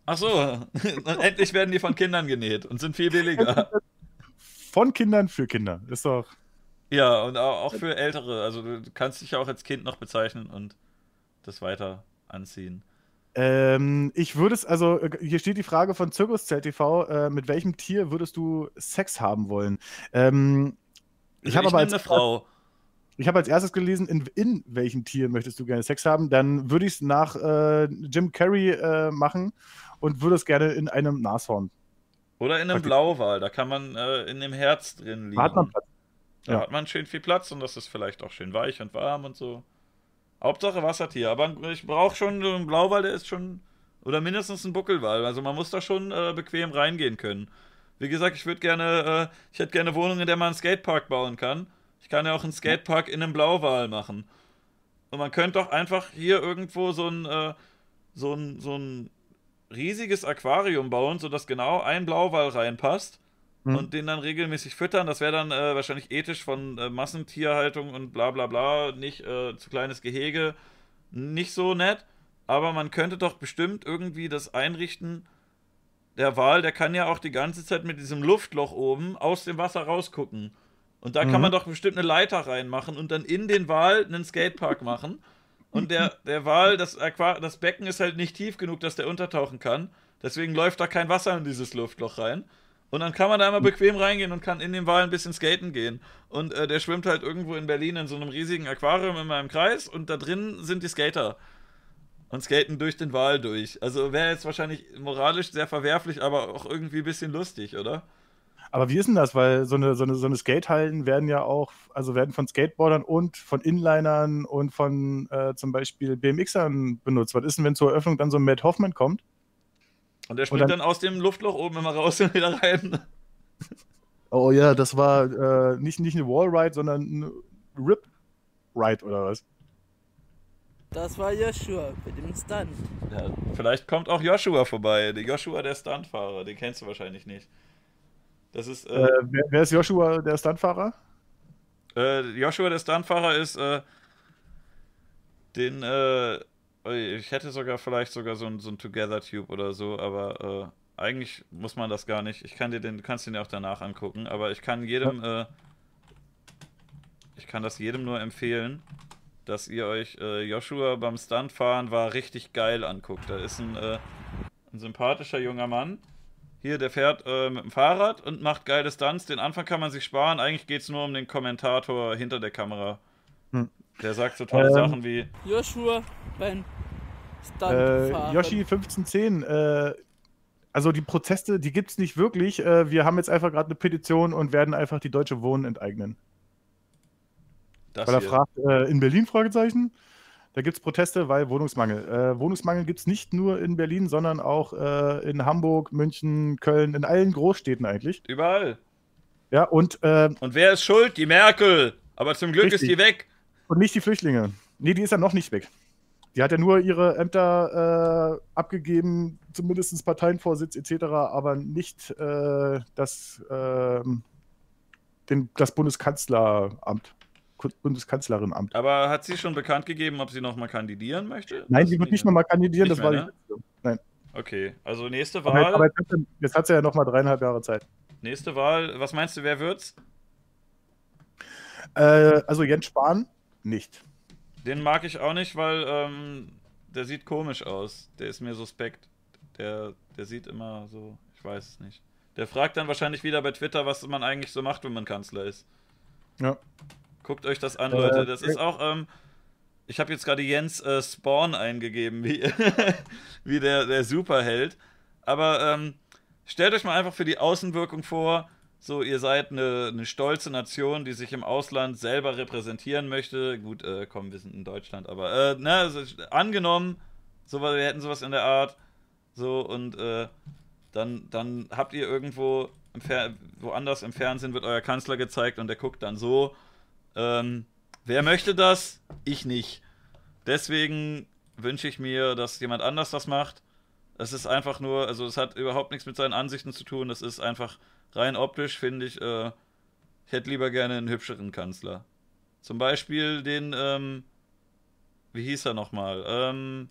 Ach so, endlich werden die von Kindern genäht und sind viel billiger. Von Kindern für Kinder. Ist doch. Ja, und au- auch für Ältere. Also du kannst dich ja auch als Kind noch bezeichnen und das weiter anziehen. Ähm, ich würde es, also äh, hier steht die Frage von Zirkuszelt TV, äh, mit welchem Tier würdest du Sex haben wollen? Ähm, ich habe Also aber nehm als, eine Frau. ich habe als erstes gelesen, in, in welchem Tier möchtest du gerne Sex haben? Dann würde ich es nach äh, Jim Carrey äh, machen und würde es gerne in einem Nashorn. Oder in einem Praktisch. Blauwal. Da kann man äh, in dem Herz drin liegen. Da hat man Platz. Da Ja. hat man schön viel Platz und das ist vielleicht auch schön weich und warm und so. Hauptsache Wassertier. Aber ich brauche schon so einen Blauwal, der ist schon. Oder mindestens ein Buckelwal. Also man muss da schon äh, bequem reingehen können. Wie gesagt, ich würde gerne, äh, ich hätte gerne eine Wohnung, in der man einen Skatepark bauen kann. Ich kann ja auch einen Skatepark in einem Blauwal machen. Und man könnte doch einfach hier irgendwo so ein, äh, so ein, so ein riesiges Aquarium bauen, sodass genau ein Blauwal reinpasst Mhm. und den dann regelmäßig füttern. Das wäre dann äh, wahrscheinlich ethisch von äh, Massentierhaltung und bla bla bla, nicht äh, zu kleines Gehege, nicht so nett. Aber man könnte doch bestimmt irgendwie das einrichten. Der Wal, der kann ja auch die ganze Zeit mit diesem Luftloch oben aus dem Wasser rausgucken. Und da kann Mhm. man doch bestimmt eine Leiter reinmachen und dann in den Wal einen Skatepark machen. Und der, der Wal, das, das Becken ist halt nicht tief genug, dass der untertauchen kann. Deswegen läuft da kein Wasser in dieses Luftloch rein. Und dann kann man da immer bequem reingehen und kann in den Wal ein bisschen skaten gehen. Und äh, der schwimmt halt irgendwo in Berlin in so einem riesigen Aquarium in meinem Kreis und da drin sind die Skater. Und skaten durch den Wal durch. Also wäre jetzt wahrscheinlich moralisch sehr verwerflich, aber auch irgendwie ein bisschen lustig, oder? Aber wie ist denn das? Weil so eine, so eine, so eine Skatehallen werden ja auch, also werden von Skateboardern und von Inlinern und von äh, zum Beispiel BMXern benutzt. Was ist denn, wenn zur Eröffnung dann so ein Matt Hoffman kommt? Und der springt Und dann, dann- aus dem Luftloch oben immer raus und wieder rein. Oh ja, das war äh, nicht, nicht eine Wallride, sondern ein Rip-Ride oder was? Das war Joshua mit dem Stunt. Ja, vielleicht kommt auch Joshua vorbei. Der Joshua, der Stuntfahrer, den kennst du wahrscheinlich nicht. Das ist. Äh, Äh, wer, wer ist Joshua, der Stuntfahrer? Äh, Joshua, der Stuntfahrer, ist äh, den, äh, ich hätte sogar vielleicht sogar so ein, so ein Together-Tube oder so, aber äh, eigentlich muss man das gar nicht. Ich kann dir den, du kannst den ja auch danach angucken, aber ich kann jedem, äh, ich kann das jedem nur empfehlen, dass ihr euch äh, Joshua beim Stuntfahren war richtig geil anguckt. Da ist ein, äh, ein sympathischer junger Mann. Hier, der fährt äh, mit dem Fahrrad und macht geile Stunts. Den Anfang kann man sich sparen. Eigentlich geht es nur um den Kommentator hinter der Kamera. Der sagt so tolle Ähm, Sachen wie. Joshua beim Äh. Yoshi 1510, äh, also die Proteste, die gibt es nicht wirklich. Äh, wir haben jetzt einfach gerade eine Petition und werden einfach die Deutsche Wohnen enteignen. Das weil er hier. fragt, äh, in Berlin, Fragezeichen? Da gibt es Proteste, weil Wohnungsmangel. Äh, Wohnungsmangel gibt es nicht nur in Berlin, sondern auch äh, in Hamburg, München, Köln, in allen Großstädten eigentlich. Überall. Ja, und, äh, Und wer ist schuld? Die Merkel. Aber zum Glück ist Richtig. die weg. Und nicht die Flüchtlinge. Nee, die ist ja noch nicht weg. Die hat ja nur ihre Ämter äh, abgegeben, zumindest Parteienvorsitz etc., aber nicht äh, das, ähm, den, das Bundeskanzleramt, Bundeskanzlerinamt. Aber hat sie schon bekannt gegeben, ob sie nochmal kandidieren möchte? Nein, Das die wird nicht nochmal kandidieren, Nicht das war mehr, die ne? letzte. Nein. Okay, also nächste Aber, Wahl. aber jetzt, hat sie, jetzt hat sie ja nochmal dreieinhalb Jahre Zeit. Nächste Wahl. Was meinst du, wer wird's? Äh, also Jens Spahn nicht. Den mag ich auch nicht, weil ähm, der sieht komisch aus. Der ist mir suspekt. Der, der sieht immer so, ich weiß es nicht. Der fragt dann wahrscheinlich wieder bei Twitter, was man eigentlich so macht, wenn man Kanzler ist. Ja. Guckt euch das an, Äh, Leute. Das ist äh, auch, ähm, ich habe jetzt gerade Jens äh, Spawn eingegeben, wie, wie der, der Superheld. Aber ähm, stellt euch mal einfach für die Außenwirkung vor, so ihr seid eine, eine stolze Nation, die sich im Ausland selber repräsentieren möchte. Gut, äh, komm, wir sind in Deutschland, aber äh, ne, also, angenommen, so, wir hätten sowas in der Art, so und äh, dann, dann habt ihr irgendwo im woanders im Fernsehen wird euer Kanzler gezeigt und der guckt dann so. Ähm, wer möchte das? Ich nicht. Deswegen wünsche ich mir, dass jemand anders das macht. Es ist einfach nur, also es hat überhaupt nichts mit seinen Ansichten zu tun. Es ist einfach rein optisch, finde ich, äh, ich hätte lieber gerne einen hübscheren Kanzler. Zum Beispiel den, ähm, wie hieß er nochmal? Ähm,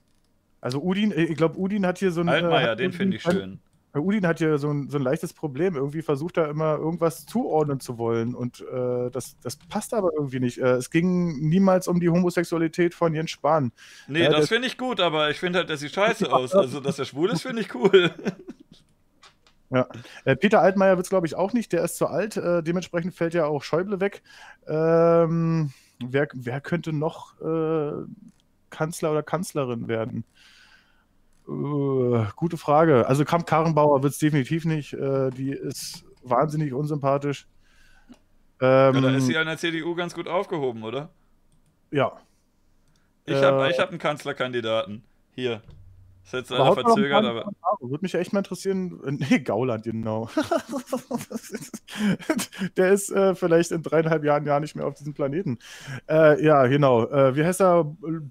Also Udin, äh, ich glaube, Udin hat hier so ein. Altmaier, hat den finde ich schön. Äh, Udin hat hier so ein, so ein leichtes Problem. Irgendwie versucht er immer irgendwas zuordnen zu wollen. Und äh, das, das passt aber irgendwie nicht. Äh, es ging niemals um die Homosexualität von Jens Spahn. Nee, Äh, das finde ich gut, aber ich finde halt, der sieht scheiße aus. Also, dass er schwul ist, finde ich cool. Ja. Äh, Peter Altmaier wird es, glaube ich, auch nicht. Der ist zu alt. Äh, dementsprechend fällt ja auch Schäuble weg. Ähm, wer, wer könnte noch äh, Kanzler oder Kanzlerin werden? Äh, gute Frage. Also Kamp Karrenbauer wird es definitiv nicht. Äh, die ist wahnsinnig unsympathisch. Ja, Ähm, da ist sie ja in der CDU ganz gut aufgehoben, oder? ja. Ich habe Äh, hab einen Kanzlerkandidaten. Hier. Ist jetzt leider verzögert, aber. Würde mich echt mal interessieren. äh, Nee, Gauland, genau. Der ist äh, vielleicht in dreieinhalb Jahren gar nicht mehr auf diesem Planeten. Äh, ja, genau. Äh, wie heißt er?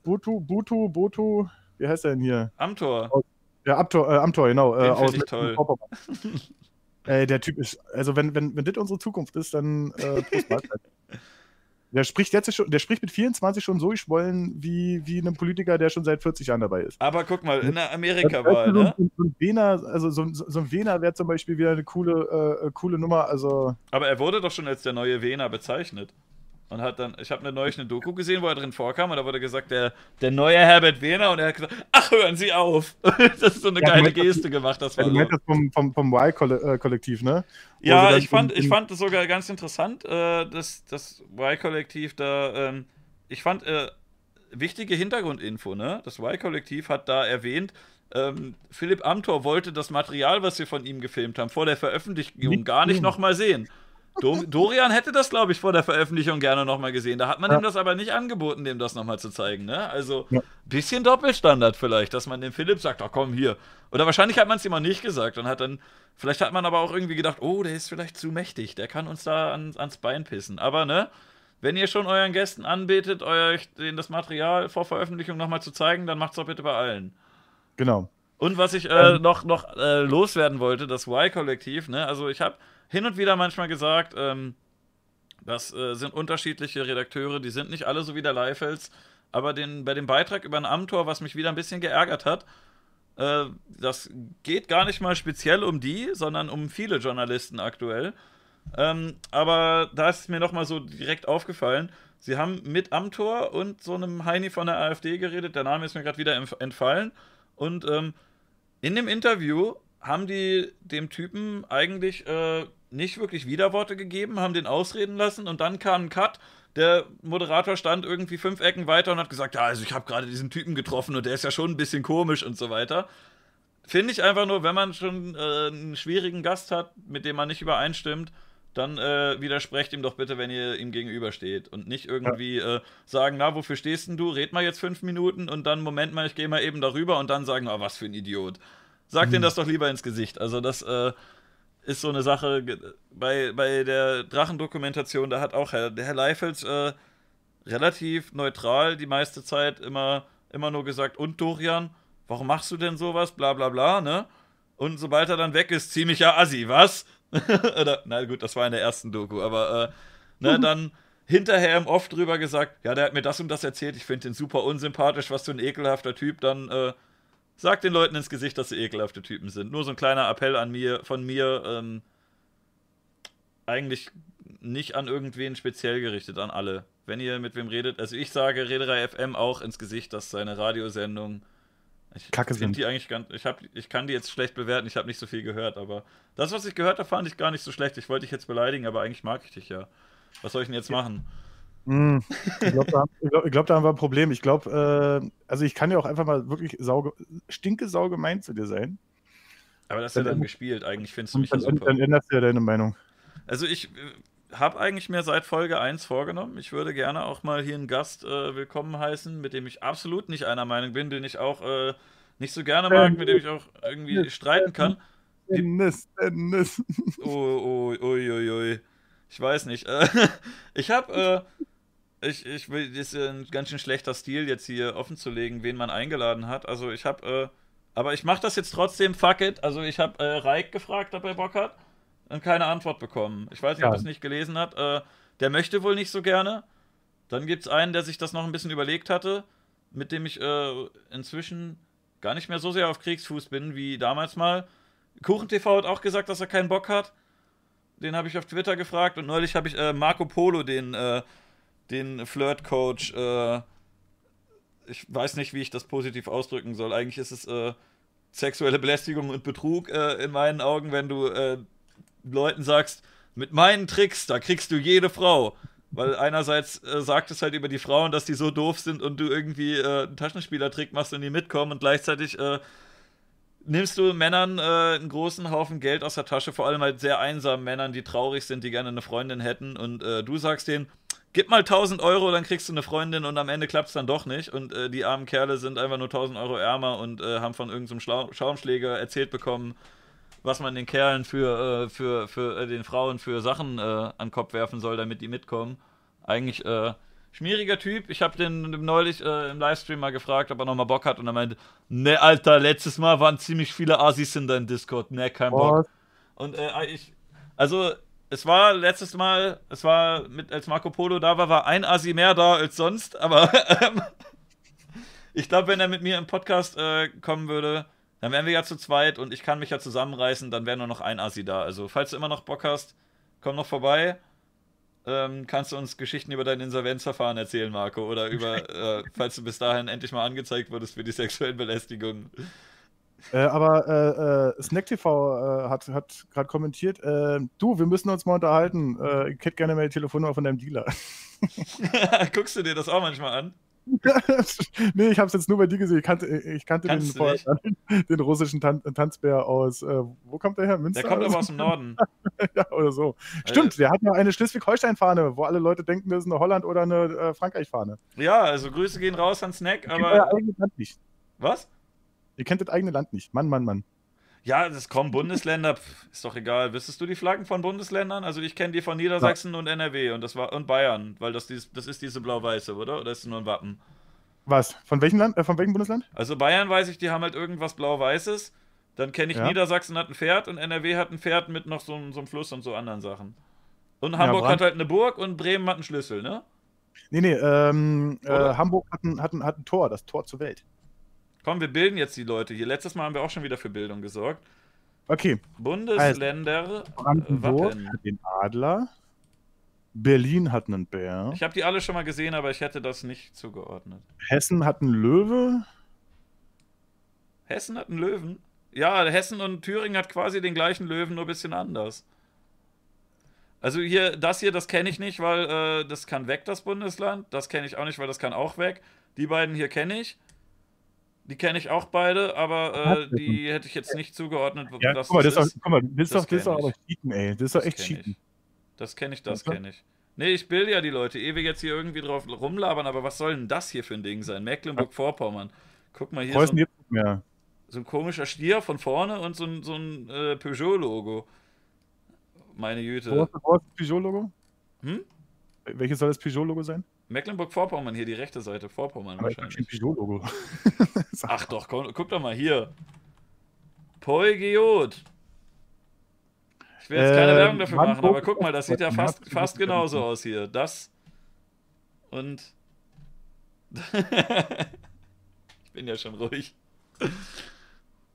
Butu, Butu, Botu? Wie heißt er denn hier? Amtor. Ja, Amtor, äh, Amtor genau. Den äh, find ich Mecklenburg- toll. Ey, der Typ ist, also wenn, wenn, wenn das unsere Zukunft ist, dann Prost. Der spricht jetzt schon, der spricht mit 24 schon so geschwollen wie, wie ein Politiker, der schon seit 40 Jahren dabei ist. Aber guck mal, in der Amerika-Wahl, ne? So, so ein Wiener, also so, so so ein Wiener wäre zum Beispiel wieder eine coole, äh, coole Nummer. Also Aber er wurde doch schon als der neue Wiener bezeichnet. Und hat dann, ich habe eine neulich eine Doku gesehen, wo er drin vorkam und da wurde gesagt, der, der neue Herbert Wehner und er hat gesagt, ach, hören Sie auf. das ist so eine Ja, geile das- Geste gemacht, das ja, war meinst so. das vom, vom, vom Y-Kollektiv, ne? Wo Ja, ich fand, ich fand es sogar ganz interessant, äh, dass das Y-Kollektiv da, ähm, ich fand, äh, wichtige Hintergrundinfo, ne? Das Y-Kollektiv hat da erwähnt, ähm, Philipp Amthor wollte das Material, was wir von ihm gefilmt haben, vor der Veröffentlichung Nicht gar nicht nochmal sehen. Do Dorian hätte das, glaube ich, vor der Veröffentlichung gerne nochmal gesehen. Da hat man Ja. ihm das aber nicht angeboten, dem das nochmal zu zeigen. Ne? Also Ja. bisschen Doppelstandard vielleicht, dass man dem Philipp sagt, ach komm hier. Oder wahrscheinlich hat man es ihm auch nicht gesagt und hat dann, vielleicht hat man aber auch irgendwie gedacht, oh, der ist vielleicht zu mächtig, der kann uns da an, ans Bein pissen. Aber ne, wenn ihr schon euren Gästen anbetet, euch das Material vor Veröffentlichung nochmal zu zeigen, dann macht's doch bitte bei allen. Genau. Und was ich äh, noch, noch äh, loswerden wollte, das Y-Kollektiv, ne? Also ich habe hin und wieder manchmal gesagt, ähm, das äh, sind unterschiedliche Redakteure, die sind nicht alle so wie der Leifels, aber den, bei dem Beitrag über ein Amtor, was mich wieder ein bisschen geärgert hat, äh, das geht gar nicht mal speziell um die, sondern um viele Journalisten aktuell. Ähm, aber da ist mir nochmal so direkt aufgefallen, sie haben mit Amtor und so einem Heini von der AfD geredet, der Name ist mir gerade wieder entf- entfallen. Und ähm, in dem Interview haben die dem Typen eigentlich äh, nicht wirklich Widerworte gegeben, haben den ausreden lassen und dann kam ein Cut. Der Moderator stand irgendwie fünf Ecken weiter und hat gesagt, ja, also ich habe gerade diesen Typen getroffen und der ist ja schon ein bisschen komisch und so weiter. Finde ich einfach nur, wenn man schon äh, einen schwierigen Gast hat, mit dem man nicht übereinstimmt, dann äh, widersprecht ihm doch bitte, wenn ihr ihm gegenübersteht. Und nicht irgendwie äh, sagen, na, wofür stehst denn du? Red mal jetzt fünf Minuten und dann, Moment mal, ich gehe mal eben darüber und dann sagen, ah, was für ein Idiot. Sag denen das doch lieber ins Gesicht. Also das äh, ist so eine Sache, bei, bei der Drachendokumentation, da hat auch Herr, der Herr Leifels äh, relativ neutral die meiste Zeit immer, immer nur gesagt, und Dorian, warum machst du denn sowas? Bla bla bla, ne? Und sobald er dann weg ist, ziemlicher Assi, was? Oder, na gut, das war in der ersten Doku, aber äh, ne, dann hinterher im Off drüber gesagt, ja, der hat mir das und das erzählt, ich finde den super unsympathisch, was für ein ekelhafter Typ, dann äh, sag den Leuten ins Gesicht, dass sie ekelhafte Typen sind. Nur so ein kleiner Appell an mir, von mir, ähm, eigentlich nicht an irgendwen speziell gerichtet, an alle. Wenn ihr mit wem redet, also ich sage Rederei FM auch ins Gesicht, dass seine Radiosendung ich Kacke sind. die eigentlich ganz, ich, hab, ich kann die jetzt schlecht bewerten, ich habe nicht so viel gehört, aber das, was ich gehört habe, fand ich gar nicht so schlecht. Ich wollte dich jetzt beleidigen, aber eigentlich mag ich dich ja. Was soll ich denn jetzt machen? Hm, Ich glaube, da, glaub, glaub, da haben wir ein Problem. Ich glaube, äh, also ich kann ja auch einfach mal wirklich sauge, stinke saugemein zu dir sein. Aber das ist ja Dann- dann gespielt, eigentlich findest du mich Und ja dann, super. dann änderst du ja deine Meinung. Also ich äh, habe eigentlich mir seit Folge 1 vorgenommen, ich würde gerne auch mal hier einen Gast äh, willkommen heißen, mit dem ich absolut nicht einer Meinung bin, den ich auch äh, nicht so gerne mag, mit dem ich auch irgendwie streiten kann. Dennis, Dennis. Oh, oh, ui, ui, ui. Ich weiß nicht. Äh, ich habe, äh, ich, ich will, das ist ein ganz schön schlechter Stil, jetzt hier offen zu legen, wen man eingeladen hat. Also ich habe, äh, aber ich mache das jetzt trotzdem, fuck it. Also ich habe äh, Reik gefragt, ob er Bock hat und keine Antwort bekommen. Ich weiß nicht, ob Ja. er es nicht gelesen hat. Äh, der möchte wohl nicht so gerne. Dann gibt es einen, der sich das noch ein bisschen überlegt hatte, mit dem ich äh, inzwischen gar nicht mehr so sehr auf Kriegsfuß bin wie damals mal. KuchenTV hat auch gesagt, dass er keinen Bock hat. Den habe ich auf Twitter gefragt und neulich habe ich äh, Marco Polo, den, äh, den Flirt-Coach, äh, ich weiß nicht, wie ich das positiv ausdrücken soll. Eigentlich ist es äh, sexuelle Belästigung und Betrug äh, in meinen Augen, wenn du äh, Leuten sagst, mit meinen Tricks, da kriegst du jede Frau. Weil einerseits äh, sagt es halt über die Frauen, dass die so doof sind und du irgendwie äh, einen Taschenspielertrick machst und die mitkommen und gleichzeitig nimmst du Männern äh, einen großen Haufen Geld aus der Tasche, vor allem halt sehr einsamen Männern, die traurig sind, die gerne eine Freundin hätten und äh, du sagst denen, gib mal 1000 Euro, dann kriegst du eine Freundin und am Ende klappt es dann doch nicht und äh, die armen Kerle sind einfach nur 1000 Euro ärmer und äh, haben von irgendeinem Schlau Schaumschläger erzählt bekommen, was man den Kerlen für, äh, für, für äh, den Frauen für Sachen äh, an den Kopf werfen soll, damit die mitkommen. Eigentlich äh, schmieriger Typ. Ich habe den neulich im Livestream mal gefragt, ob er nochmal Bock hat und er meinte, ne, Alter, letztes Mal waren ziemlich viele Assis in deinem Discord. Ne, kein Bock. Und äh, ich, also es war letztes Mal, es war mit als Marco Polo da war, war ein Assi mehr da als sonst, aber ähm, ich glaube, wenn er mit mir im Podcast äh, kommen würde, dann wären wir ja zu zweit und ich kann mich ja zusammenreißen, dann wäre nur noch ein Assi da. Also, falls du immer noch Bock hast, komm noch vorbei. Ähm, kannst du uns Geschichten über dein Insolvenzverfahren erzählen, Marco? Oder über, äh, falls du bis dahin endlich mal angezeigt wurdest für die sexuellen Belästigungen. Äh, aber äh, äh, Snack TV äh, hat, hat gerade kommentiert, äh, du, wir müssen uns mal unterhalten. Ich hätte gerne mal die Telefonnummer von deinem Dealer. Guckst du dir das auch manchmal an? nee, ich habe es jetzt nur bei dir gesehen. Ich kannte, ich kannte den, vorher, den russischen Tan Tanzbär aus. Äh, wo kommt der her? Münster? Der kommt aber aus dem Norden. ja, oder so. Stimmt, der hat noch eine Schleswig-Holstein-Fahne, wo alle Leute denken, das ist eine Holland- oder eine äh, Frankreich-Fahne. Ja, also Grüße gehen raus an Snack, aber. eigenes Land nicht. Was? Ihr kennt das eigene Land nicht. Mann, Mann, Mann. Ja, das kommen Bundesländer, pf, ist doch egal. Wüsstest du die Flaggen von Bundesländern? Also ich kenne die von Niedersachsen und NRW und das war und Bayern, weil das, dies, das ist diese blau-weiße, oder? Oder ist es nur ein Wappen? Was? Von welchem Land? Äh, von welchem Bundesland? Also Bayern weiß ich, die haben halt irgendwas blau-weißes. Dann kenne ich Ja. Niedersachsen hat ein Pferd und NRW hat ein Pferd mit noch so, einem- so einem Fluss und so anderen Sachen. Und Hamburg Brand- hat halt eine Burg und Bremen hat einen Schlüssel, ne? Nee, nee, ähm, äh? Hamburg hat ein, hat, ein, hat ein Tor, das Tor zur Welt. Komm, wir bilden jetzt die Leute hier. Letztes Mal haben wir auch schon wieder für Bildung gesorgt. Okay. Bundesländer, äh, Brandenburg Wappen. hat den Adler. Berlin hat einen Bär. Ich habe die alle schon mal gesehen, aber ich hätte das nicht zugeordnet. Hessen hat einen Löwe. Hessen hat einen Löwen? Ja, Hessen und Thüringen hat quasi den gleichen Löwen, nur ein bisschen anders. Also hier, das hier, das kenne ich nicht, weil äh, das kann weg, das Bundesland. Das kenne ich auch nicht, weil das kann auch weg. Die beiden hier kenne ich. Die kenne ich auch beide, aber äh, die hätte ich jetzt nicht zugeordnet. Ja, guck mal, das ist, ist. doch, guck mal, das ist doch, das ist doch aber. Cheaten, ey. Das ist doch echt Cheaten. ich. Das kenne ich, das kenne ich. Nee, ich bilde ja die Leute, ehe wir jetzt hier irgendwie drauf rumlabern, aber was soll denn das hier für ein Ding sein? Mecklenburg-Vorpommern. Guck mal hier, so ein, mehr. so ein komischer Stier von vorne und so ein, so ein äh, Peugeot-Logo. Meine Güte. wo ist das Peugeot-Logo? Hm? Welches soll das Peugeot-Logo sein? Mecklenburg-Vorpommern, hier die rechte Seite, Vorpommern Aber ich wahrscheinlich. kein Peugeot-Logo. Ach doch, komm, guck doch mal hier. Poigeot. Ich will jetzt keine Äh, Werbung dafür machen, Brandenburg aber guck mal, das sieht ja fast, fast genauso aus hier. Das und. ich bin ja schon ruhig.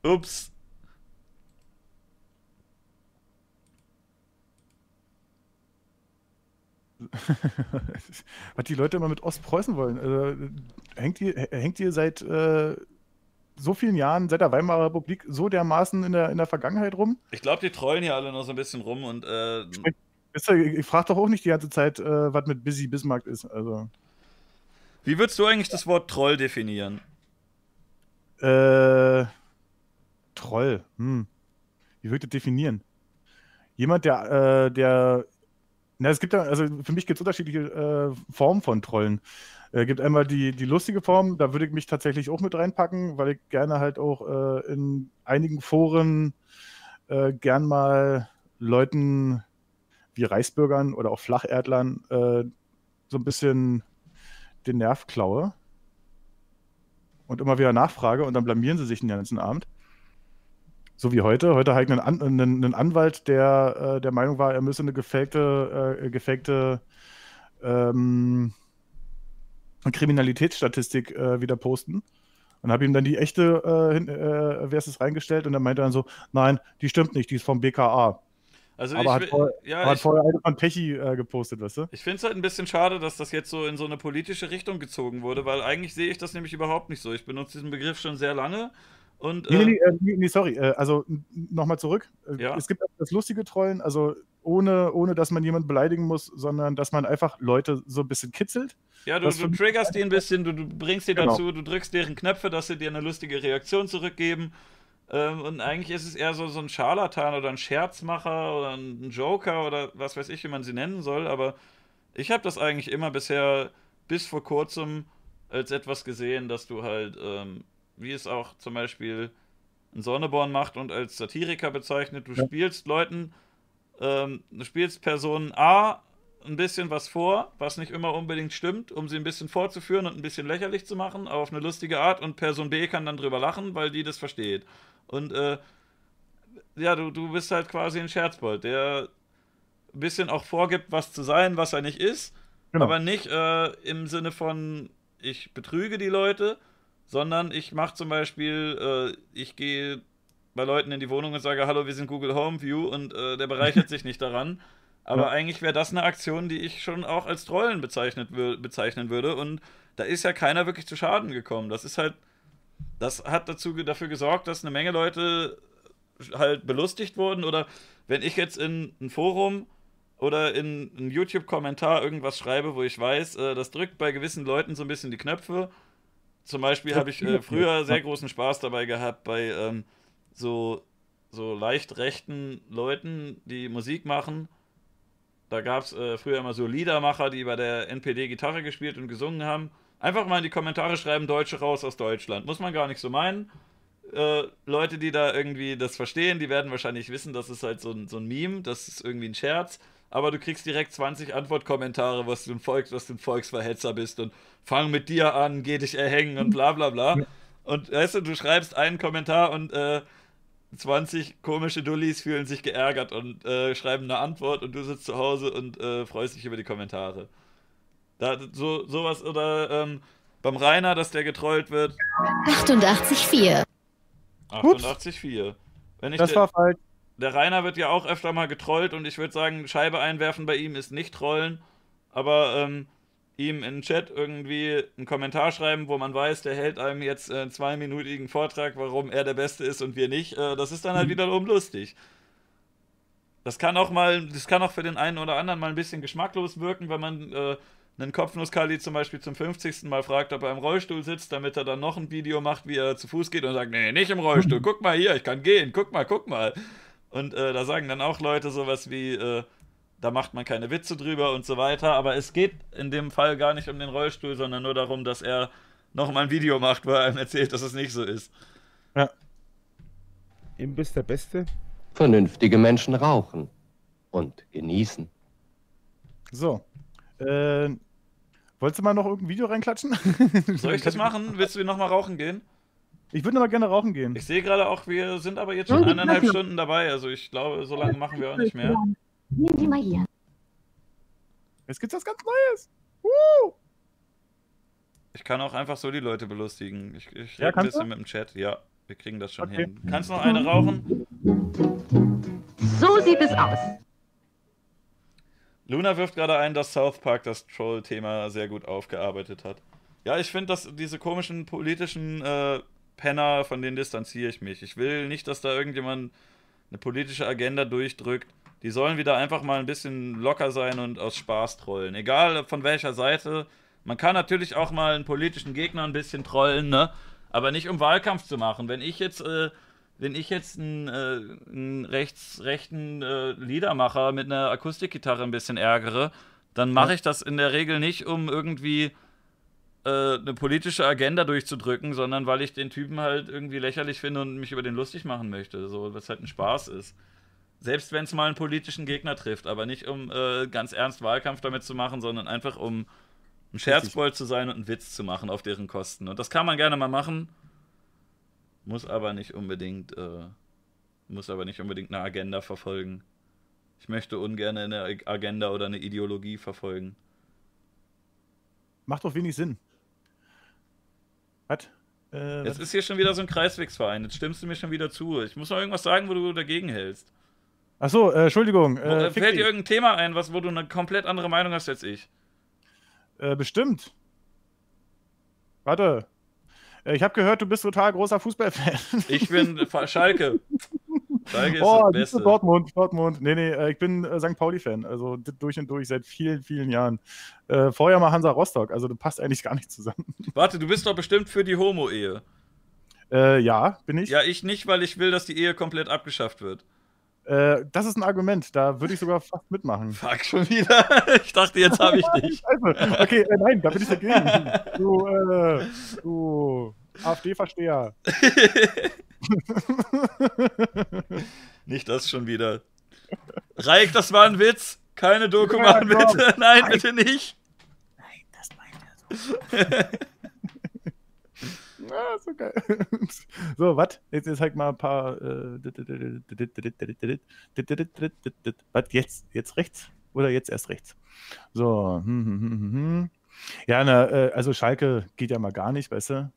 Ups. Was die Leute immer mit Ostpreußen wollen. Also, hängt, ihr, hängt ihr seit äh, so vielen Jahren, seit der Weimarer Republik, so dermaßen in der, in der Vergangenheit rum? Ich glaube, die trollen hier alle noch so ein bisschen rum und äh, ich, ich frage doch auch nicht die ganze Zeit, äh, was mit Busy Bismarck ist. Also, wie würdest du eigentlich das Wort Troll definieren? äh, Troll. Hm. Wie würde ich das definieren? Jemand, der, äh, der na, es gibt ja, also für mich gibt es unterschiedliche äh, Formen von Trollen. Es gibt einmal die, die lustige Form, da würde ich mich tatsächlich auch mit reinpacken, weil ich gerne halt auch äh, in einigen Foren äh, gern mal Leuten wie Reichsbürgern oder auch Flacherdlern äh, so ein bisschen den Nerv klaue und immer wieder nachfrage und dann blamieren sie sich den ganzen Abend. So wie heute. Heute habe ich einen, An einen, einen Anwalt, der äh, der Meinung war, er müsse eine gefakte, äh, gefakte ähm, Kriminalitätsstatistik äh, wieder posten. Und habe ihm dann die echte äh, äh, Versus reingestellt und dann meinte er dann so, nein, die stimmt nicht, die ist vom BKA. Also aber ich hat, vorher, ja, hat ich- vorher eine von Pechi äh, gepostet, weißt du? Ich finde es halt ein bisschen schade, dass das jetzt so in so eine politische Richtung gezogen wurde, weil eigentlich sehe ich das nämlich überhaupt nicht so. Ich benutze diesen Begriff schon sehr lange und Nee, äh, nee, nee, äh, nee, nee sorry. Äh, also nochmal zurück. Äh, Ja. Es gibt auch das lustige Trollen, also ohne, ohne dass man jemanden beleidigen muss, sondern dass man einfach Leute so ein bisschen kitzelt. ja, du, du triggerst die ein bisschen, du, du bringst die Genau. dazu, du drückst deren Knöpfe, dass sie dir eine lustige Reaktion zurückgeben. Ähm, und eigentlich ist es eher so, so ein Scharlatan oder ein Scherzmacher oder ein Joker oder was weiß ich, wie man sie nennen soll. Aber ich habe das eigentlich immer bisher bis vor kurzem als etwas gesehen, dass du halt, ähm, wie es auch zum Beispiel ein Sonneborn macht und als Satiriker bezeichnet, du Ja. spielst Leuten, ähm, du spielst Personen A ein bisschen was vor, was nicht immer unbedingt stimmt, um sie ein bisschen vorzuführen und ein bisschen lächerlich zu machen, aber auf eine lustige Art und Person B kann dann drüber lachen, weil die das versteht. Und äh, ja, du, du bist halt quasi ein Scherzbold, der ein bisschen auch vorgibt, was zu sein, was er nicht ist, Genau. aber nicht äh, im Sinne von, ich betrüge die Leute, sondern ich mache zum Beispiel, äh, ich gehe bei Leuten in die Wohnung und sage, hallo, wir sind Google Home View und äh, der bereichert sich nicht daran. Aber Ja. eigentlich wäre das eine Aktion, die ich schon auch als Trollen bezeichnet wür bezeichnen würde. Und da ist ja keiner wirklich zu Schaden gekommen. Das ist halt, das hat dazu, dafür gesorgt, dass eine Menge Leute halt belustigt wurden. Oder wenn ich jetzt in ein Forum oder in einen YouTube-Kommentar irgendwas schreibe, wo ich weiß, äh, das drückt bei gewissen Leuten so ein bisschen die Knöpfe. Zum Beispiel habe ich äh, früher sehr großen Spaß dabei gehabt bei ähm, so, so leicht rechten Leuten, die Musik machen. Da gab es äh, früher immer so Liedermacher, die bei der NPD Gitarre gespielt und gesungen haben. Einfach mal in die Kommentare schreiben, Deutsche raus aus Deutschland. Muss man gar nicht so meinen. Äh, Leute, die da irgendwie das verstehen, die werden wahrscheinlich wissen, das ist halt so ein, so ein Meme, das ist irgendwie ein Scherz. Aber du kriegst direkt 20 Antwortkommentare, was du ein Volks, was du ein Volksverhetzer bist und fang mit dir an, geh dich erhängen und bla bla bla. Und weißt du, du schreibst einen Kommentar und äh, 20 komische Dullis fühlen sich geärgert und äh, schreiben eine Antwort und du sitzt zu Hause und äh, freust dich über die Kommentare. Da, so, sowas oder ähm, beim Rainer, dass der getrollt wird. 88,4. 88,4. Wenn ich Das war falsch. Der Rainer wird ja auch öfter mal getrollt und ich würde sagen, Scheibe einwerfen bei ihm ist nicht trollen, aber ähm, ihm in den Chat irgendwie einen Kommentar schreiben, wo man weiß, der hält einem jetzt äh, einen zweiminütigen Vortrag, warum er der Beste ist und wir nicht, äh, das ist dann halt wiederum lustig. Das kann auch mal, das kann auch für den einen oder anderen mal ein bisschen geschmacklos wirken, wenn man äh, einen Kopfnusskali zum Beispiel zum 50. Mal fragt, ob er im Rollstuhl sitzt, damit er dann noch ein Video macht, wie er zu Fuß geht und sagt, nee, nicht im Rollstuhl, guck mal hier, ich kann gehen, guck mal, guck mal. Und äh, da sagen dann auch Leute sowas wie, äh, da macht man keine Witze drüber und so weiter, aber es geht in dem Fall gar nicht um den Rollstuhl, sondern nur darum, dass er noch mal ein Video macht, wo er einem erzählt, dass es nicht so ist. Ja. Imbiss der Beste. Vernünftige Menschen rauchen und genießen. So. Äh, wolltest du mal noch irgendein Video reinklatschen? Soll ich das machen? Willst du noch mal rauchen gehen? Ich würde aber gerne rauchen gehen. Ich sehe gerade auch, wir sind aber jetzt schon eineinhalb Stunden dabei, also ich glaube, so lange machen wir auch nicht mehr. Nehmen Sie mal hier. Jetzt gibt's was ganz Neues. Uh! Ich kann auch einfach so die Leute belustigen. Ich, ich Ja, rede ein bisschen du? mit dem Chat. Ja, wir kriegen das schon Okay. hin. Kannst du noch eine rauchen? So sieht es aus. Luna wirft gerade ein, dass South Park das Troll-Thema sehr gut aufgearbeitet hat. Ja, ich finde, dass diese komischen politischen äh, Penner, von denen distanziere ich mich. Ich will nicht, dass da irgendjemand eine politische Agenda durchdrückt. Die sollen wieder einfach mal ein bisschen locker sein und aus Spaß trollen. Egal von welcher Seite. Man kann natürlich auch mal einen politischen Gegner ein bisschen trollen, ne? Aber nicht um Wahlkampf zu machen. Wenn ich jetzt, äh, wenn ich jetzt einen, äh, einen rechts, rechten äh, Liedermacher mit einer Akustikgitarre ein bisschen ärgere, dann mache ich das in der Regel nicht, um irgendwie eine politische Agenda durchzudrücken, sondern weil ich den Typen halt irgendwie lächerlich finde und mich über den lustig machen möchte. So, was halt ein Spaß ist. Selbst wenn es mal einen politischen Gegner trifft, aber nicht um äh, ganz ernst Wahlkampf damit zu machen, sondern einfach um ein Scherzbold zu sein und einen Witz zu machen auf deren Kosten. Und das kann man gerne mal machen, muss aber nicht unbedingt, äh, muss aber nicht unbedingt eine Agenda verfolgen. Ich möchte ungern eine Agenda oder eine Ideologie verfolgen. Macht doch wenig Sinn. Was? Äh, Jetzt was? ist hier schon wieder so ein Kreiswegsverein. Jetzt stimmst du mir schon wieder zu. Ich muss noch irgendwas sagen, wo du dagegen hältst. Achso, äh, Entschuldigung. Äh, äh, fällt dir irgendein Thema ein, was, wo du eine komplett andere Meinung hast als ich? Äh, bestimmt. Warte. Äh, ich habe gehört, du bist total großer Fußballfan. Ich bin Schalke. Schalke ist oh, das du, Beste. Dortmund, Dortmund. Nee, nee, äh, ich bin äh, St. Pauli-Fan. Also durch und durch seit vielen, vielen Jahren. Äh, vorher mal Hansa Rostock. Also das passt eigentlich gar nicht zusammen. Warte, du bist doch bestimmt für die Homo-Ehe. Äh, ja, bin ich. Ja, ich nicht, weil ich will, dass die Ehe komplett abgeschafft wird. Äh, das ist ein Argument. Da würde ich sogar fast mitmachen. Fuck, schon wieder. Ich dachte, jetzt habe ich dich. Okay, äh, nein, da bin ich dagegen. Du, äh, du AfD-Versteher. Nicht das schon wieder. Reik, das war ein Witz. Keine Doku Ja, machen, komm. bitte. Nein, bitte nicht. Ah, so geil. So, was? Jetzt, jetzt halt mal ein paar. Äh, was jetzt? Jetzt rechts? Oder jetzt erst rechts? So. hm, hm, hm, hm, hm. Ja, na, äh, also Schalke geht ja mal gar nicht, weißt du?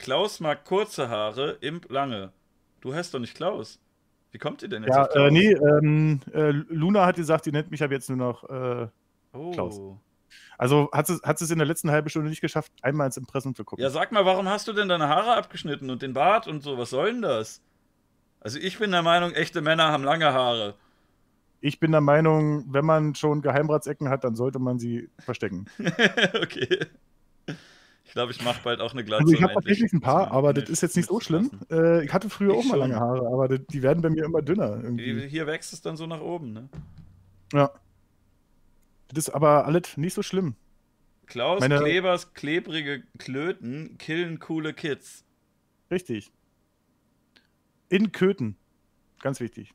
Klaus mag kurze Haare, Imp lange. Du heißt doch nicht Klaus. Wie kommt ihr denn jetzt Ja, auf Klaus? äh, nee, ähm, äh, Luna hat gesagt, die nennt mich ab jetzt nur noch äh, oh. Klaus. Also hat sie, hat es in der letzten halben Stunde nicht geschafft, einmal ins Impressum zu gucken. Ja, sag mal, warum hast du denn deine Haare abgeschnitten und den Bart und so? Was soll denn das? Also ich bin der Meinung, echte Männer haben lange Haare. Ich bin der Meinung, wenn man schon Geheimratsecken hat, dann sollte man sie verstecken. okay. Ich glaube, ich mache bald auch eine Glatze. Also ich habe tatsächlich ein paar, aber das ist jetzt nicht so schlimm. Äh, ich hatte früher Ich auch mal lange Haare, aber die, die werden bei mir immer dünner. Irgendwie. Hier wächst es dann so nach oben, ne? Ja. Das ist aber alles nicht so schlimm. Klaus Meine- Klebers klebrige Klöten killen coole Kids. Richtig. In Köthen. Ganz wichtig.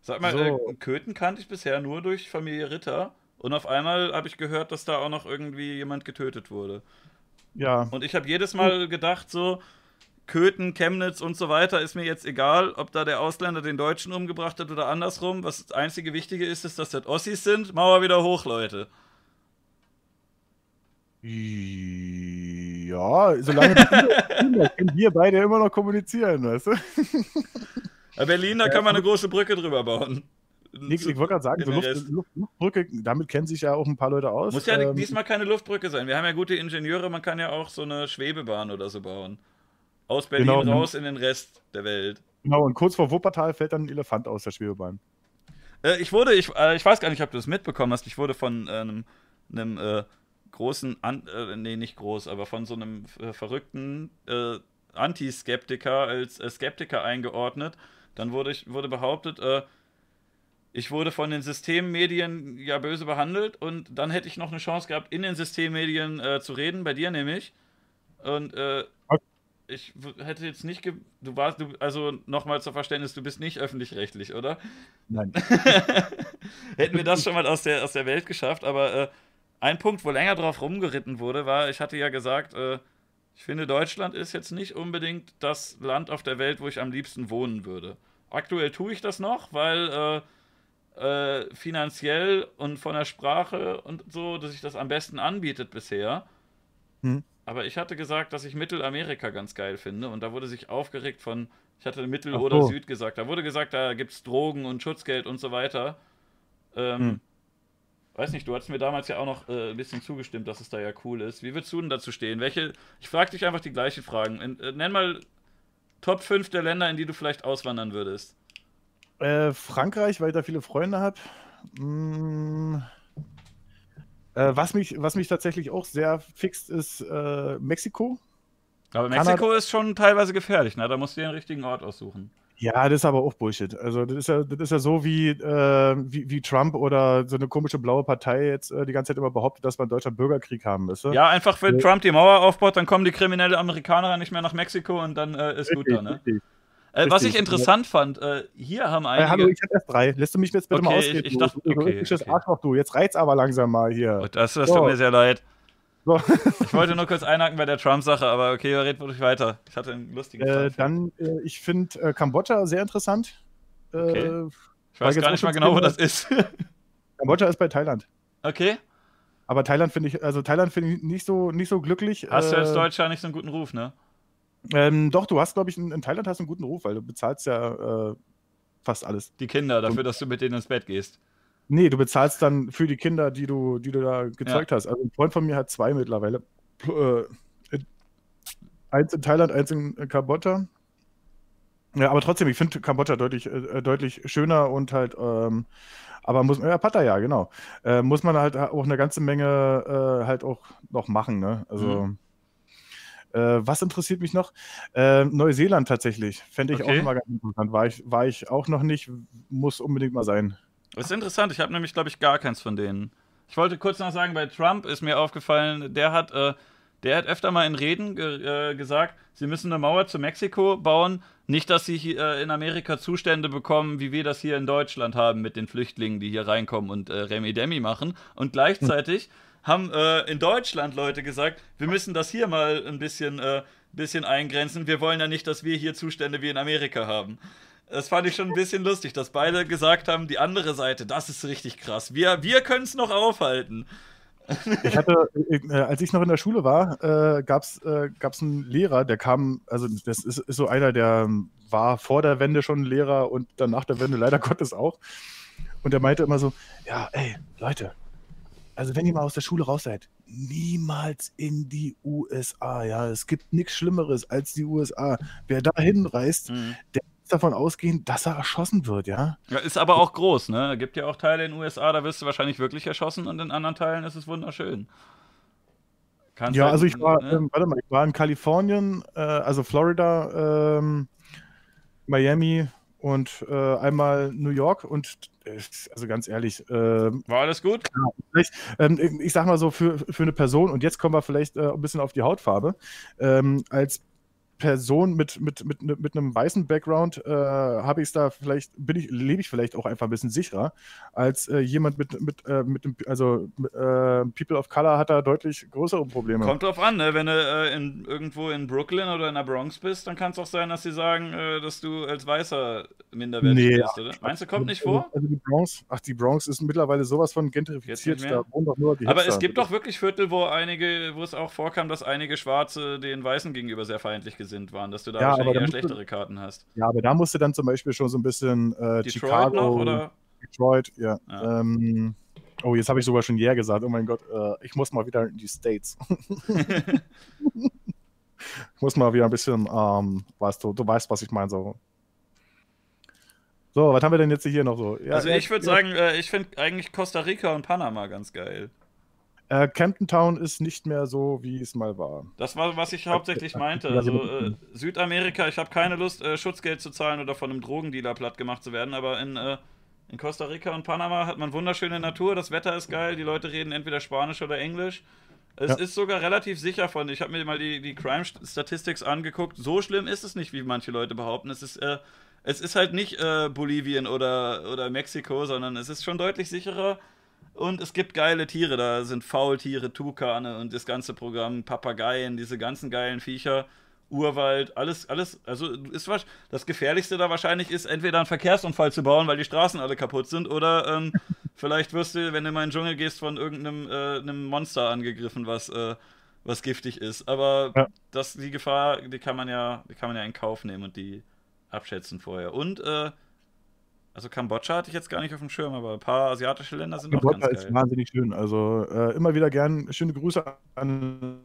Sag mal, So. äh, Köthen kannte ich bisher nur durch Familie Ritter. Und auf einmal habe ich gehört, dass da auch noch irgendwie jemand getötet wurde. Ja. Und ich habe jedes Mal gedacht, so, Köthen, Chemnitz und so weiter, ist mir jetzt egal, ob da der Ausländer den Deutschen umgebracht hat oder andersrum. Was das einzige Wichtige ist, ist, dass das Ossis sind. Mauer wieder hoch, Leute. Ja, solange wir können wir beide immer noch kommunizieren, weißt du? Bei Berlin, da kann man eine große Brücke drüber bauen. Nix, ich wollte gerade sagen, so Luft. Luft, Luftbrücke, damit kennen sich ja auch ein paar Leute aus. Muss ja Ähm, diesmal keine Luftbrücke sein. Wir haben ja gute Ingenieure, man kann ja auch so eine Schwebebahn oder so bauen. Aus Berlin Genau. raus in den Rest der Welt. Genau, und kurz vor Wuppertal fällt dann ein Elefant aus der Schwebebahn. Äh, ich wurde, ich, äh, ich weiß gar nicht, ob du das mitbekommen hast, ich wurde von äh, einem, einem äh, großen, An äh, nee, nicht groß, aber von so einem äh, verrückten Antiskeptiker als Skeptiker eingeordnet. Dann wurde, ich, wurde behauptet, äh, ich wurde von den Systemmedien ja böse behandelt und dann hätte ich noch eine Chance gehabt, in den Systemmedien äh, zu reden, bei dir nämlich. Und äh, ich hätte jetzt nicht, ge du warst, du, also nochmal zur Verständnis, du bist nicht öffentlich-rechtlich, oder? Nein. Hätten wir das schon mal aus der, aus der Welt geschafft, aber äh, ein Punkt, wo länger drauf rumgeritten wurde, war, ich hatte ja gesagt, äh, ich finde, Deutschland ist jetzt nicht unbedingt das Land auf der Welt, wo ich am liebsten wohnen würde. Aktuell tue ich das noch, weil äh, finanziell und von der Sprache und so, dass sich das am besten anbietet bisher. Hm. Aber ich hatte gesagt, dass ich Mittelamerika ganz geil finde und da wurde sich aufgeregt von, ich hatte Mittel Ach oder so. Süd gesagt. Da wurde gesagt, da gibt es Drogen und Schutzgeld und so weiter. Ähm, Hm. Weiß nicht, du hattest mir damals ja auch noch äh, ein bisschen zugestimmt, dass es da ja cool ist. Wie würdest du denn dazu stehen? Welche, ich frage dich einfach die gleichen Fragen. In, äh, nenn mal Top 5 der Länder, in die du vielleicht auswandern würdest. Äh, Frankreich, weil ich da viele Freunde habe. Mm, äh, was, mich, was mich tatsächlich auch sehr fixt, ist äh, Mexiko. Aber Kanada- Mexiko ist schon teilweise gefährlich, ne? Da musst du dir den richtigen Ort aussuchen. Ja, das ist aber auch Bullshit. Also das ist ja, das ist ja so wie, äh, wie, wie Trump oder so eine komische blaue Partei jetzt äh, die ganze Zeit immer behauptet, dass wir in Deutschland Bürgerkrieg haben, du? Ja, einfach, wenn Äh, Trump die Mauer aufbaut, dann kommen die kriminellen Amerikaner nicht mehr nach Mexiko und dann äh, ist gut da, ne? richtig. Äh, was ich interessant fand, äh, hier haben Äh, einige. hallo, ich habe erst drei. Lässt du mich jetzt bitte mal Okay, ausreden? ich- ich du? dachte- Du okay, richtiges okay. Arschloch, du. Jetzt reizt aber langsam mal hier. Das, das So. tut mir sehr leid. So. Ich wollte nur kurz einhaken bei der Trump-Sache, aber okay, red ruhig weiter. Ich hatte einen lustigen Äh, dann, äh, ich finde äh, Kambodscha sehr interessant. Okay. Äh, Ich weil weiß gar nicht mal genau, wo das ist. Kambodscha ist bei Thailand. okay. Aber Thailand finde ich, also Thailand finde ich nicht so, nicht so glücklich. Hast du als Äh, Deutscher nicht so einen guten Ruf, ne? Ähm, doch, du hast, glaube ich, in, in Thailand hast du einen guten Ruf, weil du bezahlst ja äh, fast alles. Die Kinder, dafür, dass du mit denen ins Bett gehst. Nee, du bezahlst dann für die Kinder, die du, die du da gezeugt hast. Also ein Freund von mir hat zwei mittlerweile. Äh, in- eins in Thailand, eins in Kambodscha. Ja, aber trotzdem, ich finde Kambodscha deutlich, äh, deutlich schöner und halt, ähm, aber muss ja, Pattaya, genau. Äh, muss man halt auch eine ganze Menge äh, halt auch noch machen, ne? Also. Mhm. Äh, was interessiert mich noch? Äh, Neuseeland tatsächlich. Fände ich auch Okay. immer ganz interessant. War ich, war ich auch noch nicht, muss unbedingt mal sein. Das ist interessant, ich habe nämlich, glaube ich, gar keins von denen. Ich wollte kurz noch sagen, bei Trump ist mir aufgefallen, der hat, äh, der hat öfter mal in Reden ge äh, gesagt, sie müssen eine Mauer zu Mexiko bauen, nicht, dass sie hier, äh, in Amerika Zustände bekommen, wie wir das hier in Deutschland haben mit den Flüchtlingen, die hier reinkommen und äh, Remi-Demi machen. Und gleichzeitig haben äh, in Deutschland Leute gesagt, wir müssen das hier mal ein bisschen, äh, bisschen eingrenzen. Wir wollen ja nicht, dass wir hier Zustände wie in Amerika haben. Das fand ich schon ein bisschen lustig, dass beide gesagt haben, die andere Seite, das ist richtig krass. Wir, wir können es noch aufhalten. Ich hatte, äh, als ich noch in der Schule war, äh, gab es äh, einen Lehrer, der kam, also das ist, ist so einer, der war vor der Wende schon Lehrer und dann nach der Wende leider Gottes auch. Und der meinte immer so, ja, ey, Leute, also wenn ihr mal aus der Schule raus seid, niemals in die USA, ja. Es gibt nichts Schlimmeres als die USA. Wer da hinreist, der jetzt davon ausgehen, dass er erschossen wird, ja. Ja, ist aber auch groß, ne? Gibt ja auch Teile in den USA, da wirst du wahrscheinlich wirklich erschossen und in anderen Teilen ist es wunderschön. Kannst ja, halt, also ich war, ne? ähm, warte mal, ich war in Kalifornien, äh, also Florida, ähm, Miami und äh, einmal New York und also ganz ehrlich, ähm, War alles gut? ähm, ich sag mal so, für, für eine Person, und jetzt kommen wir vielleicht äh, ein bisschen auf die Hautfarbe, ähm, als Person mit, mit, mit, ne- mit einem weißen Background äh, habe ich es da vielleicht, bin ich, lebe ich vielleicht auch einfach ein bisschen sicherer, als äh, jemand mit, mit, äh, mit dem, also äh, People of Color hat da deutlich größere Probleme. Kommt drauf an, ne? Wenn du äh, in, irgendwo in Brooklyn oder in der Bronx bist, dann kann es auch sein, dass sie sagen, äh, dass du als Weißer minderwertig Nee, bist, oder? Meinst du, kommt nicht vor? Also die Bronx, ach, die Bronx ist mittlerweile sowas von gentrifiziert, da wohnen doch nur die Aber Hipster. es gibt doch wirklich Viertel, wo einige, wo es auch vorkam, dass einige Schwarze den Weißen gegenüber sehr feindlich gesinnt waren, dass du da Ja, wahrscheinlich eher musst du- schlechtere Karten hast. Ja, aber da musst du dann zum Beispiel schon so ein bisschen äh, Detroit Chicago, noch, oder? Detroit, ja. Ähm, oh, jetzt habe ich sogar schon Yeah gesagt. Oh mein Gott, äh, ich muss mal wieder in die States. ich muss mal wieder ein bisschen, ähm, weißt du, du weißt, was ich meine. So. so, was haben wir denn jetzt hier noch so? Ja, also ja, ich würde ja, sagen, äh, ich finde eigentlich Costa Rica und Panama ganz geil. Äh, Campton Town ist nicht mehr so, wie es mal war. Das war, was ich hauptsächlich meinte. Also so- äh, Südamerika, ich habe keine Lust, äh, Schutzgeld zu zahlen oder von einem Drogendealer platt gemacht zu werden, aber in, äh, in Costa Rica und Panama hat man wunderschöne Natur, das Wetter ist geil, die Leute reden entweder Spanisch oder Englisch. Es Ja. ist sogar relativ sicher von, ich habe mir mal die, die Crime Statistics angeguckt, so schlimm ist es nicht, wie manche Leute behaupten. Es ist, äh, es ist halt nicht äh, Bolivien oder, oder Mexiko, sondern es ist schon deutlich sicherer. Und es gibt geile Tiere, da sind Faultiere, Tukane und das ganze Programm, Papageien, diese ganzen geilen Viecher, Urwald, alles, alles, also ist was, das Gefährlichste da wahrscheinlich ist, entweder einen Verkehrsunfall zu bauen, weil die Straßen alle kaputt sind, oder ähm, vielleicht wirst du, wenn du mal in den Dschungel gehst, von irgendeinem äh, einem Monster angegriffen, was, äh, was giftig ist. Aber Ja. das, die Gefahr, die kann man ja, die kann man ja in Kauf nehmen und die abschätzen vorher. Und äh, also Kambodscha hatte ich jetzt gar nicht auf dem Schirm, aber ein paar asiatische Länder sind auch Kambodscha ganz ist geil. wahnsinnig schön. Also äh, immer wieder gern schöne Grüße an.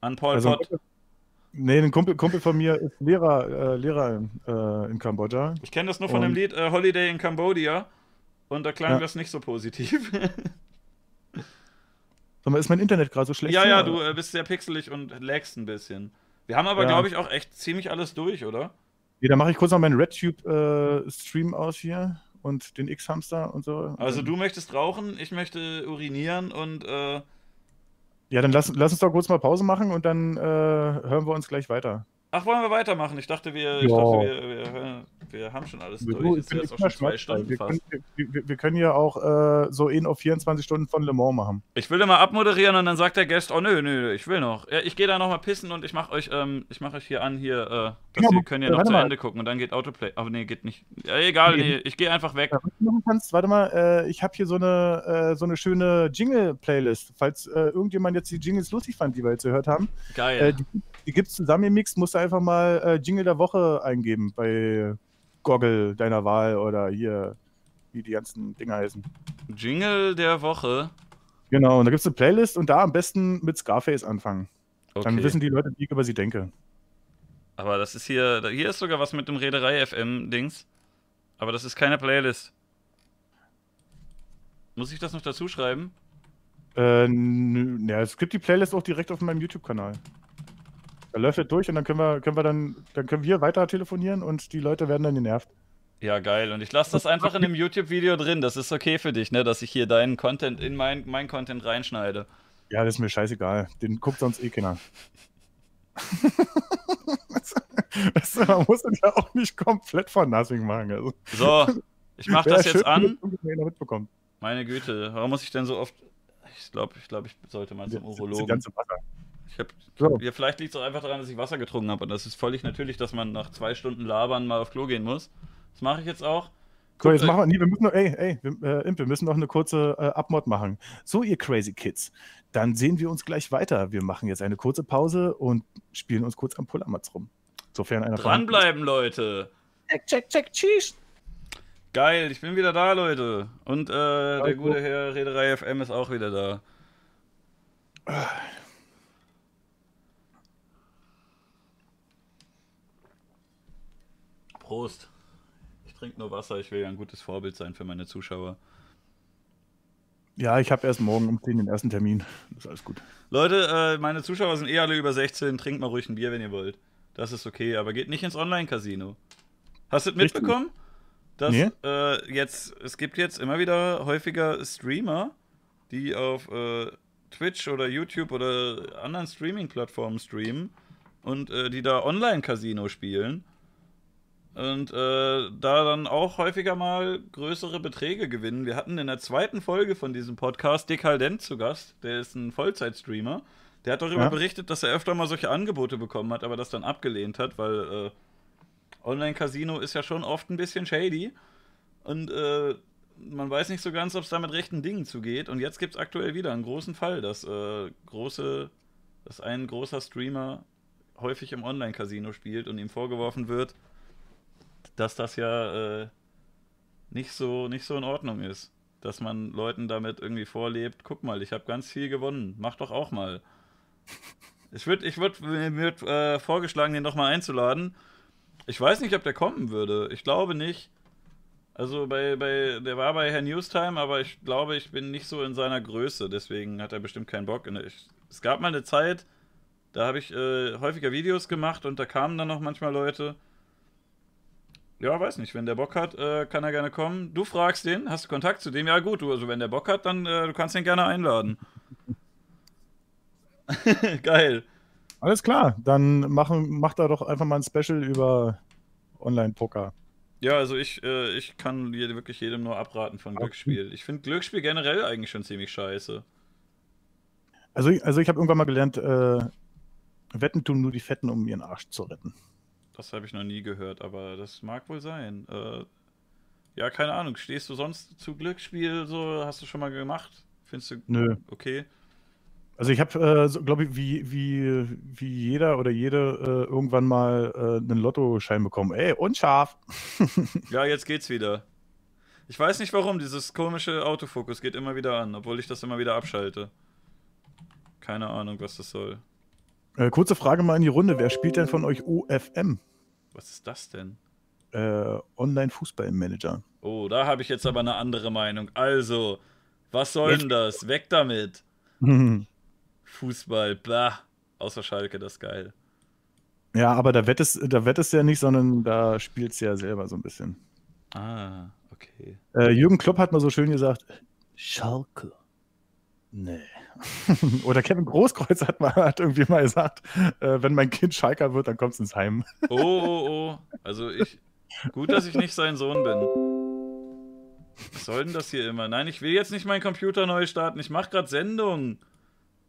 An Paul also, Pott. Nee, ein Kumpel, Kumpel von mir ist Lehrer, äh, Lehrer in, äh, in Kambodscha. Ich kenne das nur von dem Und- Lied äh, Holiday in Cambodia und da klang Ja. das nicht so positiv. Sag mal, ist mein Internet gerade so schlecht? ja, ja, du äh, bist sehr pixelig und lagst ein bisschen. Wir haben aber, Ja. glaube ich, auch echt ziemlich alles durch, oder? Nee, dann mache ich kurz noch meinen RedTube-Stream aus hier und den X-Hamster und so. Also du möchtest rauchen, ich möchte urinieren und äh, Ja, dann lass, lass uns doch kurz mal Pause machen und dann äh, hören wir uns gleich weiter. Ach, wollen wir weitermachen? Ich dachte, wir, ich Ja. dachte, wir, wir, wir, wir haben schon alles Du, durch. ich jetzt auch schon zwei. Stunden wir, fast. können, wir, wir, wir können ja auch äh, so in auf 24 Stunden von Le Mans machen. Ich will immer abmoderieren und dann sagt der Gast, oh nö, nö, ich will noch. Ja, ich gehe da noch mal pissen und ich mache euch, ähm, ich mache euch hier an, hier, äh, dass Ja, ihr könnt ja noch zu mal. Ende gucken und dann geht Autoplay. Aber nee, geht nicht. Ja, egal, Nee. nee, ich gehe einfach weg. Kannst, warte mal, äh, ich habe hier so eine, äh, so eine schöne Jingle-Playlist. Falls äh, irgendjemand jetzt die Jingles lustig fand, die wir jetzt gehört haben. Geil. Äh, die die gibt es zusammengemixt, musst du einfach mal äh, Jingle der Woche eingeben bei Goggle deiner Wahl oder hier, wie die ganzen Dinger heißen. Jingle der Woche. Genau, und da gibt es eine Playlist und da am besten mit Scarface anfangen. Dann Okay. wissen die Leute, wie ich über sie denke. Aber das ist hier, hier ist sogar was mit dem Reederei FM Dings. Aber das ist keine Playlist. Muss ich das noch dazu schreiben? Äh, nö, ja, es gibt die Playlist auch direkt auf meinem YouTube-Kanal. Da läuft es durch und dann können wir, können wir dann, dann können wir weiter telefonieren und die Leute werden dann genervt. Ja, geil. Und ich lasse das einfach in dem YouTube-Video drin. Das ist okay für dich, ne? Dass ich hier deinen Content in mein, mein Content reinschneide. Ja, das ist mir scheißegal. Den guckt sonst eh keiner. Weißt du, man muss das ja auch nicht komplett von Nothing machen. Also. So, ich mach das jetzt schön, an. das. Meine Güte, warum muss ich denn so oft. Ich glaube, ich, glaub, ich sollte mal zum Das- das Urologen. ganze Wasser. Ich hab, So. ja, vielleicht liegt es auch einfach daran, dass ich Wasser getrunken habe. Und das ist völlig natürlich, dass man nach zwei Stunden Labern mal auf Klo gehen muss. Das mache ich jetzt auch. So, jetzt machen wir, nee, wir müssen noch, ey, ey, wir, äh, Imp, wir müssen noch eine kurze äh, Abmod machen. So, ihr Crazy Kids, dann sehen wir uns gleich weiter. Wir machen jetzt eine kurze Pause und spielen uns kurz am Pullermatz rum. Sofern einer. Dranbleiben, Leute. Check, check, check, cheese. Geil, ich bin wieder da, Leute. Und äh, der gute Herr Reederei FM ist auch wieder da. Prost. Ich trinke nur Wasser, ich will ja ein gutes Vorbild sein für meine Zuschauer. Ja, ich habe erst morgen um 10 den ersten Termin. Das ist alles gut. Leute, äh, meine Zuschauer sind eh alle über 16. Trinkt mal ruhig ein Bier, wenn ihr wollt. Das ist okay, aber geht nicht ins Online-Casino. Hast du mitbekommen? Dass Nee. äh, jetzt, es gibt jetzt immer wieder häufiger Streamer, die auf äh, Twitch oder YouTube oder anderen Streaming-Plattformen streamen und äh, die da Online-Casino spielen. Und äh, da dann auch häufiger mal größere Beträge gewinnen. Wir hatten in der zweiten Folge von diesem Podcast Dekaldent zu Gast. Der ist ein Vollzeitstreamer. Der hat darüber Ja. berichtet, dass er öfter mal solche Angebote bekommen hat, aber das dann abgelehnt hat, weil äh, Online-Casino ist ja schon oft ein bisschen shady. Und äh, man weiß nicht so ganz, ob es da mit rechten Dingen zugeht. Und jetzt gibt es aktuell wieder einen großen Fall, dass äh, große, dass ein großer Streamer häufig im Online-Casino spielt und ihm vorgeworfen wird, dass das ja äh, nicht, so, nicht so in Ordnung ist. Dass man Leuten damit irgendwie vorlebt, guck mal, ich habe ganz viel gewonnen, mach doch auch mal. Ich würde ich würd, mir wird äh, vorgeschlagen, den doch mal einzuladen. Ich weiß nicht, ob der kommen würde. Ich glaube nicht. Also bei, bei, der war bei Herr Newstime, aber ich glaube, ich bin nicht so in seiner Größe, deswegen hat er bestimmt keinen Bock. Ich, es gab mal eine Zeit, da habe ich äh, häufiger Videos gemacht und da kamen dann noch manchmal Leute. Ja, weiß nicht, wenn der Bock hat, äh, kann er gerne kommen. Du fragst den, hast du Kontakt zu dem? Ja gut, du, also wenn der Bock hat, dann äh, du kannst ihn gerne einladen. Geil. Alles klar, dann machen, macht da doch einfach mal ein Special über Online-Poker. Ja, also ich, äh, ich kann hier wirklich jedem nur abraten von Glücksspiel. Ich finde Glücksspiel generell eigentlich schon ziemlich scheiße. Also, also ich habe irgendwann mal gelernt, äh, Wetten tun nur die Fetten, um ihren Arsch zu retten. Das habe ich noch nie gehört, aber das mag wohl sein. Äh, ja, keine Ahnung. Stehst du sonst zu Glücksspiel? So hast du schon mal gemacht? Findest du Nö. okay? Also ich habe, äh, so, glaube ich, wie, wie, wie jeder oder jede äh, irgendwann mal äh, einen Lottoschein bekommen. Ey, unscharf. Ja, jetzt geht's wieder. Ich weiß nicht warum, dieses komische Autofokus geht immer wieder an, obwohl ich das immer wieder abschalte. Keine Ahnung, was das soll. Äh, kurze Frage mal in die Runde. Wer spielt denn von euch OFM? Was ist das denn? Äh, Online-Fußball-Manager. Oh, da habe ich jetzt aber eine andere Meinung. Also, was soll denn das? Weg damit. Fußball, blah. Außer Schalke, das ist geil. Ja, aber da wettest, da wettest du ja nicht, sondern da spielst du ja selber so ein bisschen. Ah, okay. Äh, Jürgen Klopp hat mal so schön gesagt, Schalke. Nee. Oder Kevin Großkreuz hat, mal, hat irgendwie mal gesagt, äh, wenn mein Kind Schalker wird, dann kommst du ins Heim. Oh, oh, oh. Also ich. Gut, dass ich nicht sein Sohn bin. Was soll denn das hier immer? Nein, ich will jetzt nicht meinen Computer neu starten. Ich mache gerade Sendung.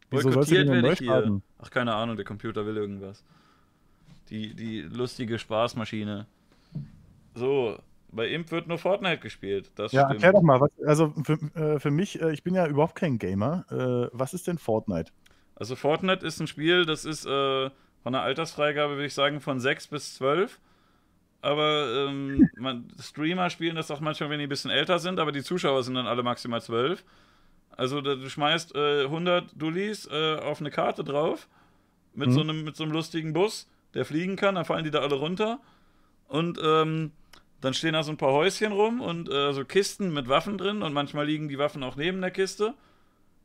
Wieso sollst du den denn neu starten? Ach, keine Ahnung, der Computer will irgendwas. Die, die lustige Spaßmaschine. So, bei Imp wird nur Fortnite gespielt. Das ja, stimmt. erklär doch mal, was, also für, äh, für mich, äh, ich bin ja überhaupt kein Gamer. Äh, was ist denn Fortnite? Also Fortnite ist ein Spiel, das ist äh, von der Altersfreigabe, würde ich sagen, von 6 bis 12. Aber ähm, man, Streamer spielen das auch manchmal, wenn die ein bisschen älter sind, aber die Zuschauer sind dann alle maximal 12. Also du schmeißt äh, 100 Dullis äh, auf eine Karte drauf mit, Mhm. so einem, mit so einem lustigen Bus, der fliegen kann, dann fallen die da alle runter. Und ähm, dann stehen da so ein paar Häuschen rum und äh, so Kisten mit Waffen drin und manchmal liegen die Waffen auch neben der Kiste.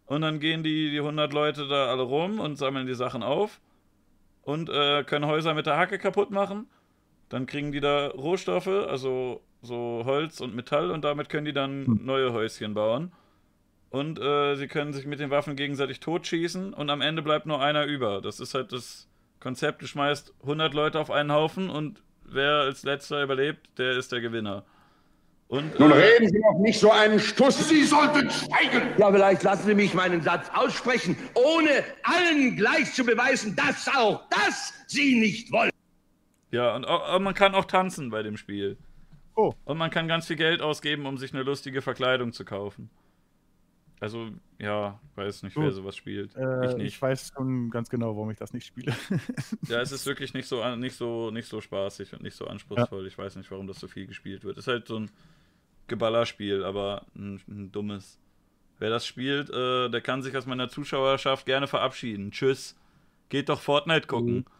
Und dann gehen die, die 100 Leute da alle rum und sammeln die Sachen auf und äh, können Häuser mit der Hacke kaputt machen. Dann kriegen die da Rohstoffe, also so Holz und Metall und damit können die dann neue Häuschen bauen. Und äh, sie können sich mit den Waffen gegenseitig totschießen und am Ende bleibt nur einer über. Das ist halt das Konzept, du schmeißt 100 Leute auf einen Haufen und wer als letzter überlebt, der ist der Gewinner. Und, Nun äh, reden Sie doch nicht so einen Stuss. Sie sollten schweigen. Ja, vielleicht lassen Sie mich meinen Satz aussprechen, ohne allen gleich zu beweisen, dass auch das Sie nicht wollen. Ja, und auch man kann auch tanzen bei dem Spiel. Oh. Und man kann ganz viel Geld ausgeben, um sich eine lustige Verkleidung zu kaufen. Also, ja, weiß nicht, wer sowas spielt. Äh, ich ich, nicht. weiß schon ganz genau, warum ich das nicht spiele. Ja, es ist wirklich nicht so, nicht so, nicht so spaßig und nicht so anspruchsvoll. Ich weiß nicht, warum das so viel gespielt wird. Ist halt so ein Geballerspiel, aber ein, ein dummes. Wer das spielt, äh, der kann sich aus meiner Zuschauerschaft gerne verabschieden. Tschüss. Geht doch Fortnite gucken.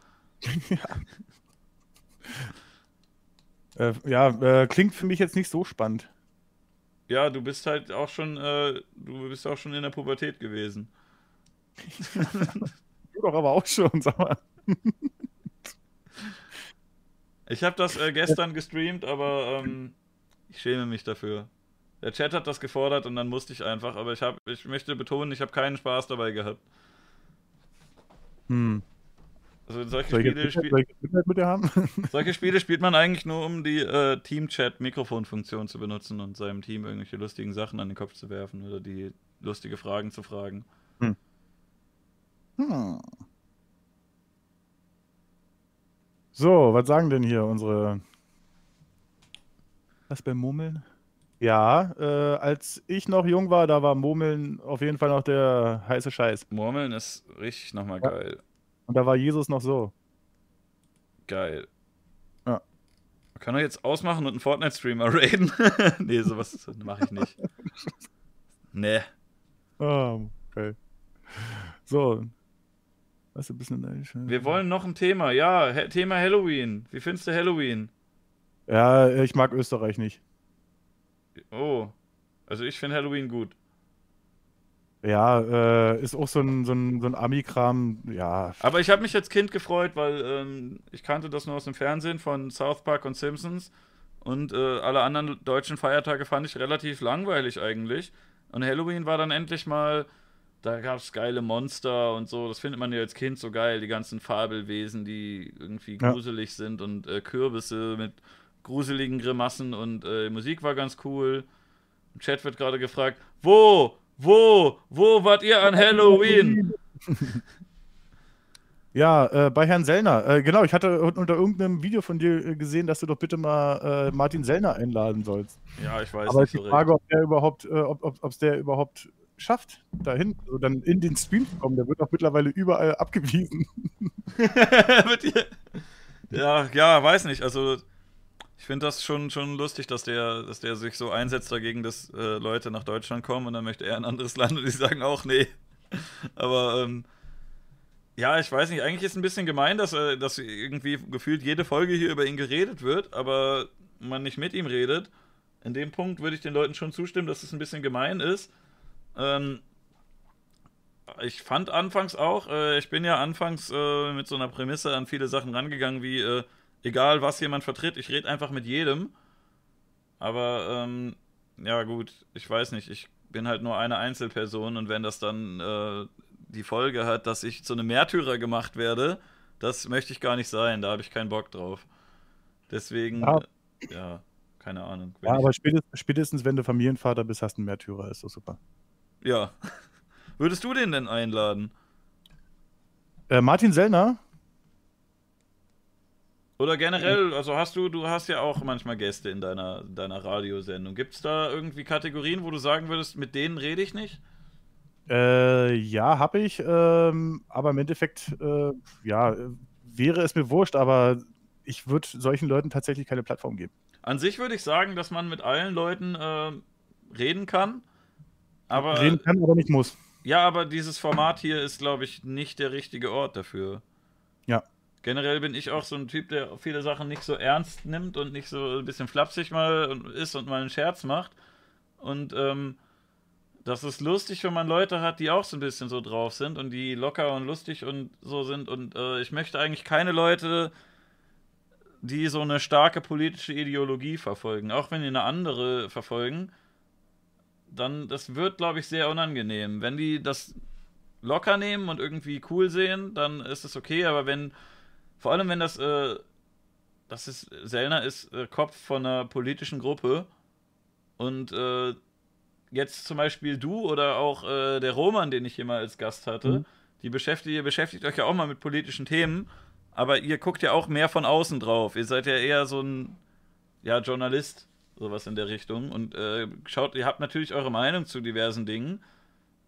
Äh, ja, äh, klingt für mich jetzt nicht so spannend. Ja, du bist halt auch schon, äh, du bist auch schon in der Pubertät gewesen. du doch aber auch schon, sag mal. ich habe das äh, gestern gestreamt, aber ähm, ich schäme mich dafür. Der Chat hat das gefordert und dann musste ich einfach, aber ich, hab, ich möchte betonen, ich habe keinen Spaß dabei gehabt. Hm. Also solche Soll ich Spiele, jetzt spiel Mitleid- Mitleid mit dir haben? solche Spiele spielt man eigentlich nur, um die äh, Team-Chat-Mikrofonfunktion zu benutzen und seinem Team irgendwelche lustigen Sachen an den Kopf zu werfen oder die lustige Fragen zu fragen. Hm. Hm. So, was sagen denn hier unsere. Was beim Murmeln? Ja, äh, als ich noch jung war, da war Murmeln auf jeden Fall noch der heiße Scheiß. Murmeln ist richtig nochmal Ja. geil. Und da war Jesus noch so. Geil. Ja. Man kann doch jetzt ausmachen und einen Fortnite-Streamer raiden. nee, sowas mache ich nicht. Nee. Ah, okay. So. Was ein bisschen. Wir wollen noch ein Thema. Ja, He Thema Halloween. Wie findest du Halloween? Ja, ich mag Österreich nicht. Oh. Also ich finde Halloween gut. Ja, äh, ist auch so ein, so ein, so ein Ami-Kram. Ja, Aber ich habe mich als Kind gefreut, weil ähm, ich kannte das nur aus dem Fernsehen von South Park und Simpsons. Und äh, alle anderen deutschen Feiertage fand ich relativ langweilig eigentlich. Und Halloween war dann endlich mal, da gab es geile Monster und so. Das findet man ja als Kind so geil, die ganzen Fabelwesen, die irgendwie Ja. gruselig sind und äh, Kürbisse mit gruseligen Grimassen und äh, Musik war ganz cool. Im Chat wird gerade gefragt, wo, wo, wo wart ihr an Halloween? Ja, äh, bei Herrn Sellner. Äh, genau, ich hatte un- unter irgendeinem Video von dir äh, gesehen, dass du doch bitte mal äh, Martin Sellner einladen sollst. Ja, ich weiß Aber nicht die so Frage, ob der überhaupt, äh, ob es ob, der überhaupt schafft, dahin, also dann in den Stream zu kommen. Der wird doch mittlerweile überall abgewiesen. Ja, ja, weiß nicht. Also, ich finde das schon, schon lustig, dass der, dass der sich so einsetzt dagegen, dass äh, Leute nach Deutschland kommen und dann möchte er ein anderes Land und die sagen auch nee. Aber ähm, ja, ich weiß nicht, eigentlich ist es ein bisschen gemein, dass, äh, dass irgendwie gefühlt jede Folge hier über ihn geredet wird, aber man nicht mit ihm redet. In dem Punkt würde ich den Leuten schon zustimmen, dass es ein bisschen gemein ist. Ähm, ich fand anfangs auch, äh, ich bin ja anfangs äh, mit so einer Prämisse an viele Sachen rangegangen, wie äh, egal was jemand vertritt, ich rede einfach mit jedem. Aber ähm, ja gut, ich weiß nicht, ich bin halt nur eine Einzelperson und wenn das dann äh, die Folge hat, dass ich zu einem Märtyrer gemacht werde, das möchte ich gar nicht sein, da habe ich keinen Bock drauf. Deswegen, Ja. ja, keine Ahnung. Ja, aber spätestens, spätestens, wenn du Familienvater bist, hast du einen Märtyrer. Ist doch super. ja. Würdest du den denn einladen? Äh, Martin Sellner? Oder generell, also hast du, du hast ja auch manchmal Gäste in deiner, deiner Radiosendung. Gibt es da irgendwie Kategorien, wo du sagen würdest, mit denen rede ich nicht? Äh, ja, habe ich. Ähm, aber im Endeffekt, äh, ja, äh, wäre es mir wurscht, aber ich würde solchen Leuten tatsächlich keine Plattform geben. An sich würde ich sagen, dass man mit allen Leuten äh, reden kann. Aber, Reden kann, aber nicht muss. Ja, aber dieses Format hier ist, glaube ich, nicht der richtige Ort dafür. Ja. Generell bin ich auch so ein Typ, der viele Sachen nicht so ernst nimmt und nicht so ein bisschen flapsig mal ist und mal einen Scherz macht. Und ähm, das ist lustig, wenn man Leute hat, die auch so ein bisschen so drauf sind und die locker und lustig und so sind. Und äh, ich möchte eigentlich keine Leute, die so eine starke politische Ideologie verfolgen, auch wenn die eine andere verfolgen, dann das wird, glaube ich, sehr unangenehm. Wenn die das locker nehmen und irgendwie cool sehen, dann ist es okay, aber wenn, vor allem wenn das, äh, das ist, Sellner ist äh, Kopf von einer politischen Gruppe und äh, jetzt zum Beispiel du oder auch äh, der Roman, den ich hier mal als Gast hatte, Mhm. die beschäftigt, ihr beschäftigt euch ja auch mal mit politischen Themen, aber ihr guckt ja auch mehr von außen drauf. Ihr seid ja eher so ein ja, Journalist, sowas in der Richtung. Und äh, schaut, ihr habt natürlich eure Meinung zu diversen Dingen,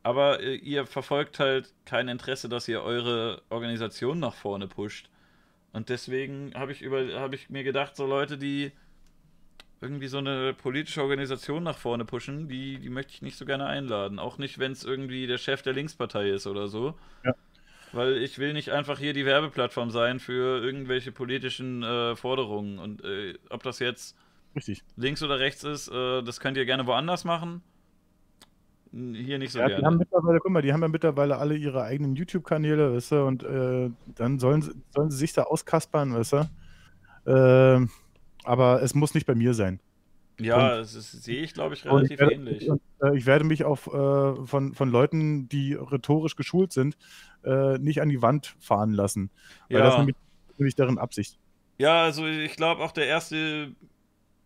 aber äh, ihr verfolgt halt kein Interesse, dass ihr eure Organisation nach vorne pusht. Und deswegen habe ich, über- hab ich mir gedacht, so Leute, die irgendwie so eine politische Organisation nach vorne pushen, die, die möchte ich nicht so gerne einladen. Auch nicht, wenn es irgendwie der Chef der Linkspartei ist oder so. Ja. Weil ich will nicht einfach hier die Werbeplattform sein für irgendwelche politischen äh, Forderungen. Und äh, ob das jetzt Richtig. links oder rechts ist, äh, das könnt ihr gerne woanders machen. Hier nicht so Ja, die gerne. haben mittlerweile, guck mal, die haben ja mittlerweile alle ihre eigenen YouTube-Kanäle, weißt du, und äh, dann sollen sie, sollen sie sich da auskaspern, weißt du. Ähm, aber es muss nicht bei mir sein. Ja, Und- das ist- sehe ich, glaube ich, relativ ich werde, ähnlich. Und, äh, ich werde mich auf, äh, von, von Leuten, die rhetorisch geschult sind, äh, nicht an die Wand fahren lassen. Weil Ja. das ist nämlich, nämlich deren Absicht. Ja, also ich glaube auch der erste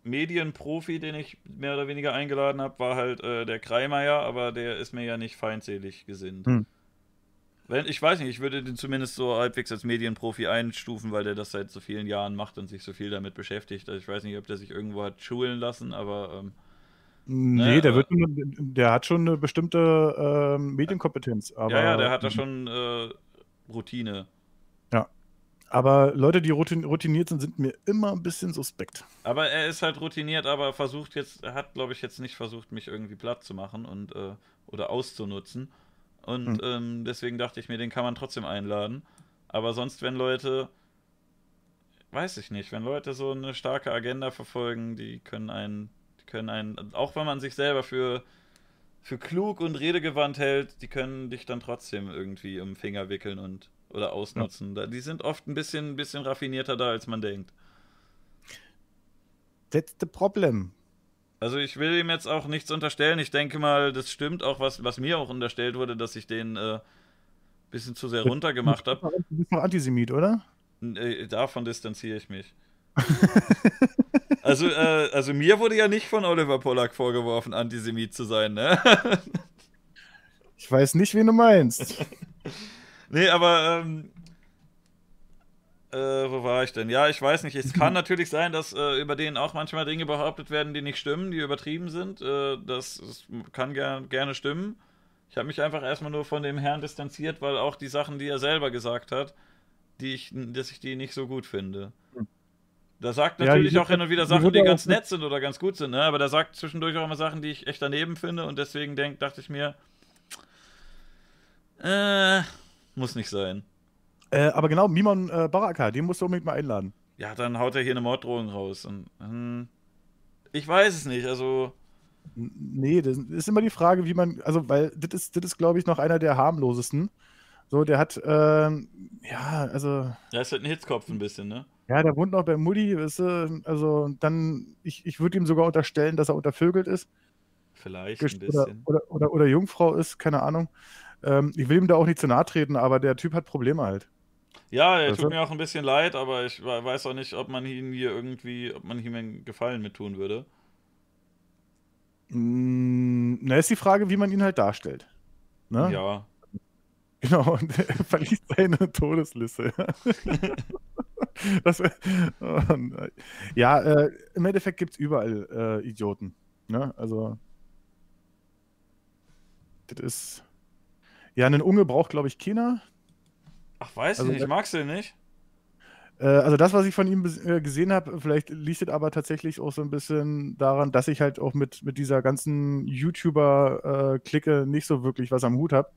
Medienprofi, den ich mehr oder weniger eingeladen habe, war halt äh, der Kreimeier, aber der ist mir ja nicht feindselig gesinnt. Hm. Wenn, ich weiß nicht, ich würde den zumindest so halbwegs als Medienprofi einstufen, weil der das seit so vielen Jahren macht und sich so viel damit beschäftigt. Also ich weiß nicht, ob der sich irgendwo hat schulen lassen, aber ähm, Nee, Ne, der, aber- wird, nur- der hat schon eine bestimmte ähm, Medienkompetenz. Aber, ja, ja, der hat da schon äh, Routine. Aber Leute, die routin routiniert sind, sind mir immer ein bisschen suspekt. Aber er ist halt routiniert, aber versucht jetzt, er hat, glaube ich, jetzt nicht versucht, mich irgendwie platt zu machen und äh, oder auszunutzen. Und Hm. ähm, deswegen dachte ich mir, den kann man trotzdem einladen. Aber sonst, wenn Leute, weiß ich nicht, wenn Leute so eine starke Agenda verfolgen, die können einen, die können einen, auch wenn man sich selber für, für klug und redegewandt hält, die können dich dann trotzdem irgendwie den Finger wickeln und oder ausnutzen. Da- Die sind oft ein bisschen, ein bisschen raffinierter da, als man denkt. That's the problem. Also ich will ihm jetzt auch nichts unterstellen. Ich denke mal, das stimmt auch, was, was mir auch unterstellt wurde, dass ich den äh, bisschen zu sehr runtergemacht habe. Du bist noch Antisemit, oder? Äh, davon distanziere ich mich. also, äh, also mir wurde ja nicht von Oliver Pollack vorgeworfen, Antisemit zu sein, ne? Ich weiß nicht, wen du meinst. nee, aber ähm, äh, wo war ich denn? Ja, ich weiß nicht. Es kann natürlich sein, dass äh, über den auch manchmal Dinge behauptet werden, die nicht stimmen, die übertrieben sind. Äh, das, das kann ger gerne stimmen. Ich habe mich einfach erstmal nur von dem Herrn distanziert, weil auch die Sachen, die er selber gesagt hat, die ich, dass ich die nicht so gut finde. Da sagt Ja, natürlich die auch hin und wieder die Sachen, die auch ganz nett sind oder ganz gut sind, ne? aber der sagt zwischendurch auch immer Sachen, die ich echt daneben finde und deswegen denk, dachte ich mir, äh, muss nicht sein. Äh, aber genau, Mimon äh, Baraka, den musst du unbedingt mal einladen. Ja, dann haut er hier eine Morddrohung raus. Und, hm, ich weiß es nicht, also. Nee, das ist immer die Frage, wie man, also, weil das ist, das ist glaube ich, noch einer der harmlosesten. So, der hat, ähm, ja, also, Er ist halt ein Hitzkopf ein bisschen, ne? ja, der wohnt noch bei Mutti, weißt du, also, dann, ich, ich würde ihm sogar unterstellen, dass er untervögelt ist. Vielleicht ein Gesch- Oder, bisschen. oder, oder, oder Jungfrau ist, keine Ahnung. Ähm, ich will ihm da auch nicht zu nahe treten, aber der Typ hat Probleme halt. Ja, er tut mir auch ein bisschen leid, aber ich we- weiß auch nicht, ob man ihm hier irgendwie, ob man ihm einen Gefallen mit tun würde. Mm, na, ist die Frage, wie man ihn halt darstellt. Ne? Ja. Genau, und er verliest seine Todesliste. das, nein. ja, äh, im Endeffekt gibt es überall äh, Idioten. Ne? Also, das ist. Ja, einen Unge braucht, glaube ich, keiner. Ach, weiß Also ich nicht, magst du ihn nicht? Äh, also das, was ich von ihm äh, gesehen habe, vielleicht liegt es aber tatsächlich auch so ein bisschen daran, dass ich halt auch mit, mit dieser ganzen YouTuber-Clique nicht so wirklich was am Hut habe.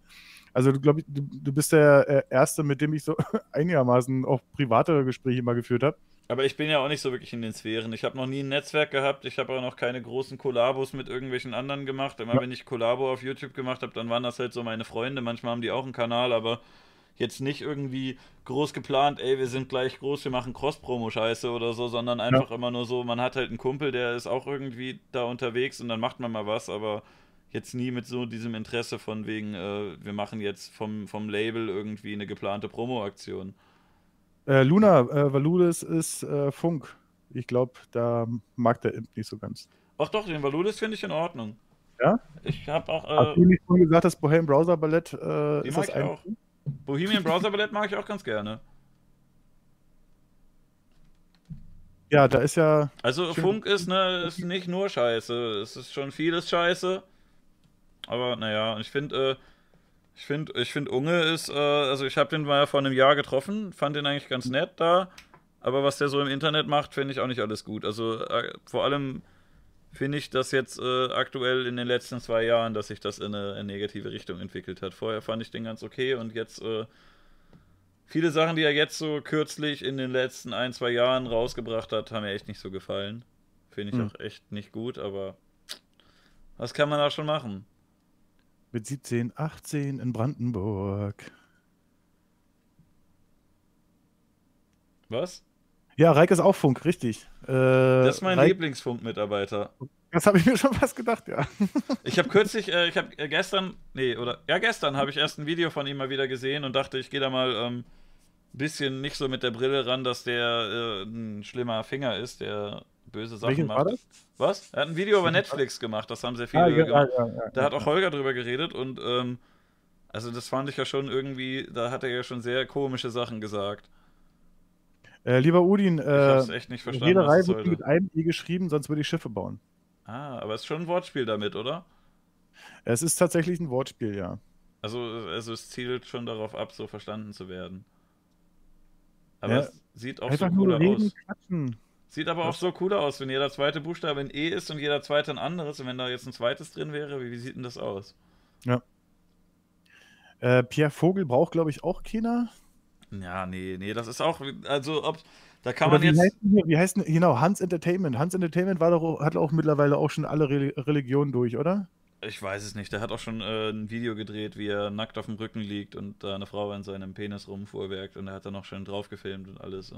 Also du glaube du, du bist der äh, Erste, mit dem ich so einigermaßen auch private Gespräche mal geführt habe. Aber ich bin ja auch nicht so wirklich in den Sphären. Ich habe noch nie ein Netzwerk gehabt. Ich habe auch noch keine großen Kollabos mit irgendwelchen anderen gemacht. Immer Ja. wenn ich Kollabo auf YouTube gemacht habe, dann waren das halt so meine Freunde. Manchmal haben die auch einen Kanal, aber jetzt nicht irgendwie groß geplant, ey, wir sind gleich groß, wir machen Cross-Promo-Scheiße oder so, sondern einfach immer nur so, man hat halt einen Kumpel, der ist auch irgendwie da unterwegs und dann macht man mal was, aber jetzt nie mit so diesem Interesse von wegen, äh, wir machen jetzt vom, vom Label irgendwie eine geplante Promo-Aktion. Äh, Luna, äh, Valulis ist äh, Funk. Ich glaube, da mag der Imp nicht so ganz. Ach doch, den Valulis finde ich in Ordnung. Ja? Ich habe auch. Hast Äh, du nicht schon gesagt, das Bohemian Browser Ballett äh, ist mag das ich auch. Bohemian Browser Ballett mag ich auch ganz gerne. Ja, da ist ja. Also. Funk ist, ne, ist nicht nur Scheiße. Es ist schon vieles Scheiße. Aber naja, ich finde, äh, ich finde, ich finde Unge ist, äh, also ich habe den mal vor einem Jahr getroffen, fand den eigentlich ganz nett da. Aber was der so im Internet macht, finde ich auch nicht alles gut. Also äh, vor allem finde ich das jetzt äh, aktuell in den letzten zwei Jahren, dass sich das in eine, in negative Richtung entwickelt hat. Vorher fand ich den ganz okay und jetzt äh, viele Sachen, die er jetzt so kürzlich in den letzten ein, zwei Jahren rausgebracht hat, haben mir echt nicht so gefallen. Finde ich Hm. auch echt nicht gut, aber was kann man da schon machen? Mit 17, 18 in Brandenburg. Was? Ja, Reik ist auch Funk, richtig. Äh, Das ist mein Reik- Lieblingsfunk-Mitarbeiter. Das habe ich mir schon fast gedacht, ja. Ich habe kürzlich, äh, ich habe äh, gestern, nee, oder ja, gestern habe ich erst ein Video von ihm mal wieder gesehen und dachte, ich gehe da mal ein ähm, bisschen nicht so mit der Brille ran, dass der äh, ein schlimmer Finger ist, der böse Sachen Welchen macht. Was? Er hat ein Video über Netflix gemacht, das haben sehr viele Ah, ja, gemacht. ja, ja, da hat auch Holger drüber geredet und ähm, also das fand ich ja schon irgendwie, da hat er ja schon sehr komische Sachen gesagt. Äh, lieber Udin, äh, hab's echt nicht verstanden, Reederei wird mit einem I geschrieben, sonst würde ich Schiffe bauen. Ah, aber es ist schon ein Wortspiel damit, oder? Es ist tatsächlich ein Wortspiel, ja. Also, also es zielt schon darauf ab, so verstanden zu werden. Aber Ja, es sieht auch so reden, aus. quatschen. Sieht aber auch so cooler aus, wenn jeder zweite Buchstabe ein E ist und jeder zweite ein anderes. Und wenn da jetzt ein zweites drin wäre, wie, wie sieht denn das aus? Ja. Äh, Pierre Vogel braucht, glaube ich, auch keiner. Ja, nee, nee, das ist auch, also ob, da kann Oder man wie jetzt, heißt, wie heißt denn, genau, Hans Entertainment. Hans Entertainment war doch, hat auch mittlerweile auch schon alle Re Religionen durch, oder? ich weiß es nicht, der hat auch schon äh, ein Video gedreht, wie er nackt auf dem Rücken liegt und da eine Frau an seinem Penis rumfuhrwerkt und er hat da noch schön drauf gefilmt und alles. äh.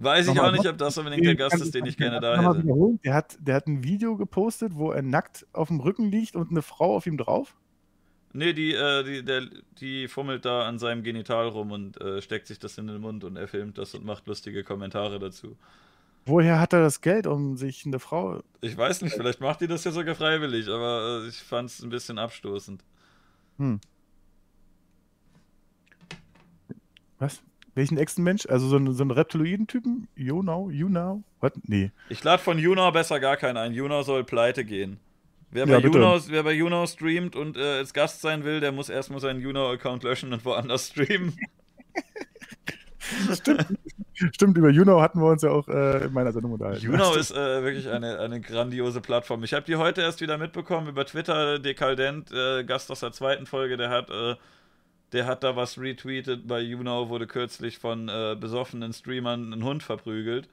Weiß ich Nochmal, auch nicht, ob das unbedingt der Gast ist, den ich gerne da hätte. Der hat, der hat ein Video gepostet, wo er nackt auf dem Rücken liegt und eine Frau auf ihm drauf. Nee, die, äh, die, der, die fummelt da an seinem Genital rum und äh, steckt sich das in den Mund und er filmt das und macht lustige Kommentare dazu. Woher hat er das Geld, um sich eine Frau. Ich weiß nicht, vielleicht macht die das ja sogar freiwillig, aber äh, ich fand es ein bisschen abstoßend. Hm. Was? Welchen Echsenmensch? Also so, einen- so einen Reptiloiden-Typen? You know, you know? What? Nee. Ich lade von Juno besser gar keinen ein. Juno soll pleite gehen. Wer bei, Ja, bitte. Juno, wer bei Juno streamt und äh, als Gast sein will, der muss erstmal seinen Juno-Account löschen und woanders streamen. Stimmt, über Juno hatten wir uns ja auch äh, in meiner Sendung unterhalten. Juno ist äh, wirklich eine, eine grandiose Plattform. Ich habe die heute erst wieder mitbekommen über Twitter. Dekaldent, äh, Gast aus der zweiten Folge, der hat, äh, der hat da was retweetet. Bei Juno wurde kürzlich von äh, besoffenen Streamern ein Hund verprügelt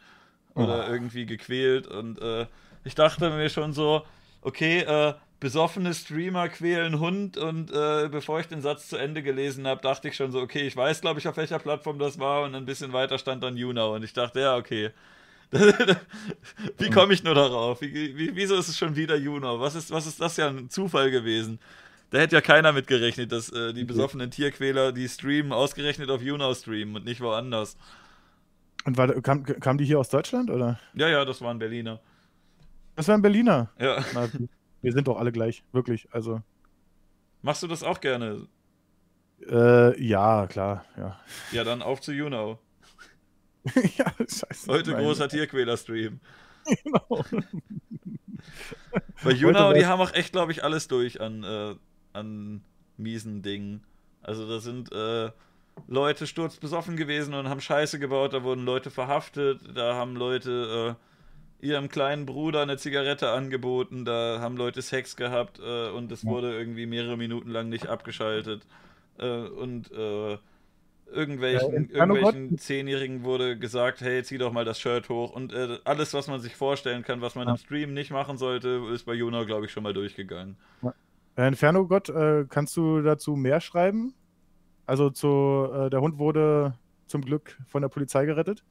oder Oh. irgendwie gequält. Und äh, ich dachte mir schon so, okay, äh, besoffene Streamer quälen Hund. Und äh, bevor ich den Satz zu Ende gelesen habe, dachte ich schon so, okay, ich weiß, glaube ich, auf welcher Plattform das war. Und ein bisschen weiter stand dann Juno. Und ich dachte, ja, okay. wie komme ich nur darauf? Wie, wie, wieso ist es schon wieder Juno? Was ist, was ist das ja ein Zufall gewesen? Da hätte ja keiner mit gerechnet, dass äh, die besoffenen Tierquäler, die streamen, ausgerechnet auf Juno streamen und nicht woanders. Und war, kam, kam die hier aus Deutschland, oder? Ja, ja, das waren Berliner. Das war ein Berliner. Ja. Na, wir sind doch alle gleich, wirklich. Also, Machst du das auch gerne? äh, ja, klar, ja. Ja, dann auf zu Juno. ja, scheiße. Heute Nein. großer Tierquäler-Stream. Genau. Bei Heute die haben auch echt, glaube ich, alles durch an, äh, an miesen Dingen. Also da sind äh, Leute sturzbesoffen gewesen und haben Scheiße gebaut, da wurden Leute verhaftet, da haben Leute äh, ihrem kleinen Bruder eine Zigarette angeboten, da haben Leute Sex gehabt äh, und es wurde irgendwie mehrere Minuten lang nicht abgeschaltet. Äh, und äh, irgendwelchen, Ja, irgendwelchen Zehnjährigen wurde gesagt, hey, zieh doch mal das Shirt hoch. Und äh, alles, was man sich vorstellen kann, was man im Stream nicht machen sollte, ist bei Juno, glaube ich, schon mal durchgegangen. Äh, Inferno Gott, äh, kannst du dazu mehr schreiben? Also zu, äh, der Hund wurde zum Glück von der Polizei gerettet.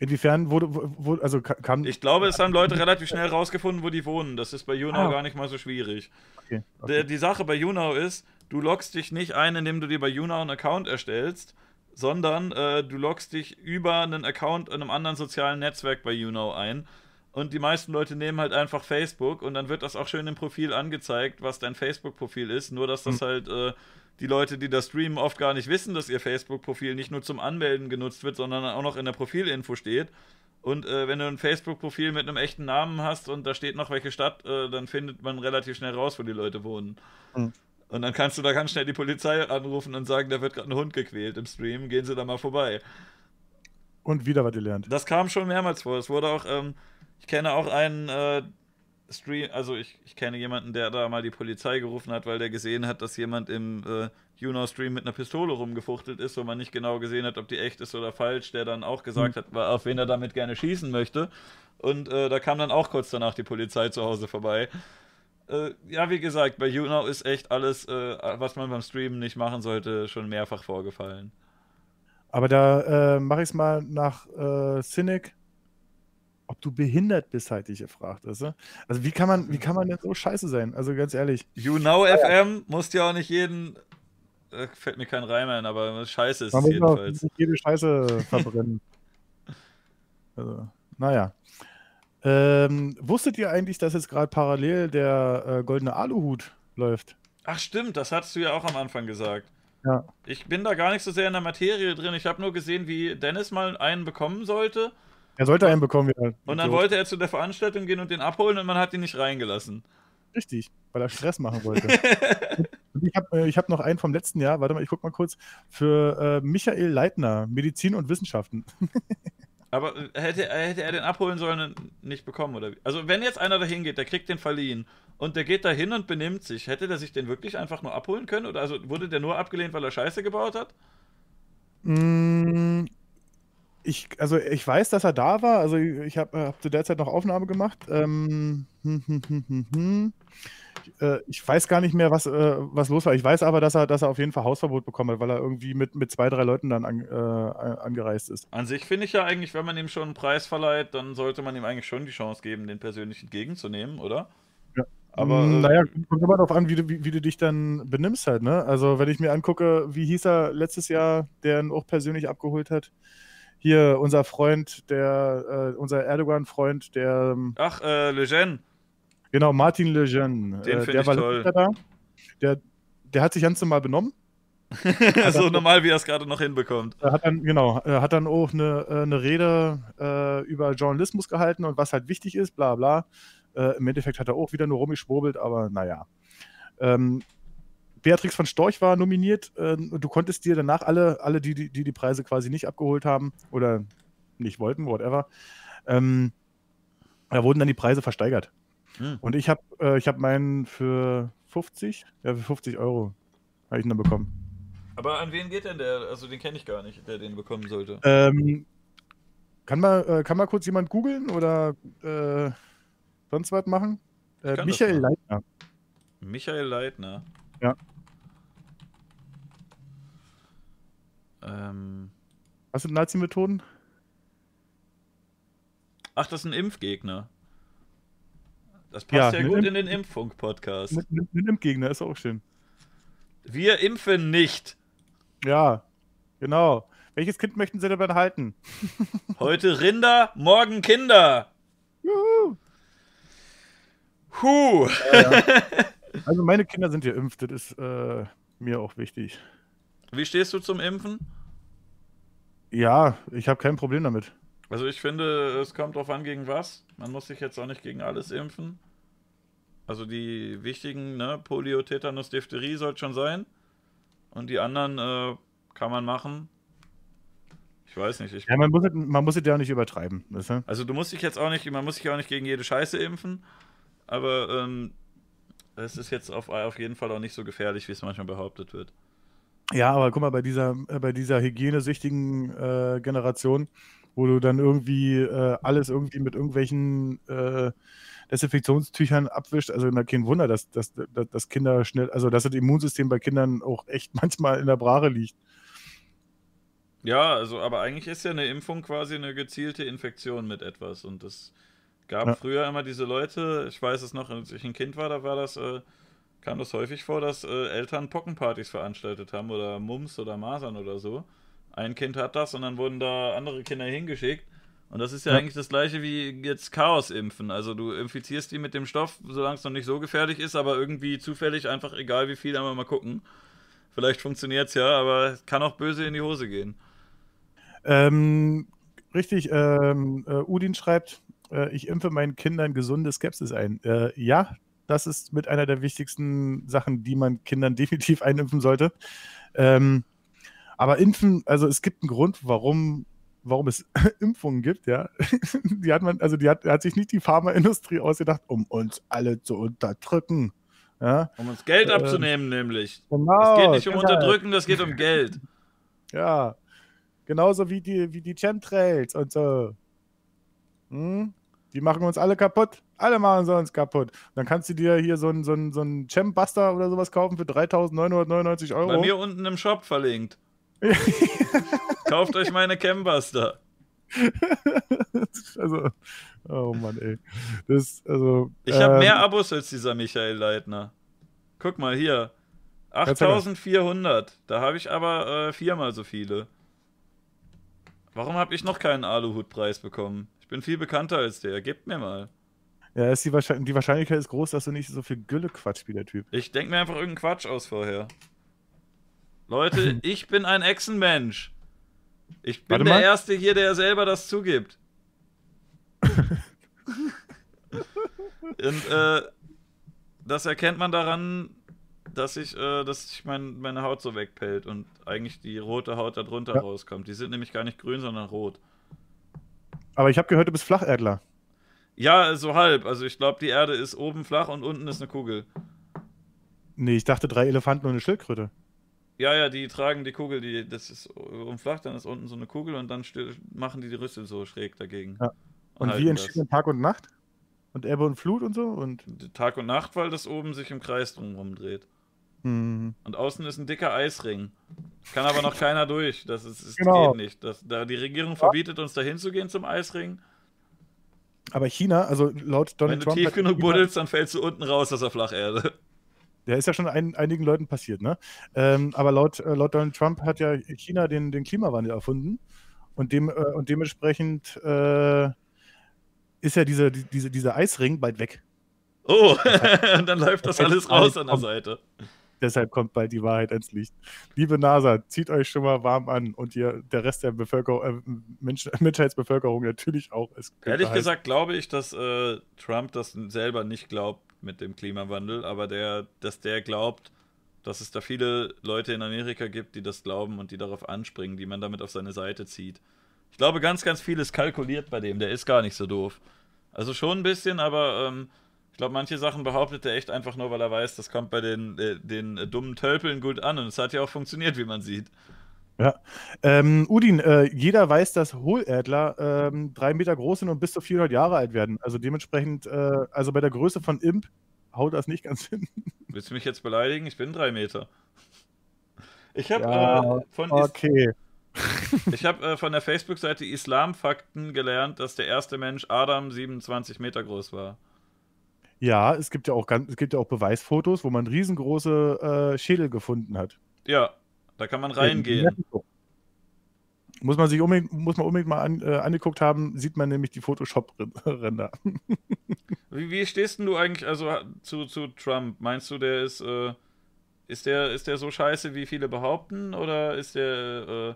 Inwiefern wurde, wo- also ka- kam. Ich glaube, es haben Leute relativ schnell rausgefunden, wo die wohnen. Das ist bei Juno Ah. gar nicht mal so schwierig. Okay, Der, die Sache bei Juno ist, du loggst dich nicht ein, indem du dir bei Juno einen Account erstellst, sondern äh, du loggst dich über einen Account in einem anderen sozialen Netzwerk bei Juno ein. Und die meisten Leute nehmen halt einfach Facebook und dann wird das auch schön im Profil angezeigt, was dein Facebook-Profil ist. Nur, dass das halt äh, die Leute, die das streamen, oft gar nicht wissen, dass ihr Facebook-Profil nicht nur zum Anmelden genutzt wird, sondern auch noch in der Profilinfo steht. Und äh, wenn du ein Facebook-Profil mit einem echten Namen hast und da steht noch welche Stadt, äh, dann findet man relativ schnell raus, wo die Leute wohnen. Hm. Und dann kannst du da ganz schnell die Polizei anrufen und sagen, da wird gerade ein Hund gequält im Stream, gehen Sie da mal vorbei. Und wieder was gelernt. Das kam schon mehrmals vor. Es wurde auch, ähm, ich kenne auch einen, äh, Stream, also ich, ich kenne jemanden, der da mal die Polizei gerufen hat, weil der gesehen hat, dass jemand im äh, YouNow-Stream mit einer Pistole rumgefuchtelt ist, wo man nicht genau gesehen hat, ob die echt ist oder falsch, der dann auch gesagt Mhm. hat, auf wen er damit gerne schießen möchte. Und äh, da kam dann auch kurz danach die Polizei zu Hause vorbei. Äh, ja, wie gesagt, bei YouNow ist echt alles, äh, was man beim Streamen nicht machen sollte, schon mehrfach vorgefallen. Aber da äh, mache ich es mal nach äh, Cynic. Ob du behindert bist, halt dich gefragt. Weißt du? Also wie kann man, wie kann man denn so scheiße sein? Also ganz ehrlich. YouNow FM musst ja auch nicht jeden. Äh, fällt mir kein Reim ein, aber scheiße ist Man es muss jedenfalls. nicht jede Scheiße verbrennen. also, naja. Ähm, wusstet ihr eigentlich, dass jetzt gerade parallel der äh, goldene Aluhut läuft? Ach stimmt, das hattest du ja auch am Anfang gesagt. Ja. Ich bin da gar nicht so sehr in der Materie drin. Ich habe nur gesehen, wie Dennis mal einen bekommen sollte. Er sollte einen bekommen wieder. Und dann wollte er zu der Veranstaltung gehen und den abholen und man hat ihn nicht reingelassen. Richtig, weil er Stress machen wollte. Ich habe äh, hab noch einen vom letzten Jahr, warte mal, ich guck mal kurz, für äh, Michael Leitner, Medizin und Wissenschaften. Aber äh, hätte, äh, hätte er den abholen sollen und nicht bekommen, oder wie? Also, wenn jetzt einer dahin geht, der kriegt den verliehen und der geht dahin und benimmt sich, hätte der sich den wirklich einfach nur abholen können? Oder also wurde der nur abgelehnt, weil er Scheiße gebaut hat? Mm, Ich, also ich weiß, dass er da war. Also ich habe hab zu der Zeit noch Aufnahme gemacht. Ähm, hm, hm, hm, hm, hm. Äh, Ich weiß gar nicht mehr, was, äh, was los war. Ich weiß aber, dass er, dass er auf jeden Fall Hausverbot bekommen hat, weil er irgendwie mit, mit zwei, drei Leuten dann an, äh, angereist ist. An sich finde ich ja eigentlich, wenn man ihm schon einen Preis verleiht, dann sollte man ihm eigentlich schon die Chance geben, den persönlich entgegenzunehmen, oder? Ja. Aber, äh, naja, kommt immer darauf an, wie du, wie, wie du dich dann benimmst halt, ne? Also wenn ich mir angucke, wie hieß er letztes Jahr, der ihn auch persönlich abgeholt hat. Hier, unser Freund, der, äh, unser Erdogan-Freund, der, ähm, Ach, äh, Lejeune. genau, Martin Lejeune. Den äh, der ich war toll. da. Der, der hat sich ganz normal benommen. so normal, wie er es gerade noch hinbekommt. Er hat dann, genau, hat dann auch eine, äh, eine Rede äh, über Journalismus gehalten und was halt wichtig ist, bla bla. Äh, Im Endeffekt hat er auch wieder nur rumgeschwurbelt, aber naja. Ähm, Beatrix von Storch war nominiert äh, und du konntest dir danach alle, alle die, die, die die Preise quasi nicht abgeholt haben oder nicht wollten, whatever, ähm, da wurden dann die Preise versteigert. Hm. Und ich habe äh, ich hab meinen für 50, ja, für 50 Euro habe ich ihn dann bekommen. Aber an wen geht denn der? Also den kenne ich gar nicht, der den bekommen sollte. Ähm, kann, mal, äh, kann mal kurz jemand googeln oder äh, sonst was machen? Äh, Michael machen. Leitner. Michael Leitner. Ja. Ähm, Was sind Nazi-Methoden? ach, das ist ein Impfgegner. Das passt ja, ne, gut Imp- in den Impffunk-Podcast. Mit, mit, mit einem Gegner, ist auch schön. Wir impfen nicht. Ja, genau. Welches Kind möchten Sie denn behalten? Heute Rinder, morgen Kinder. Juhu. Huh. Also meine Kinder sind geimpft, das ist äh, mir auch wichtig. Wie stehst du zum Impfen? Ja, ich habe kein Problem damit. Also ich finde, es kommt drauf an, gegen was. Man muss sich jetzt auch nicht gegen alles impfen. Also die wichtigen, ne, Polio, Tetanus, Diphtherie sollte schon sein. Und die anderen äh, kann man machen. Ich weiß nicht. Ich, Ja, man muss, es- man muss es ja nicht übertreiben. Weißt du? also du musst dich jetzt auch nicht, man muss sich auch nicht gegen jede Scheiße impfen. Aber ähm, es ist jetzt auf, auf jeden Fall auch nicht so gefährlich, wie es manchmal behauptet wird. Ja, aber guck mal, bei dieser, äh, bei dieser hygienesüchtigen äh, Generation, wo du dann irgendwie äh, alles irgendwie mit irgendwelchen äh, Desinfektionstüchern abwischt, also na, kein Wunder, dass, dass, dass, dass Kinder schnell, also dass das Immunsystem bei Kindern auch echt manchmal in der Brache liegt. Ja, also, aber eigentlich ist ja eine Impfung quasi eine gezielte Infektion mit etwas. Und es gab Ja. früher immer diese Leute, ich weiß es noch, als ich ein Kind war, da war das, äh, kam das häufig vor, dass äh, Eltern Pockenpartys veranstaltet haben oder Mumps oder Masern oder so. Ein Kind hat das und dann wurden da andere Kinder hingeschickt. Und das ist ja, Ja. eigentlich das gleiche wie jetzt Chaos-Impfen. Also du infizierst die mit dem Stoff, solange es noch nicht so gefährlich ist, aber irgendwie zufällig einfach egal wie viel, einmal mal gucken. Vielleicht funktioniert es ja, aber es kann auch böse in die Hose gehen. Ähm, richtig, ähm, äh, Udin schreibt, äh, ich impfe meinen Kindern gesunde Skepsis ein. Äh, ja, das ist mit einer der wichtigsten Sachen, die man Kindern definitiv einimpfen sollte. Ähm, aber impfen, also es gibt einen Grund, warum warum es Impfungen gibt, ja. Die hat man, also die hat, hat sich nicht die Pharmaindustrie ausgedacht, um uns alle zu unterdrücken. Ja? Um uns Geld Ähm, abzunehmen, nämlich. Genau. Es geht nicht um deshalb. Unterdrücken, das geht um Geld. Ja. Genauso wie die, wie die Chemtrails und so. Hm? Die machen uns alle kaputt. Alle machen sie uns kaputt. Dann kannst du dir hier so einen so einen- so einen Chembuster oder sowas kaufen für 3.999 Euro. Bei mir unten im Shop verlinkt. Kauft euch meine Cambuster. also, oh Mann, ey. Das, also, Ich habe ähm, mehr Abos als dieser Michael Leitner. Guck mal hier. 8400. Da habe ich aber äh, viermal so viele. Warum habe ich noch keinen Aluhutpreis bekommen? Ich bin viel bekannter als der. Gebt mir mal. Ja, ist die, Wahrscheinlich die Wahrscheinlichkeit ist groß, dass du nicht so viel Gülle quatsch wie der Typ. Ich denke mir einfach irgendeinen Quatsch aus vorher. Leute, ich bin ein Echsenmensch. Ich bin Warte der mal. Erste hier, der selber das zugibt. Und äh, das erkennt man daran, dass ich, äh, dass sich mein, meine Haut so wegpellt und eigentlich die rote Haut da drunter Ja. rauskommt. Die sind nämlich gar nicht grün, sondern rot. Aber ich habe gehört, du bist Flacherdler. Ja, so halb. Also ich glaube, die Erde ist oben flach und unten ist eine Kugel. Nee, ich dachte drei Elefanten und eine Schildkröte. Ja, ja, die tragen die Kugel, die, das ist oben flach, dann ist unten so eine Kugel und dann machen die die Rüssel so schräg dagegen. Ja. Und halten wie entstehen Tag und Nacht? Und Ebbe und Flut und so? Und Tag und Nacht, weil das oben sich im Kreis drumherum dreht. Hm, Und außen ist ein dicker Eisring. Kann aber noch keiner durch. Das, ist, das Genau. geht nicht. Das, da die Regierung verbietet uns dahin zu gehen zum Eisring. aber China, also laut Wenn Donald du Trump. tief genug China- buddelst, dann fällst du unten raus aus der Flacherde. Der ist ja schon ein, einigen Leuten passiert, ne? Ähm, aber laut, äh, laut Donald Trump hat ja China den, den Klimawandel erfunden. Und, dem, äh, und dementsprechend äh, ist ja diese, die- diese, dieser Eisring bald weg. Oh, und dann läuft das alles raus an der Seite. Deshalb kommt bald die Wahrheit ans Licht. Liebe NASA, zieht euch schon mal warm an und ihr, der Rest der Bevölkerung, äh, Mensch, Menschheitsbevölkerung natürlich auch. Ehrlich heißt- gesagt glaube ich, dass äh, Trump das selber nicht glaubt mit dem Klimawandel, aber der, dass der glaubt, dass es da viele Leute in Amerika gibt, die das glauben und die darauf anspringen, die man damit auf seine Seite zieht. Ich glaube, ganz, ganz viel ist kalkuliert bei dem. Der ist gar nicht so doof. Also schon ein bisschen, aber ähm, ich glaube, manche Sachen behauptet er echt einfach nur, weil er weiß, das kommt bei den, äh, den äh, dummen Tölpeln gut an. Und es hat ja auch funktioniert, wie man sieht. Ja. Ähm, Udin, äh, jeder weiß, dass Hohlerdler ähm, drei Meter groß sind und bis zu 400 Jahre alt werden. Also dementsprechend, äh, also bei der Größe von Imp haut das nicht ganz hin. Willst du mich jetzt beleidigen? Ich bin drei Meter. Ich habe Ja, äh, von okay. Ich habe äh, von der Facebook-Seite Islamfakten gelernt, dass der erste Mensch Adam 27 Meter groß war. Ja, es gibt ja auch ganz, es gibt ja auch Beweisfotos, wo man riesengroße äh, Schädel gefunden hat. Ja, da kann man reingehen. Muss man sich unbedingt, muss man unbedingt mal an, äh, angeguckt haben, sieht man nämlich die Photoshop-Ränder. Wie, wie stehst denn du eigentlich also zu, zu Trump? Meinst du, der ist, äh, ist der, ist der so scheiße, wie viele behaupten? Oder ist der,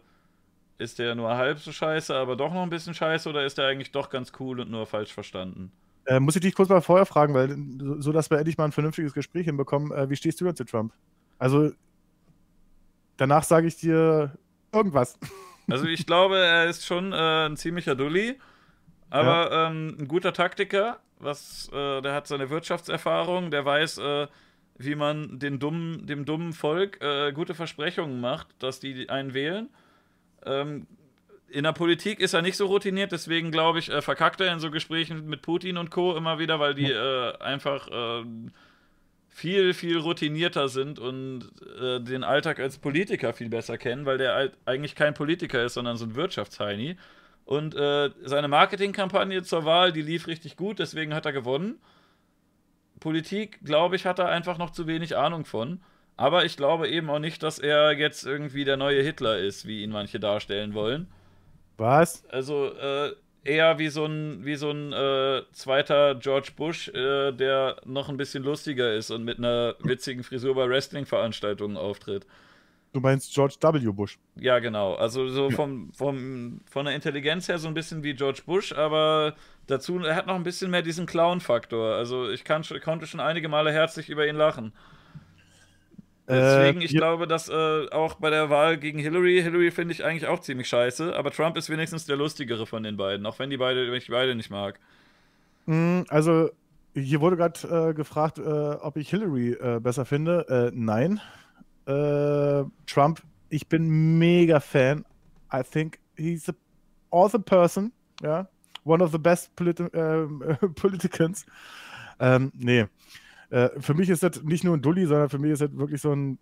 äh, ist der nur halb so scheiße, aber doch noch ein bisschen scheiße? Oder ist der eigentlich doch ganz cool und nur falsch verstanden? Äh, muss ich dich kurz mal vorher fragen, weil so, dass wir endlich mal ein vernünftiges Gespräch hinbekommen. Äh, wie stehst du denn zu Trump? Also danach sage ich dir irgendwas. Also ich glaube, er ist schon äh, ein ziemlicher Dulli, aber ähm, ein guter Taktiker. Was, äh, der hat seine Wirtschaftserfahrung, der weiß, äh, wie man den dummen, dem dummen Volk äh, gute Versprechungen macht, dass die einen wählen. Ähm, in der Politik ist er nicht so routiniert, deswegen glaube ich, äh, verkackt er in so Gesprächen mit Putin und Co. immer wieder, weil die äh, einfach äh, viel, viel routinierter sind und äh, den Alltag als Politiker viel besser kennen, weil der halt eigentlich kein Politiker ist, sondern so ein Wirtschaftsheini. Und äh, seine Marketingkampagne zur Wahl, die lief richtig gut, deswegen hat er gewonnen. Politik, glaube ich, hat er einfach noch zu wenig Ahnung von. Aber ich glaube eben auch nicht, dass er jetzt irgendwie der neue Hitler ist, wie ihn manche darstellen wollen. Was? Also äh, eher wie so ein, wie so ein äh, zweiter George Bush, äh, der noch ein bisschen lustiger ist und mit einer witzigen Frisur bei Wrestling-Veranstaltungen auftritt. Du meinst George W. Bush. Ja, genau. Also so vom, vom, von der Intelligenz her so ein bisschen wie George Bush, aber dazu, er hat noch ein bisschen mehr diesen Clown-Faktor. Also ich kann, konnte schon einige Male herzlich über ihn lachen. Deswegen, Äh, ich glaube, dass äh, auch bei der Wahl gegen Hillary, Hillary finde ich eigentlich auch ziemlich scheiße, aber Trump ist wenigstens der lustigere von den beiden, auch wenn die beide, wenn ich beide nicht mag. Mm, Also, hier wurde gerade äh, gefragt, äh, ob ich Hillary äh, besser finde. Äh, nein. Trump, ich bin mega Fan. I think he's a awesome person. Ja. One of the best politi Politicians. Ähm, nee. Äh, für mich ist das nicht nur ein Dulli, sondern für mich ist das wirklich so ein.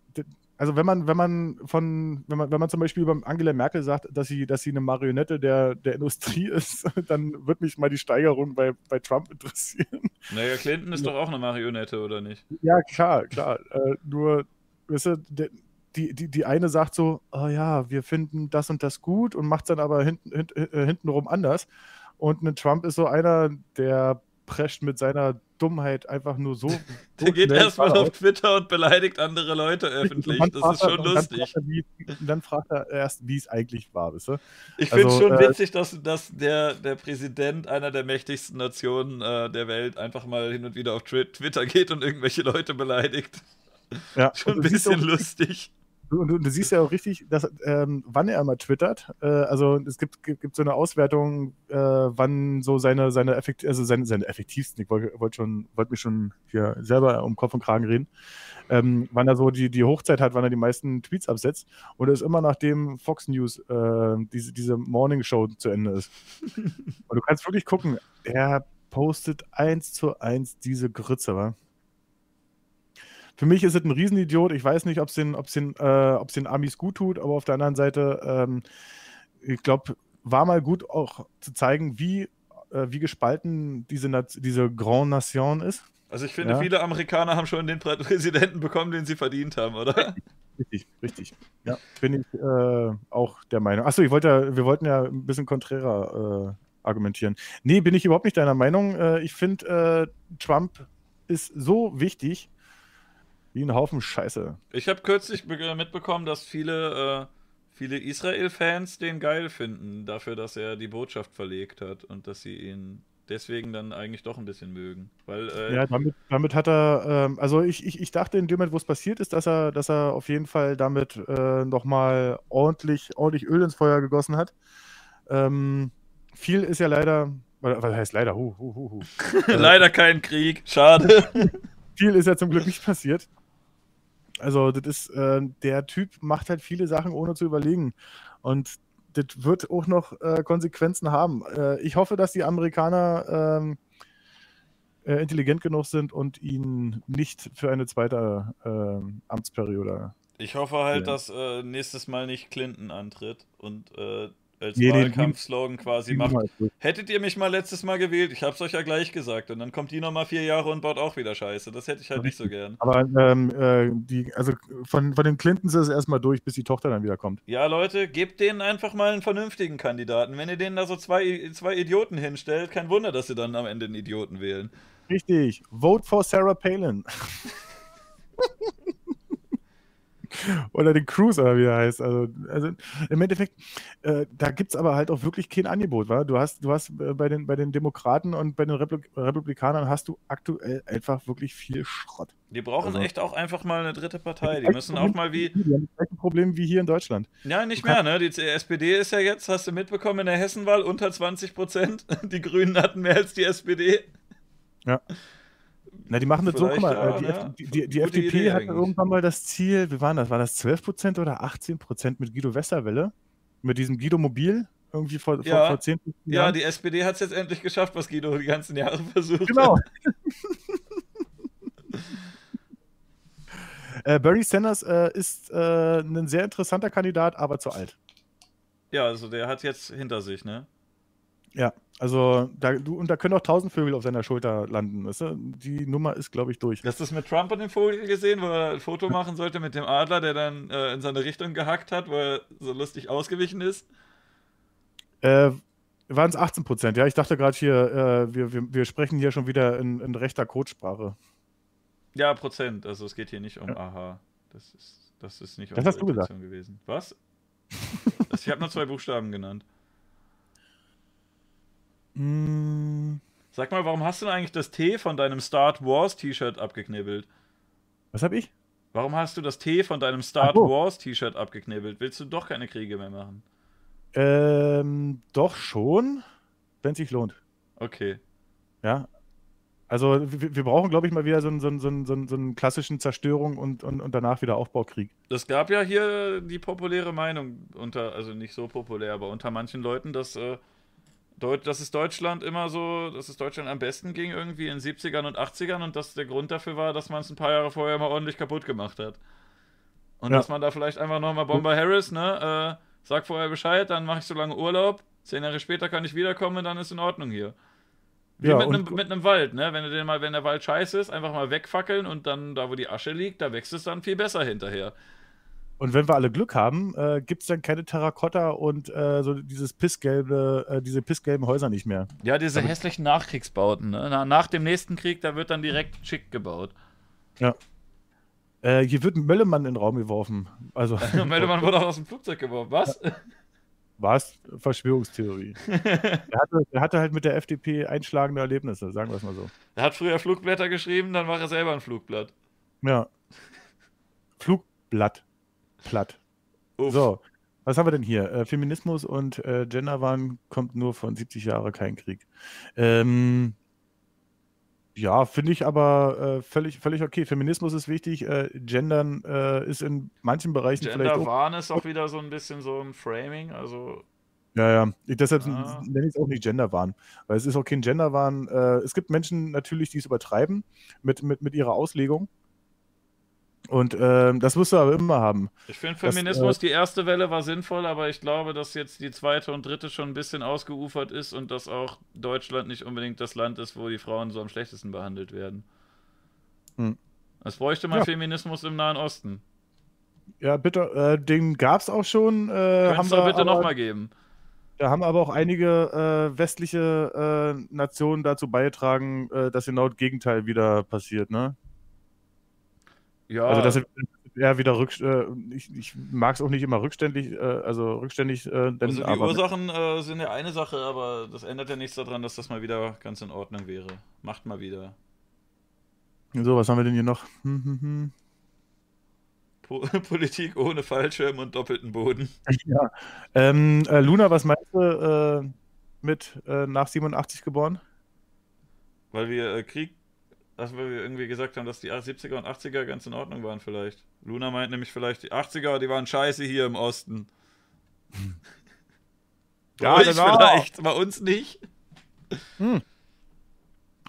Also wenn man, wenn man von, wenn man, wenn man zum Beispiel über Angela Merkel sagt, dass sie, dass sie eine Marionette der, der Industrie ist, dann wird mich mal die Steigerung bei, bei Trump interessieren. Naja, Clinton ist doch auch eine Marionette, oder nicht? Ja, klar, klar. Äh, nur, weißt du, der, die, die, die eine sagt so, oh ja, wir finden das und das gut und macht dann aber hinten, hint, äh, hintenrum anders. Und ein Trump ist so einer, der prescht mit seiner Dummheit einfach nur so. Der geht erstmal auf. Twitter und beleidigt andere Leute öffentlich. dann Das ist er- schon und dann lustig. fragt er, wie- dann fragt er erst, wie es eigentlich war, weißt du? Ich finde es Also, schon äh, witzig, dass, dass der, der Präsident einer der mächtigsten Nationen äh, der Welt einfach mal hin und wieder auf Twi- Twitter geht und irgendwelche Leute beleidigt. Ja, Schon ein bisschen auch- lustig. Du, du, du siehst ja auch richtig, dass, ähm, wann er mal twittert. Äh, also es gibt, gibt, gibt so eine Auswertung, äh, wann so seine, seine, effekt, also seine, seine effektivsten, ich wollte wollt schon, wollte mich schon hier selber um Kopf und Kragen reden, ähm, wann er so die, die Hochzeit hat, wann er die meisten Tweets absetzt. Und es ist immer nachdem Fox News äh, diese, diese Morning Show zu Ende ist. Und du kannst wirklich gucken, er postet eins zu eins diese Grütze, wa? Für mich ist es ein Riesenidiot. Ich weiß nicht, ob es den, ob's den, äh, ob's den Amis gut tut, aber auf der anderen Seite, ähm, ich glaube, war mal gut auch zu zeigen, wie, äh, wie gespalten diese, diese Grand Nation ist. Also ich finde, Ja. viele Amerikaner haben schon den Prä- Präsidenten bekommen, den sie verdient haben, oder? Richtig, richtig. Ja, bin ich äh, auch der Meinung. Achso, ich wollte, wir wollten ja ein bisschen konträrer äh, argumentieren. Nee, bin ich überhaupt nicht deiner Meinung. Äh, ich finde, äh, Trump ist so wichtig wie ein Haufen Scheiße. Ich habe kürzlich be- mitbekommen, dass viele, äh, viele Israel-Fans den geil finden, dafür, dass er die Botschaft verlegt hat und dass sie ihn deswegen dann eigentlich doch ein bisschen mögen. Weil, äh, Ja, damit, damit hat er, ähm, also ich, ich, ich dachte in dem Moment, wo es passiert ist, dass er, dass er auf jeden Fall damit äh, nochmal ordentlich, ordentlich Öl ins Feuer gegossen hat. Ähm, viel ist ja leider, was heißt leider, hu, hu, hu, hu. Äh, leider kein Krieg, schade. viel ist ja zum Glück nicht passiert. Also, das ist, äh, der Typ macht halt viele Sachen, ohne zu überlegen. Und das wird auch noch äh, Konsequenzen haben. Äh, ich hoffe, dass die Amerikaner ähm, äh, intelligent genug sind und ihn nicht für eine zweite ähm, Amtsperiode. Ich hoffe halt, Ja. dass äh, nächstes Mal nicht Clinton antritt und äh, als Nee, Wahlkampfslogan quasi macht. Hättet ihr mich mal letztes Mal gewählt? Ich hab's euch ja gleich gesagt. Und dann kommt die nochmal vier Jahre und baut auch wieder Scheiße. Das hätte ich halt nicht so gern. Aber ähm, äh, die, also von, von den Clintons ist es erstmal durch, bis die Tochter dann wieder kommt. Ja, Leute, gebt denen einfach mal einen vernünftigen Kandidaten. Wenn ihr denen da so zwei, zwei Idioten hinstellt, kein Wunder, dass sie dann am Ende einen Idioten wählen. Richtig. Vote for Sarah Palin. Oder den Cruise, oder wie er heißt. Also, also im Endeffekt, äh, da gibt es aber halt auch wirklich kein Angebot, wa? Du hast, du hast äh, bei, den, bei den Demokraten und bei den Replik Republikanern hast du aktuell einfach wirklich viel Schrott. Die brauchen Also- echt auch einfach mal eine dritte Partei. Die müssen auch mal wie. Die haben das Problem wie hier in Deutschland. Ja, nicht mehr, ne? Die SPD ist ja jetzt, hast du mitbekommen, in der Hessenwahl unter 20 Prozent. Die Grünen hatten mehr als die SPD. Ja. Na, die machen das so, guck mal, äh, die, ja, F- ja. die, die, die Gute FDP Idee hatte eigentlich. irgendwann mal das Ziel, wie waren das? War das 12% oder 18% mit Guido Westerwelle? Mit diesem Guido Mobil? Irgendwie vor, vor, Ja, vor 10 15 ja Jahren? die SPD hat es jetzt endlich geschafft, was Guido die ganzen Jahre versucht Genau. hat. Äh, Bernie Sanders äh, ist äh, ein sehr interessanter Kandidat, aber zu alt. Ja, also der hat jetzt hinter sich, ne? Ja, also da, du, und da können auch tausend Vögel auf seiner Schulter landen. Weißt du? Die Nummer ist, glaube ich, durch. Hast du das mit Trump und dem Vogel gesehen, wo er ein Foto machen sollte mit dem Adler, der dann äh, in seine Richtung gehackt hat, wo er so lustig ausgewichen ist? Äh, Waren es 18 Prozent? Ja, ich dachte gerade hier, äh, wir, wir, wir sprechen hier schon wieder in, in rechter Codesprache. Ja, Prozent. Also es geht hier nicht um Aha. Das ist, das ist nicht Das hast du gesagt. Gewesen. Was? Ich habe nur zwei Buchstaben genannt. Mm, Sag mal, warum hast du denn eigentlich das T von deinem Start Wars T-Shirt abgeknibbelt? was habe ich? Warum hast du das T von deinem Star so. Wars T-Shirt abgeknibbelt? Willst du doch keine Kriege mehr machen? Ähm, doch schon, wenn es sich lohnt. Okay. Ja. Also wir, wir brauchen, glaube ich, mal wieder so einen, so einen, so einen, so einen, so einen klassischen Zerstörung und, und, und danach wieder Aufbaukrieg. Es gab ja hier die populäre Meinung unter, also nicht so populär, aber unter manchen Leuten, dass, äh, Deut dass es Deutschland immer so, dass es Deutschland am besten ging irgendwie in 70ern und 80ern und dass der Grund dafür war, dass man es ein paar Jahre vorher mal ordentlich kaputt gemacht hat. Und Ja. dass man da vielleicht einfach nochmal Bomber Harris, ne, äh, sag vorher Bescheid, dann mache ich so lange Urlaub, zehn Jahre später kann ich wiederkommen und dann ist in Ordnung hier. Wie Ja, mit, einem, mit einem Wald, ne? Wenn du den mal, wenn der Wald scheiße ist, einfach mal wegfackeln und dann, da wo die Asche liegt, da wächst es dann viel besser hinterher. Und wenn wir alle Glück haben, äh, gibt es dann keine Terrakotta und äh, so dieses pissgelbe, äh, diese pissgelben Häuser nicht mehr. Ja, diese Aber- hässlichen Nachkriegsbauten, ne? Na, nach dem nächsten Krieg, da wird dann direkt schick gebaut. Ja. Äh, hier wird ein Möllemann in den Raum geworfen. Also, Meldemann wurde auch aus dem Flugzeug geworfen. Was? War es Verschwörungstheorie? er, hatte, er hatte halt mit der FDP einschlagende Erlebnisse, sagen wir es mal so. Er hat früher Flugblätter geschrieben, dann war er selber ein Flugblatt. Ja. Flugblatt. Platt. Uff. So, was haben wir denn hier? Äh, Feminismus und äh, Genderwahn kommt nur von 70 Jahre kein Krieg. Ähm, ja, finde ich aber äh, völlig, völlig okay. Feminismus ist wichtig, äh, Gendern äh, ist in manchen Bereichen vielleicht auch. Genderwahn ist auch wieder so ein bisschen so ein Framing, also Ja, ja. Ich, deshalb Ah. nenne ich es auch nicht Genderwahn. Weil es ist auch kein Genderwahn. Äh, es gibt Menschen natürlich, die es übertreiben mit, mit, mit ihrer Auslegung. Und ähm, das wirst du aber immer haben. Ich finde Das, Feminismus, äh, die erste Welle war sinnvoll, aber ich glaube, dass jetzt die zweite und dritte schon ein bisschen ausgeufert ist und dass auch Deutschland nicht unbedingt das Land ist, wo die Frauen so am schlechtesten behandelt werden. Hm. Es bräuchte mal Ja. Feminismus im Nahen Osten. Ja, bitte, äh, den gab es auch schon. Äh, haben du wir bitte nochmal geben. Da haben aber auch einige äh, westliche äh, Nationen dazu beigetragen, äh, dass genau das Gegenteil wieder passiert, ne? Ja, Also, dass er wieder rück, äh, ich, ich mag es auch nicht immer rückständig, äh, also rückständig, äh, denn, also die aber Ursachen äh, sind ja eine Sache, aber das ändert ja nichts daran, dass das mal wieder ganz in Ordnung wäre. Macht mal wieder. so, was haben wir denn hier noch? Hm, hm, hm. Po Politik ohne Fallschirm und doppelten Boden. Ja. Ähm, äh, Luna, was meinst du äh, mit äh, nach 87 geboren? Weil wir äh, Krieg, weil wir irgendwie gesagt haben, dass die 70er und 80er ganz in Ordnung waren vielleicht. Luna meint nämlich vielleicht, die 80er, die waren scheiße hier im Osten. Bei Ja, euch genau. vielleicht, bei uns nicht. Hm.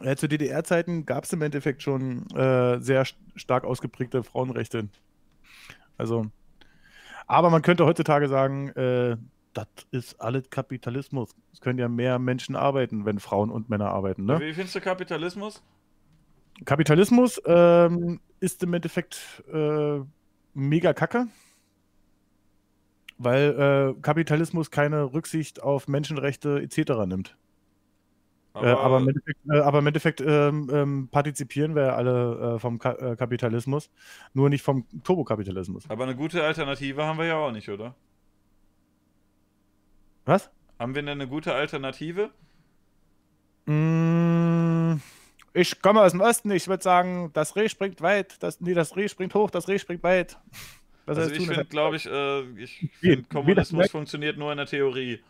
Äh, zu DDR-Zeiten gab es im Endeffekt schon äh, sehr st stark ausgeprägte Frauenrechte. Also, aber man könnte heutzutage sagen, äh, das ist alles Kapitalismus. Es können ja mehr Menschen arbeiten, wenn Frauen und Männer arbeiten. Ne? Wie findest du Kapitalismus? Kapitalismus ähm, ist im Endeffekt äh, mega kacke, weil äh, Kapitalismus keine Rücksicht auf Menschenrechte etc. nimmt. Aber, äh, aber im Endeffekt, äh, aber im Endeffekt ähm, ähm, partizipieren wir ja alle äh, vom Ka äh, Kapitalismus, nur nicht vom Turbokapitalismus. Aber eine gute Alternative haben wir ja auch nicht, oder? Was? Haben wir denn eine gute Alternative? Mm, ich komme aus dem Osten, ich würde sagen, das Reh springt weit, das, nee, das Reh springt hoch, das Reh springt weit. Was also ich finde, glaube ich, äh, ich find, Kommunismus das- funktioniert nur in der Theorie.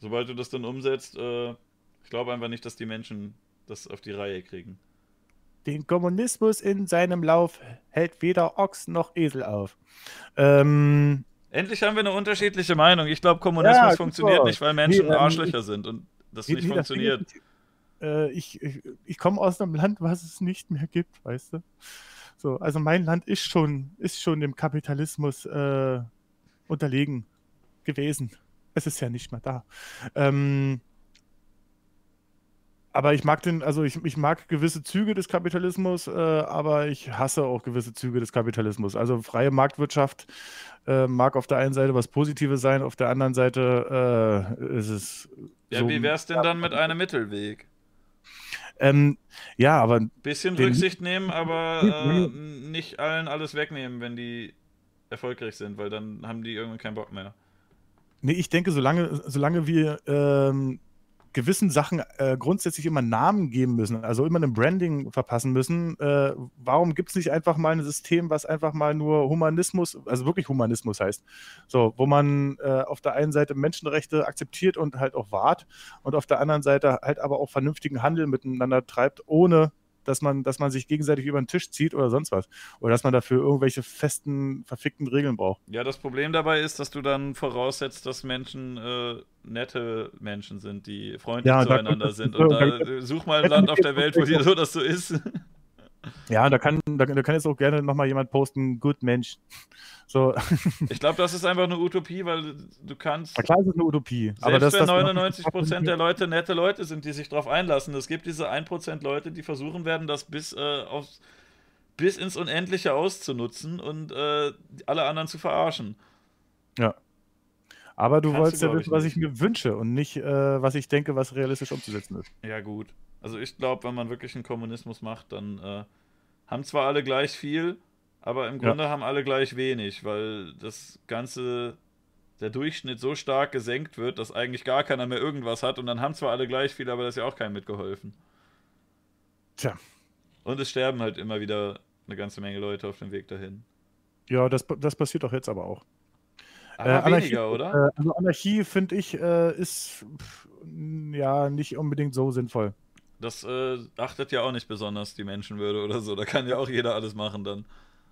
Sobald du das dann umsetzt, äh, ich glaube einfach nicht, dass die Menschen das auf die Reihe kriegen. Den Kommunismus in seinem Lauf hält weder Ochs noch Esel auf. Ähm, Endlich haben wir eine unterschiedliche Meinung. Ich glaube, Kommunismus Ja, funktioniert nicht, weil Menschen Nee, ähm, Arschlöcher sind und das nee, nicht nee, das funktioniert. ist, äh, ich ich, ich komme aus einem Land, was es nicht mehr gibt, weißt du? So, also mein Land ist schon, ist schon dem Kapitalismus äh, unterlegen gewesen. Es ist ja nicht mehr da. Ähm, aber ich mag den, also ich, ich mag gewisse Züge des Kapitalismus, äh, aber ich hasse auch gewisse Züge des Kapitalismus. Also freie Marktwirtschaft äh, mag auf der einen Seite was Positives sein, auf der anderen Seite äh, ist es. Ja, so- wie wär's denn dann mit einem Mittelweg? Ähm, ja, aber. Bisschen Rücksicht nehmen, aber äh, nicht allen alles wegnehmen, wenn die erfolgreich sind, weil dann haben die irgendwann keinen Bock mehr. Nee, ich denke, solange, solange wir ähm, gewissen Sachen äh, grundsätzlich immer Namen geben müssen, also immer ein Branding verpassen müssen. Äh, warum gibt es nicht einfach mal ein System, was einfach mal nur Humanismus, also wirklich Humanismus heißt? So, wo man äh, auf der einen Seite Menschenrechte akzeptiert und halt auch wahrt und auf der anderen Seite halt aber auch vernünftigen Handel miteinander treibt, ohne dass man, dass man sich gegenseitig über den Tisch zieht oder sonst was. Oder dass man dafür irgendwelche festen, verfickten Regeln braucht. Ja, das Problem dabei ist, dass du dann voraussetzt, dass Menschen äh, nette Menschen sind, die freundlich Ja, zueinander sind. Und da, äh, such mal ein Land auf der Welt, wo dir so das so ist. Ja, da kann, da, da kann jetzt auch gerne nochmal jemand posten, gut Mensch. So. Ich glaube, das ist einfach eine Utopie, weil du kannst. Na klar ist es eine Utopie. Selbst aber das, wenn das 99% der Leute nette Leute sind, die sich darauf einlassen. Es gibt diese 1% Leute, die versuchen werden, das bis, äh, aufs, bis ins Unendliche auszunutzen und äh, alle anderen zu verarschen. Ja. Aber du Kannst du, wolltest ja glaub ich, wissen, was nicht. ich mir wünsche und nicht, äh, was ich denke, was realistisch umzusetzen ist. Ja, gut. Also ich glaube, wenn man wirklich einen Kommunismus macht, dann äh, haben zwar alle gleich viel, aber im Ja. Grunde haben alle gleich wenig, weil das Ganze, der Durchschnitt so stark gesenkt wird, dass eigentlich gar keiner mehr irgendwas hat und dann haben zwar alle gleich viel, aber da ist ja auch keinem mitgeholfen. Tja. Und es sterben halt immer wieder eine ganze Menge Leute auf dem Weg dahin. Ja, das, das passiert doch jetzt aber auch. Aber weniger, oder? Äh, also Anarchie, finde ich, äh, ist pff, ja nicht unbedingt so sinnvoll. Das äh, achtet ja auch nicht besonders die Menschenwürde oder so. Da kann ja auch jeder alles machen dann.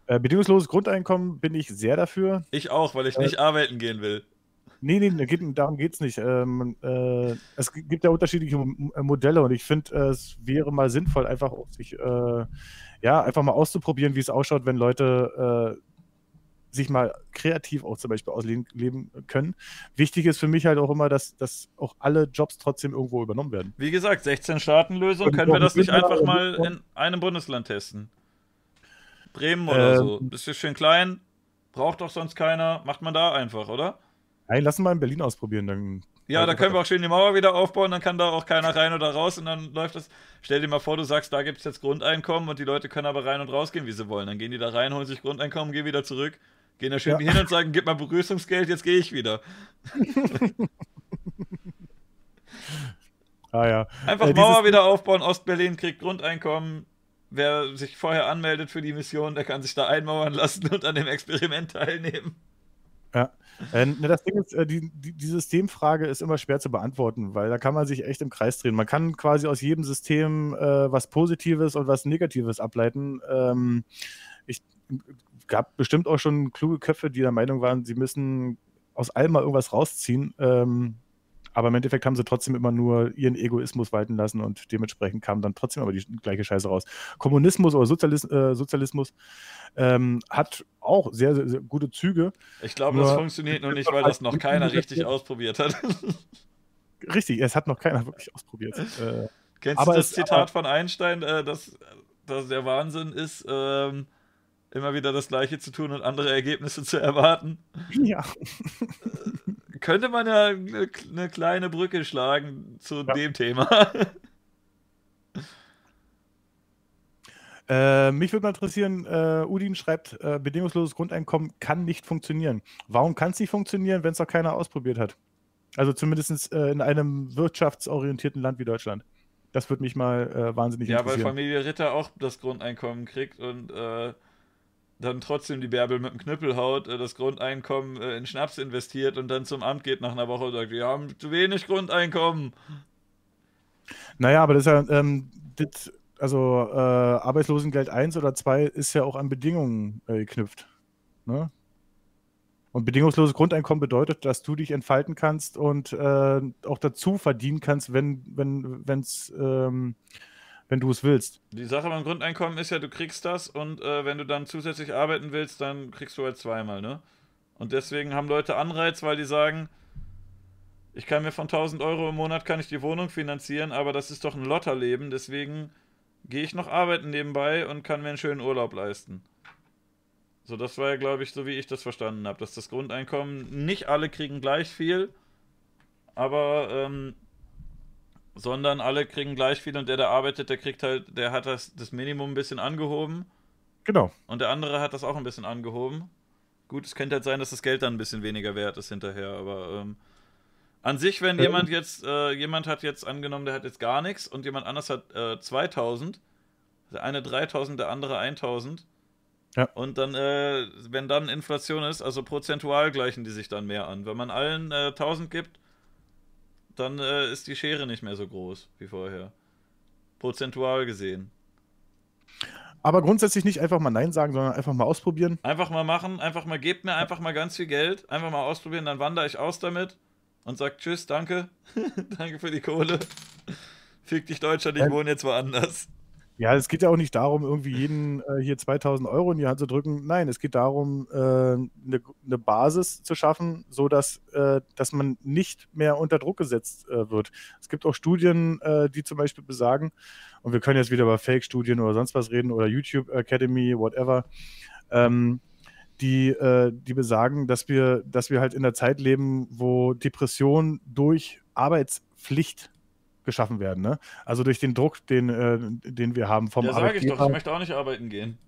Äh, bedingungsloses Grundeinkommen bin ich sehr dafür. Ich auch, weil ich Äh, nicht arbeiten gehen will. Nee, nee, geht, darum geht es nicht. Ähm, äh, es gibt ja unterschiedliche M- äh, Modelle und ich finde, äh, es wäre mal sinnvoll, einfach sich, ja, einfach mal auszuprobieren, wie es ausschaut, wenn Leute äh, sich mal kreativ auch zum Beispiel ausleben leben können. Wichtig ist für mich halt auch immer, dass, dass auch alle Jobs trotzdem irgendwo übernommen werden. Wie gesagt, 16-Staaten-Lösung, Und können wir das nicht einfach mal in einem Bundesland testen? Bremen oder Ähm, so. Ist schön klein, braucht doch sonst keiner. Macht man da einfach, oder? Nein, lass uns mal in Berlin ausprobieren. Dann Ja, da können wir auch schön die Mauer wieder aufbauen, dann kann da auch keiner rein oder raus und dann läuft das. Stell dir mal vor, du sagst, da gibt es jetzt Grundeinkommen und die Leute können aber rein und rausgehen, wie sie wollen. Dann gehen die da rein, holen sich Grundeinkommen, gehen wieder zurück, gehen da schön Ja. hin und sagen, gib mal Begrüßungsgeld, jetzt gehe ich wieder. Ah ja. Einfach Äh, Mauer wieder aufbauen, Ostberlin kriegt Grundeinkommen. Wer sich vorher anmeldet für die Mission, der kann sich da einmauern lassen und an dem Experiment teilnehmen. Ja. Äh, ne, das Ding ist, äh, die, die, die Systemfrage ist immer schwer zu beantworten, weil da kann man sich echt im Kreis drehen. Man kann quasi aus jedem System äh, was Positives und was Negatives ableiten. Ähm, ich gab bestimmt auch schon kluge Köpfe, die der Meinung waren, sie müssen aus allem mal irgendwas rausziehen. Ähm, aber im Endeffekt haben sie trotzdem immer nur ihren Egoismus walten lassen und dementsprechend kam dann trotzdem aber die gleiche Scheiße raus. Kommunismus oder Sozialis äh, Sozialismus ähm, hat auch sehr, sehr, sehr gute Züge. Ich glaube, Nur- das funktioniert noch nicht, weil das noch keiner richtig ausprobiert hat. Richtig, es hat noch keiner wirklich ausprobiert. Äh, Kennst aber du das es- Zitat von Einstein, äh, dass, dass der Wahnsinn ist, ähm, immer wieder das Gleiche zu tun und andere Ergebnisse zu erwarten? Ja. Könnte man ja eine, eine kleine Brücke schlagen zu dem Thema. Äh, mich würde mal interessieren, äh, Udin schreibt, äh, bedingungsloses Grundeinkommen kann nicht funktionieren. Warum kann es nicht funktionieren, wenn es noch keiner ausprobiert hat? Also zumindest äh, in einem wirtschaftsorientierten Land wie Deutschland. Das würde mich mal äh, wahnsinnig Ja, weil interessieren. Familie Ritter auch das Grundeinkommen kriegt und äh, dann trotzdem die Bärbel mit dem Knüppel haut, äh, das Grundeinkommen äh, in Schnaps investiert und dann zum Amt geht nach einer Woche und sagt, wir haben zu wenig Grundeinkommen. Naja, aber das ist ja, ähm, das, also äh, Arbeitslosengeld 1 oder 2 ist ja auch an Bedingungen äh, geknüpft. Ne? Und bedingungsloses Grundeinkommen bedeutet, dass du dich entfalten kannst und äh, auch dazu verdienen kannst, wenn, wenn, wenn's, ähm, wenn du es willst. Die Sache beim Grundeinkommen ist ja, du kriegst das und äh, wenn du dann zusätzlich arbeiten willst, dann kriegst du halt zweimal, ne? Und deswegen haben Leute Anreiz, weil die sagen, ich kann mir von 1000 Euro im Monat kann ich die Wohnung finanzieren, aber das ist doch ein Lotterleben, deswegen gehe ich noch arbeiten nebenbei und kann mir einen schönen Urlaub leisten. So, das war ja, glaube ich, so wie ich das verstanden habe, dass das Grundeinkommen nicht alle kriegen gleich viel, aber ähm, sondern alle kriegen gleich viel und der, der arbeitet, der kriegt halt, der hat das, das Minimum ein bisschen angehoben. Genau. Und der andere hat das auch ein bisschen angehoben. Gut, es könnte halt sein, dass das Geld dann ein bisschen weniger wert ist hinterher, aber ähm, An sich, wenn Äh, jemand jetzt, äh, jemand hat jetzt angenommen, der hat jetzt gar nichts und jemand anders hat äh, 2000, der eine 3000, der andere 1000. Ja. Und dann, äh, wenn dann Inflation ist, also prozentual gleichen die sich dann mehr an. Wenn man allen äh, 1000 gibt, dann äh, ist die Schere nicht mehr so groß wie vorher. Prozentual gesehen. Aber grundsätzlich nicht einfach mal Nein sagen, sondern einfach mal ausprobieren. Einfach mal machen, einfach mal, gebt mir einfach mal ganz viel Geld, einfach mal ausprobieren, dann wandere ich aus damit und sag Tschüss, danke, danke für die Kohle. Fick dich Deutschland, ich Ähm, wohne jetzt woanders. Ja, es geht ja auch nicht darum, irgendwie jeden äh, hier 2000 Euro in die Hand zu drücken. Nein, es geht darum, eine äh, ne Basis zu schaffen, so dass, äh, dass man nicht mehr unter Druck gesetzt äh, wird. Es gibt auch Studien, äh, die zum Beispiel besagen, und wir können jetzt wieder über Fake-Studien oder sonst was reden oder YouTube Academy, whatever, ähm, die, äh, die besagen, dass wir, dass wir halt in der Zeit leben, wo Depression durch Arbeitspflicht geschaffen werden. Ne? Also durch den Druck, den, äh, den wir haben vom Ja, sage ich doch, Arbeitgeber. ich möchte auch nicht arbeiten gehen.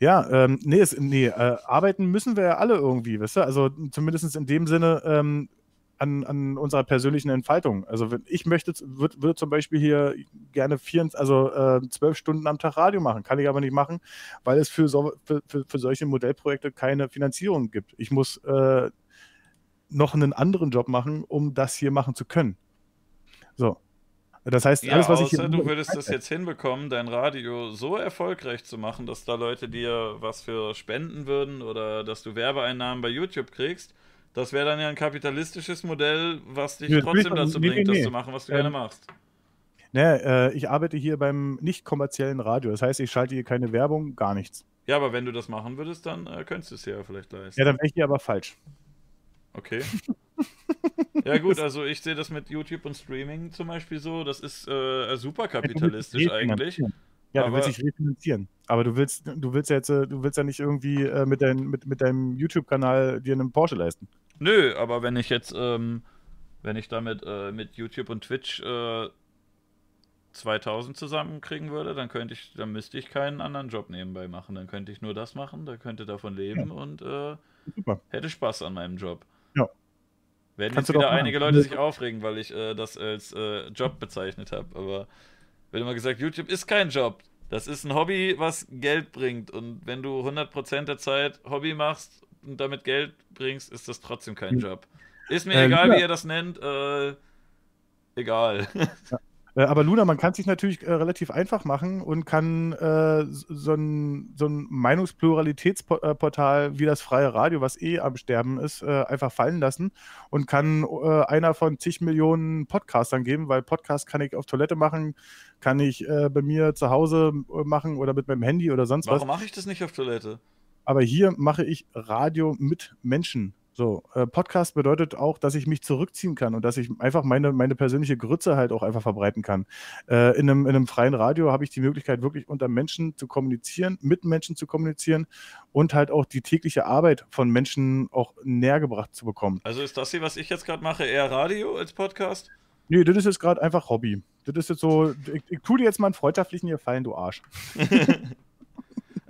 Ja, ähm, nee, es, nee äh, arbeiten müssen wir ja alle irgendwie, weißt du? Also zumindest in dem Sinne ähm, an, an unserer persönlichen Entfaltung. Also wenn ich möchte, würde würd zum Beispiel hier gerne vier, also äh, zwölf Stunden am Tag Radio machen, kann ich aber nicht machen, weil es für, so, für, für, für solche Modellprojekte keine Finanzierung gibt. Ich muss äh, noch einen anderen Job machen, um das hier machen zu können. So. Das heißt, Ja, alles, was ich außer du würdest das jetzt hinbekommen, dein Radio so erfolgreich zu machen, dass da Leute dir was für spenden würden oder dass du Werbeeinnahmen bei YouTube kriegst. Das wäre dann ja ein kapitalistisches Modell, was dich Ja, trotzdem dazu nee, bringt, nee. das zu machen, was du Ähm, gerne machst. Ne, äh, ich arbeite hier beim nicht kommerziellen Radio. Das heißt, ich schalte hier keine Werbung, gar nichts. Ja, aber wenn du das machen würdest, dann äh, könntest du es ja vielleicht leisten. Ja, dann wäre ich hier aber falsch. Okay. ja gut, also ich sehe das mit YouTube und Streaming zum Beispiel so, das ist äh, super kapitalistisch Ja, du eigentlich. Ja, du Aber- willst dich refinanzieren. Aber du willst, du willst ja jetzt, äh, du willst ja nicht irgendwie äh, mit, dein, mit, mit deinem YouTube-Kanal dir einen Porsche leisten. Nö, aber wenn ich jetzt, ähm, wenn ich damit äh, mit YouTube und Twitch äh, 2000 zusammenkriegen würde, dann könnte ich, dann müsste ich keinen anderen Job nebenbei machen. Dann könnte ich nur das machen, da könnte davon leben und äh, hätte Spaß an meinem Job. Ja. Werden Kannst jetzt wieder einige Leute sich aufregen, weil ich äh, das als äh, Job bezeichnet habe. Aber wird immer gesagt, YouTube ist kein Job. Das ist ein Hobby, was Geld bringt. Und wenn du 100% der Zeit Hobby machst und damit Geld bringst, ist das trotzdem kein Hm. Job. Ist mir Äh, egal, Luna- wie ihr das nennt. Äh, egal. Äh, aber Luna, man kann sich natürlich äh, relativ einfach machen und kann äh, so ein, so ein Meinungspluralitätsportal wie das freie Radio, was eh am Sterben ist, äh, einfach fallen lassen und kann äh, einer von zig Millionen Podcastern geben, weil Podcast kann ich auf Toilette machen, kann ich äh, bei mir zu Hause äh, machen oder mit meinem Handy oder sonst Warum was. mache ich das nicht auf Toilette? Aber hier mache ich Radio mit Menschen. So, äh, Podcast bedeutet auch, dass ich mich zurückziehen kann und dass ich einfach meine, meine persönliche Grütze halt auch einfach verbreiten kann. Äh, in, einem, in einem freien Radio habe ich die Möglichkeit, wirklich unter Menschen zu kommunizieren, mit Menschen zu kommunizieren und halt auch die tägliche Arbeit von Menschen auch näher gebracht zu bekommen. Also ist das hier, was ich jetzt gerade mache, eher Radio als Podcast? Nee, das ist jetzt gerade einfach Hobby. Das ist jetzt so, ich, ich tue dir jetzt mal einen freundschaftlichen Gefallen, du Arsch.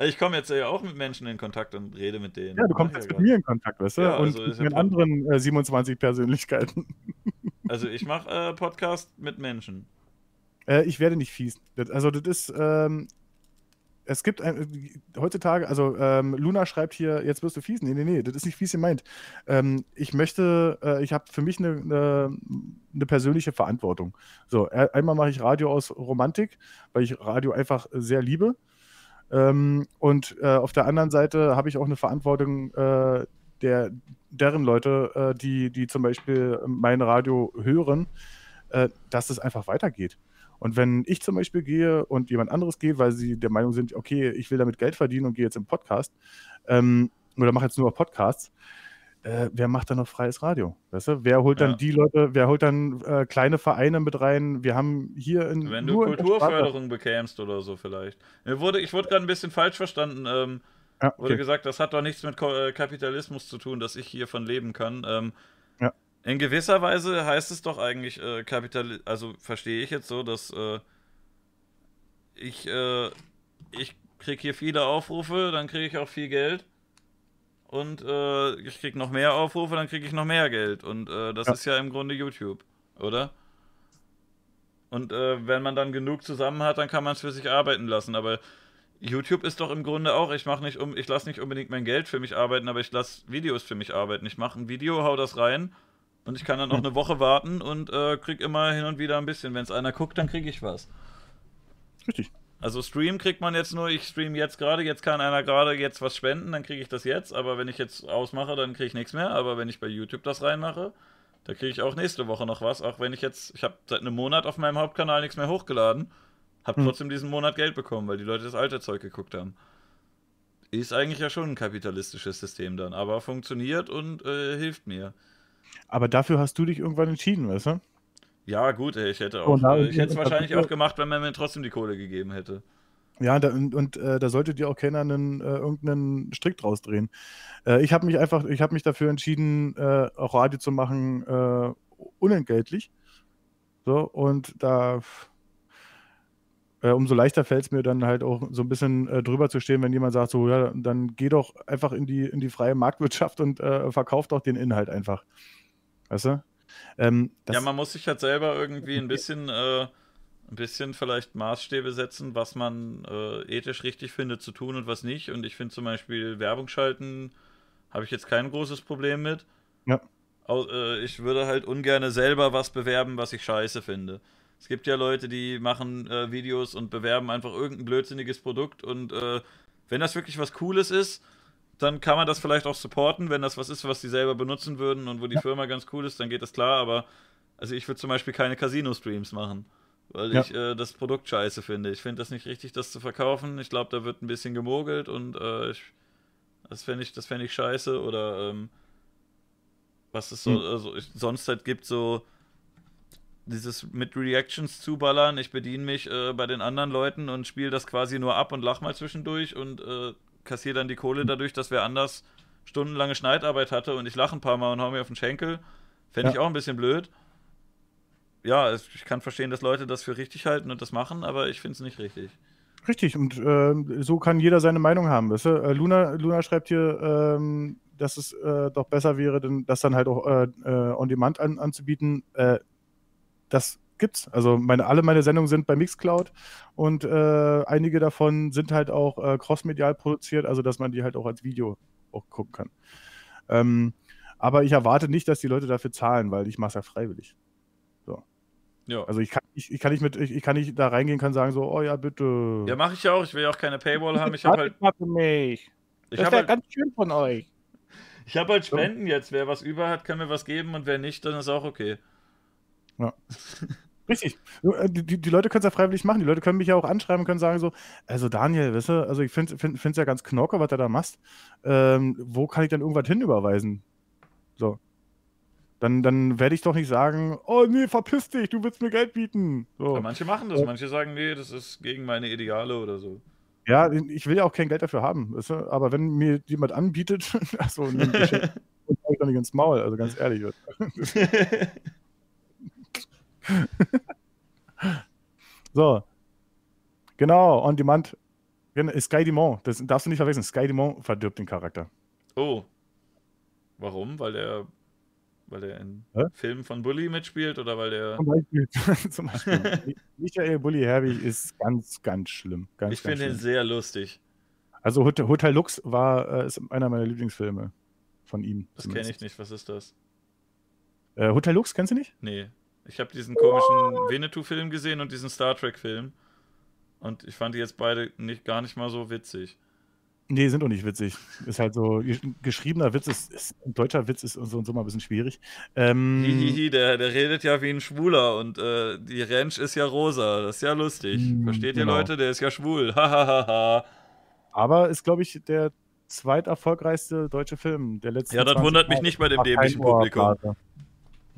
Ich komme jetzt ja auch mit Menschen in Kontakt und rede mit denen. Ja, du kommst jetzt ja mit mir in Kontakt, weißt du? Ja, und also ja mit Pod- anderen äh, 27 Persönlichkeiten. Also ich mache äh, Podcast mit Menschen. Äh, ich werde nicht fies. Das, also das ist, ähm, es gibt ein, heutzutage, also ähm, Luna schreibt hier, jetzt wirst du fies. Nee, nee, nee, das ist nicht fies gemeint. Ähm, ich möchte, äh, ich habe für mich eine, eine, eine persönliche Verantwortung. So, äh, einmal mache ich Radio aus Romantik, weil ich Radio einfach sehr liebe. Ähm, und äh, auf der anderen Seite habe ich auch eine Verantwortung äh, der, deren Leute, äh, die, die zum Beispiel mein Radio hören, äh, dass es einfach weitergeht. Und wenn ich zum Beispiel gehe und jemand anderes geht, weil sie der Meinung sind, okay, ich will damit Geld verdienen und gehe jetzt im Podcast ähm, oder mache jetzt nur Podcasts, äh, wer macht dann noch freies Radio? Weißt du? Wer holt dann Ja. die Leute, wer holt dann äh, kleine Vereine mit rein? Wir haben hier in Wenn du Kulturförderung bekämst oder so vielleicht. Mir wurde, ich wurde gerade ein bisschen falsch verstanden. Ähm, Ja, Wurde okay. gesagt, das hat doch nichts mit äh, Kapitalismus zu tun, dass ich hiervon leben kann. Ähm, Ja. In gewisser Weise heißt es doch eigentlich äh, Kapital, also verstehe ich jetzt so, dass äh, ich, äh, ich kriege hier viele Aufrufe, dann kriege ich auch viel Geld. Und äh, ich krieg noch mehr Aufrufe, dann kriege ich noch mehr Geld. Und äh, das Ja. ist ja im Grunde YouTube, oder? Und äh, wenn man dann genug zusammen hat, dann kann man es für sich arbeiten lassen. Aber YouTube ist doch im Grunde auch, ich mache nicht um, ich lasse nicht unbedingt mein Geld für mich arbeiten, aber ich lasse Videos für mich arbeiten. Ich mache ein Video, hau das rein und ich kann dann auch eine Woche warten und äh, krieg immer hin und wieder ein bisschen. Wenn es einer guckt, dann kriege ich was. Richtig. Also Stream kriegt man jetzt nur, ich stream jetzt gerade, jetzt kann einer gerade jetzt was spenden, dann kriege ich das jetzt, aber wenn ich jetzt ausmache, dann kriege ich nichts mehr, aber wenn ich bei YouTube das reinmache, da kriege ich auch nächste Woche noch was, auch wenn ich jetzt, ich habe seit einem Monat auf meinem Hauptkanal nichts mehr hochgeladen, habe Hm. trotzdem diesen Monat Geld bekommen, weil die Leute das alte Zeug geguckt haben. Ist eigentlich ja schon ein kapitalistisches System dann, aber funktioniert und äh, hilft mir. Aber dafür hast du dich irgendwann entschieden, weißt du? Ja, gut, ey, ich hätte auch, äh, ich hätte es wahrscheinlich auch gemacht, wenn man mir trotzdem die Kohle gegeben hätte. Ja, da, und, und äh, da sollte dir auch keiner einen, äh, irgendeinen Strick draus drehen. Äh, ich habe mich einfach, ich habe mich dafür entschieden, äh, auch Radio zu machen, äh, unentgeltlich. So, und da äh, umso leichter fällt es mir dann halt auch so ein bisschen äh, drüber zu stehen, wenn jemand sagt, so, ja, dann geh doch einfach in die, in die freie Marktwirtschaft und äh, verkauf doch den Inhalt einfach. Weißt du? Ähm, ja, man muss sich halt selber irgendwie ein bisschen, äh, ein bisschen vielleicht Maßstäbe setzen, was man äh, ethisch richtig findet zu tun und was nicht. Und ich finde zum Beispiel Werbung schalten, habe ich jetzt kein großes Problem mit. Ja. Au- äh, ich würde halt ungern selber was bewerben, was ich scheiße finde. Es gibt ja Leute, die machen äh, Videos und bewerben einfach irgendein blödsinniges Produkt und äh, wenn das wirklich was Cooles ist, dann kann man das vielleicht auch supporten, wenn das was ist, was die selber benutzen würden und wo die Firma ganz cool ist, dann geht das klar, aber also ich würde zum Beispiel keine Casino-Streams machen, weil Ja. ich äh, das Produkt scheiße finde. Ich finde das nicht richtig, das zu verkaufen. Ich glaube, da wird ein bisschen gemogelt und äh, ich, das fände ich, das fänd ich scheiße oder ähm, was es so, Hm. also ich, sonst halt gibt so dieses mit Reactions zuballern, ich bediene mich äh, bei den anderen Leuten und spiele das quasi nur ab und lach mal zwischendurch und äh, kassiere dann die Kohle dadurch, dass wer anders stundenlange Schneidarbeit hatte und ich lache ein paar Mal und hau mir auf den Schenkel. Fände ich Ja. auch ein bisschen blöd. Ja, ich kann verstehen, dass Leute das für richtig halten und das machen, aber ich finde es nicht richtig. Richtig, und ähm, so kann jeder seine Meinung haben, weißt du? Äh, Luna, Luna schreibt hier, ähm, dass es äh, doch besser wäre, denn das dann halt auch äh, äh, on demand an, anzubieten. Äh, das gibt's. Also meine, alle meine Sendungen sind bei Mixcloud und äh, einige davon sind halt auch äh, crossmedial produziert, also dass man die halt auch als Video auch gucken kann. Ähm, aber ich erwarte nicht, dass die Leute dafür zahlen, weil ich mache es ja freiwillig. So. Ja. Also ich kann, ich, ich kann nicht mit, ich, ich kann nicht da reingehen, kann sagen so, oh ja, bitte. Ja, mache ich ja auch. Ich will ja auch keine Paywall haben. Ich habe halt, mal für mich. ich Das wäre halt, ganz schön von euch. ich hab halt Spenden jetzt. Wer was über hat, kann mir was geben und wer nicht, dann ist auch okay. Ja. Richtig. Äh, Die, die, Leute können es ja freiwillig machen. Die Leute können mich ja auch anschreiben können sagen so, also Daniel, weißt du, also ich finde es find, ja ganz knorke, was du da machst. Ähm, wo kann ich denn irgendwas hinüberweisen? So. Dann, dann werde ich doch nicht sagen, oh nee, verpiss dich, du willst mir Geld bieten. So. Ja, manche machen das. Manche sagen, nee, das ist gegen meine Ideale oder so. Ja, ich will ja auch kein Geld dafür haben. Weißt du? Aber wenn mir jemand anbietet, Geschenk, dann ich doch nicht ins Maul, also ganz ehrlich. so. Genau, On Demand. Gen- Sky Dumont, das darfst du nicht verwechseln. Sky Dumont verdirbt den Charakter. Oh. Warum? Weil der, weil der in Hä? Filmen von Bully mitspielt oder weil der. Zum Beispiel. Zum Beispiel. Michael Bulli Herbig ist ganz, ganz schlimm. Ganz, Ich finde ihn sehr lustig. Also Hotel, Hotel Lux war, äh, ist einer meiner Lieblingsfilme von ihm. Das kenne ich nicht. Was ist das? Äh, Hotel Lux, kennst du nicht? Nee. Ich habe diesen komischen Winnetou-Film gesehen und diesen Star Trek-Film. Und ich fand die jetzt beide nicht, gar nicht mal so witzig. Nee, sind auch nicht witzig. Ist halt so, gesch- geschriebener Witz ist, ist deutscher Witz ist und so und so mal ein bisschen schwierig. Ähm, Hihihi, der, der redet ja wie ein Schwuler und äh, die Ranch ist ja rosa. Das ist ja lustig. Mm, Versteht ihr, genau. Leute? Der ist ja schwul. Hahaha. aber ist, glaube ich, der zweiterfolgreichste deutsche Film der letzten Ja, das 20 wundert mich nicht bei dem dämlichen Publikum.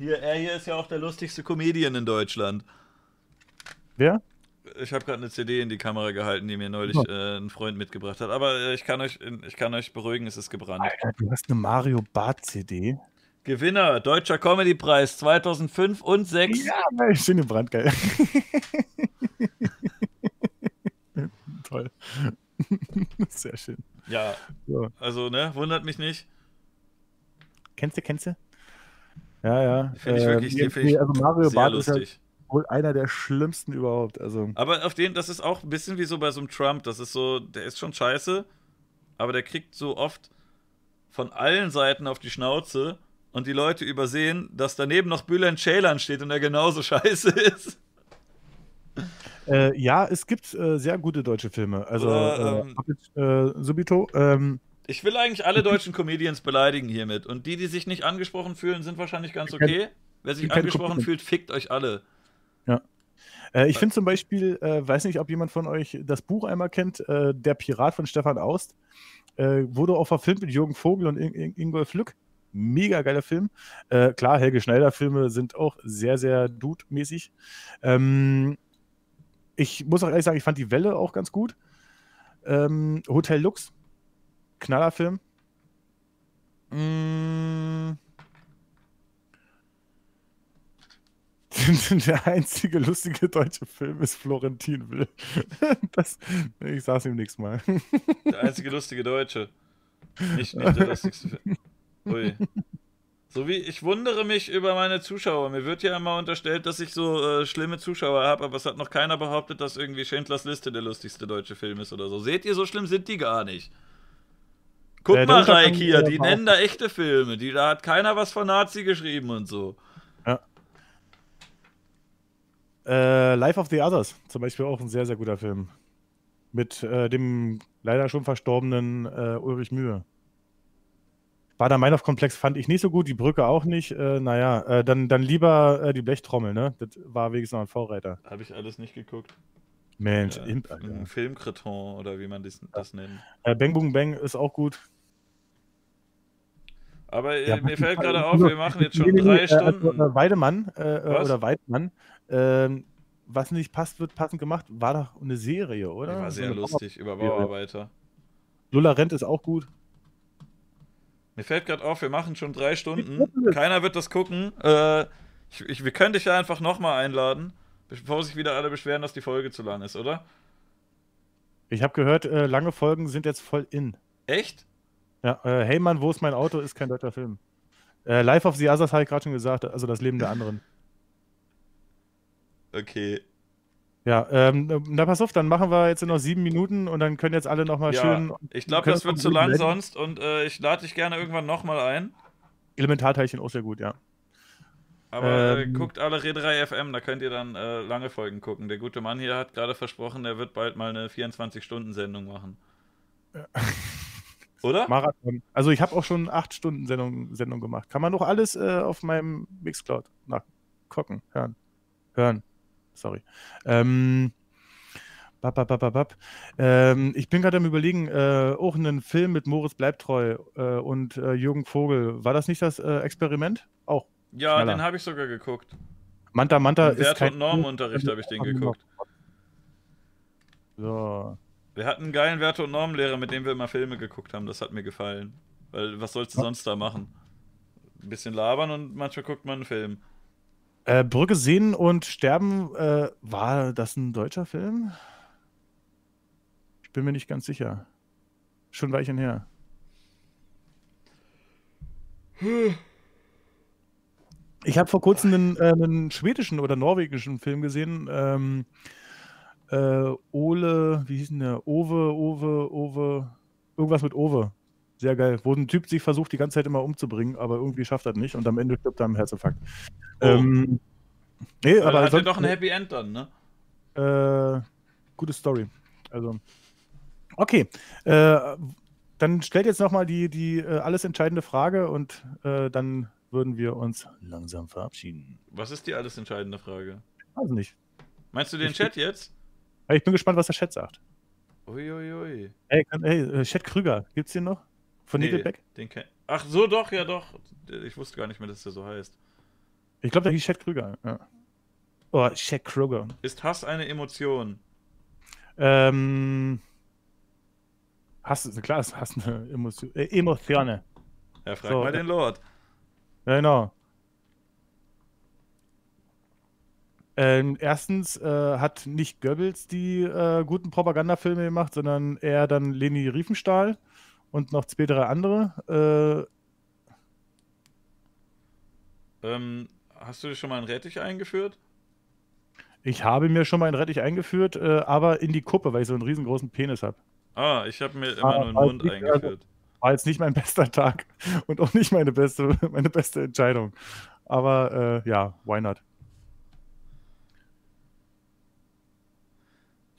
Hier, er hier ist ja auch der lustigste Comedian in Deutschland. Wer? Ich habe gerade eine CD in die Kamera gehalten, die mir neulich äh, ein Freund mitgebracht hat. Aber äh, ich, kann euch, ich kann euch beruhigen, es ist gebrannt. Alter, du hast eine Mario Bart CD. Gewinner, Deutscher Comedypreis 2005 und 6. Ja, schön gebrannt, geil. Toll. Sehr schön. Ja, So. also, ne, wundert mich nicht. Kennst du, kennst du? Ja, ja. Finde ich wirklich- nee, die finde ich nee, also Mario sehr Barth ist ja lustig. wohl einer der schlimmsten überhaupt. Also, Aber auf den, das ist auch ein bisschen wie so bei so einem Trump. Das ist so, der ist schon scheiße, aber der kriegt so oft von allen Seiten auf die Schnauze und die Leute übersehen, dass daneben noch Bülent Ceylan steht und er genauso scheiße ist. äh, ja, es gibt äh, sehr gute deutsche Filme. Also, Oder, äh, äh, Subito. Ähm, Ich will eigentlich alle deutschen Comedians beleidigen hiermit. Und die, die sich nicht angesprochen fühlen, sind wahrscheinlich ganz okay. Wer sich angesprochen fühlt, fickt euch alle. Ja. Äh, ich finde zum Beispiel, äh, weiß nicht, ob jemand von euch das Buch einmal kennt, äh, Der Pirat von Stefan Aust. Äh, wurde auch verfilmt mit Jürgen Vogel und In In Ingolf Lück. Mega geiler Film. Äh, klar, Helge Schneider-Filme sind auch sehr, sehr Dude-mäßig. Ähm, ich muss auch ehrlich sagen, ich fand die Welle auch ganz gut. Ähm, Hotel Lux, Knallerfilm. Mm. Der einzige lustige deutsche Film ist Florentin Will. Das, ich sag's ihm nächstes Mal. Der einzige lustige Deutsche. Nicht, nicht der lustigste Film. Ui. So wie ich wundere mich über meine Zuschauer. Mir wird ja immer unterstellt, dass ich so äh, schlimme Zuschauer habe, aber es hat noch keiner behauptet, dass irgendwie Schindlers Liste der lustigste deutsche Film ist oder so. Seht ihr, so schlimm sind die gar nicht. Guck Äh, der mal, Reik hier, die war nennen da echte Filme. Die, da hat keiner was von Nazi geschrieben und so. Ja. Äh, Life of the Others, zum Beispiel auch ein sehr, sehr guter Film. Mit äh, dem leider schon verstorbenen äh, Ulrich Mühe. Bader-Meinhof-Komplex fand ich nicht so gut, die Brücke auch nicht. Äh, naja, äh, dann, dann lieber äh, die Blechtrommel, ne? Das war wenigstens noch ein Vorreiter. Habe ich alles nicht geguckt. Mensch, Ja, Imp, Alter. ein Filmkreton oder wie man das, das nennt. Äh, Bang Boom Bang ist auch gut. Aber äh, Ja, mir fällt also, gerade auf, wir machen jetzt schon drei äh, also, Stunden. äh, Weidemann äh, äh, Was? oder Weidmann, ähm, was nicht passt, wird passend gemacht, war doch eine Serie, oder? Die war So sehr eine lustig über Bauarbeiter-. Lulla Rent ist auch gut. Mir fällt gerade auf, wir machen schon drei Stunden. Keiner wird das gucken. Äh, ich, ich, wir können dich ja einfach nochmal einladen, bevor sich wieder alle beschweren, dass die Folge zu lang ist, oder? Ich habe gehört, äh, lange Folgen sind jetzt voll in. Echt? Ja, äh, Hey Mann, wo ist mein Auto? Ist kein deutscher Film. Äh, Life of the Others habe ich gerade schon gesagt, also das Leben der anderen. Okay. Ja, ähm, na pass auf, dann machen wir jetzt noch sieben Minuten und dann können jetzt alle nochmal Ja, schön. ich glaube, das wird zu lang melden. sonst und äh, ich lade dich gerne irgendwann nochmal ein. Elementarteilchen auch sehr gut, ja. Aber äh, Ähm. guckt alle Reederei FM, da könnt ihr dann äh, lange Folgen gucken. Der gute Mann hier hat gerade versprochen, er wird bald mal eine 24-Stunden-Sendung machen. Oder? Marathon. Also ich habe auch schon acht Stunden Sendung, Sendung gemacht. Kann man doch alles äh, auf meinem Mixcloud nachgucken, hören. Hören. Sorry. Ähm, bap, bap, bap, bap. Ähm, ich bin gerade am überlegen, äh, auch einen Film mit Moritz Bleibtreu äh, und äh, Jürgen Vogel. War das nicht das äh, Experiment? Auch. Ja, schneller. den habe ich sogar geguckt. Manta Manta Im ist Wert- und Normenunterricht habe ich den geguckt. So. Wir hatten einen geilen Werte- und Normenlehrer, mit dem wir immer Filme geguckt haben. Das hat mir gefallen. Weil, was sollst du sonst da machen? Ein bisschen labern und manchmal guckt man einen Film. Äh, Brücke sehen und sterben, äh, war das ein deutscher Film? Ich bin mir nicht ganz sicher. Schon ein Weilchen her. Ich habe vor kurzem einen, äh, einen schwedischen oder norwegischen Film gesehen. Ähm, äh, Ole, wie hieß denn der? Ove, Ove, Ove, irgendwas mit Ove. Sehr geil. Wo ein Typ sich versucht, die ganze Zeit immer umzubringen, aber irgendwie schafft er das nicht und am Ende stirbt er am Herzinfarkt. Ähm, nee, Weil aber hat er sonst- doch ein Happy End dann, ne? äh, gute Story. Also, okay. Äh, dann stellt jetzt nochmal die, die äh, alles entscheidende Frage und äh, dann würden wir uns langsam verabschieden. Was ist die alles entscheidende Frage? Also nicht. Meinst du den Ich- Chat jetzt? Ich bin gespannt, was der Chat sagt. Uiuiui. Kann, hey äh, Chat Krüger, gibt's den noch? Von Nee, Nickelback? den kenn- Ach so, doch, ja doch. Ich wusste gar nicht mehr, dass der so heißt. Ich glaube, der hieß Chat Krüger. Ja. Oh, Chat Krüger. Ist Hass eine Emotion? Ähm, Hass, ist- klar, ist Hass eine Emotion, äh, Emotione. Ja, frag So, mal den Lord. Ja, genau. Ähm, erstens äh, hat nicht Goebbels die äh, guten Propagandafilme gemacht, sondern eher dann Leni Riefenstahl und noch zwei, drei andere. Äh, ähm, hast du dir schon mal einen Rettich eingeführt? Ich habe mir schon mal einen Rettich eingeführt, äh, aber in die Kuppe, weil ich so einen riesengroßen Penis habe. Ah, ich habe mir immer nur einen Mund nicht, eingeführt. Also, war jetzt nicht mein bester Tag und auch nicht meine beste, meine beste Entscheidung. Aber äh, ja, why not?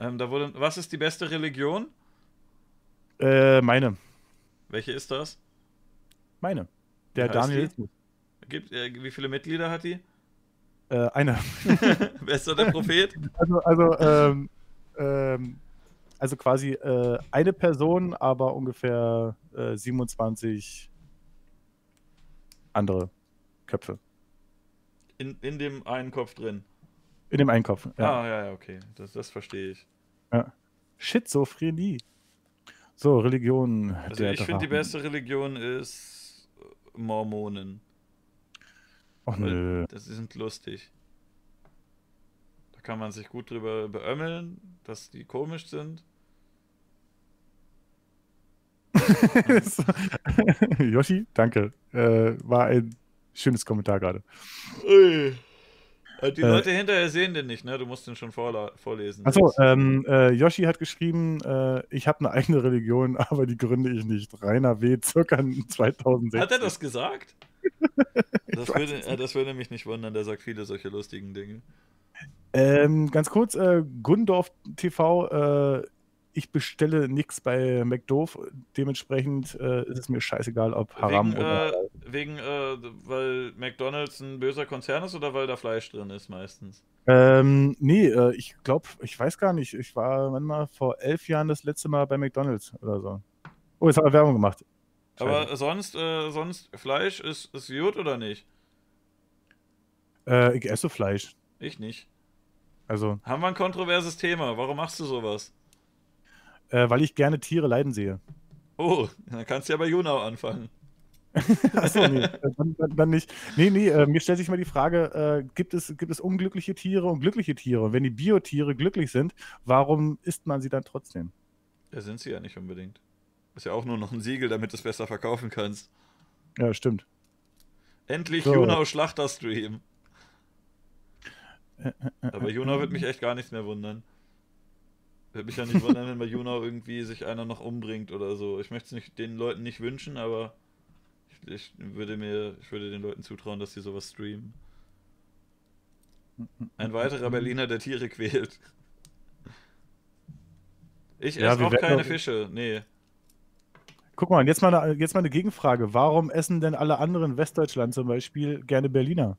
Ähm, da wurde, was ist die beste Religion? Äh, meine. Welche ist das? Meine. Der Daniel. Gibt, äh, wie viele Mitglieder hat die? Äh, eine. Wer ist der Prophet? Also, also, ähm, ähm, also quasi äh, eine Person, aber ungefähr äh, 27 andere Köpfe. In, in dem einen Kopf drin. In dem einen Kopf, ja. Ah, ja, ja, okay. Das, das verstehe ich. Ja. Schizophrenie. So, Religion. Also ich finde, die beste Religion ist Mormonen. Ach nö. Das sind lustig. Da kann man sich gut drüber beömmeln, dass die komisch sind. Yoshi, danke. Äh, war ein schönes Kommentar gerade. Die Leute äh, hinterher sehen den nicht, ne? Du musst den schon vorlesen. Achso, ähm, äh, Yoshi hat geschrieben, äh, ich habe eine eigene Religion, aber die gründe ich nicht. Rainer W. circa 2006. Hat er das gesagt? das, würde, äh, das würde mich nicht wundern, der sagt viele solche lustigen Dinge. Ähm, ganz kurz, äh, Gundorf TV, äh, ich bestelle nichts bei McDoof. Dementsprechend äh, ist es mir scheißegal, ob Haram wegen, oder. Äh, wegen, äh, weil McDonalds ein böser Konzern ist oder weil da Fleisch drin ist meistens? Ähm, nee, äh, ich glaube, ich weiß gar nicht. Ich war manchmal vor elf Jahren das letzte Mal bei McDonalds oder so. Oh, jetzt haben wir Werbung gemacht. Aber sonst, äh, sonst Fleisch ist, ist gut oder nicht? Äh, ich esse Fleisch. Ich nicht. Also. Haben wir ein kontroverses Thema. Warum machst du sowas? Äh, weil ich gerne Tiere leiden sehe. Oh, dann kannst du ja bei Junau anfangen. Achso, nee, dann, dann, dann, nicht. Nee, nee, äh, mir stellt sich mal die Frage, äh, gibt, es, gibt es unglückliche Tiere und glückliche Tiere? Und wenn die Biotiere glücklich sind, warum isst man sie dann trotzdem? Ja, sind sie ja nicht unbedingt. Ist ja auch nur noch ein Siegel, damit du es besser verkaufen kannst. Ja, stimmt. Endlich so. Junau Schlachterstream. Aber Junau wird mich echt gar nichts mehr wundern. Würde mich ja nicht wundern, wenn bei Junau irgendwie sich einer noch umbringt oder so. Ich möchte es den Leuten nicht wünschen, aber ich, ich, würde mir, ich würde den Leuten zutrauen, dass sie sowas streamen. Ein weiterer Berliner, der Tiere quält. Ich ja, esse auch keine Fische, nee. Guck mal, jetzt mal, eine, jetzt mal eine Gegenfrage. Warum essen denn alle anderen in Westdeutschland zum Beispiel gerne Berliner?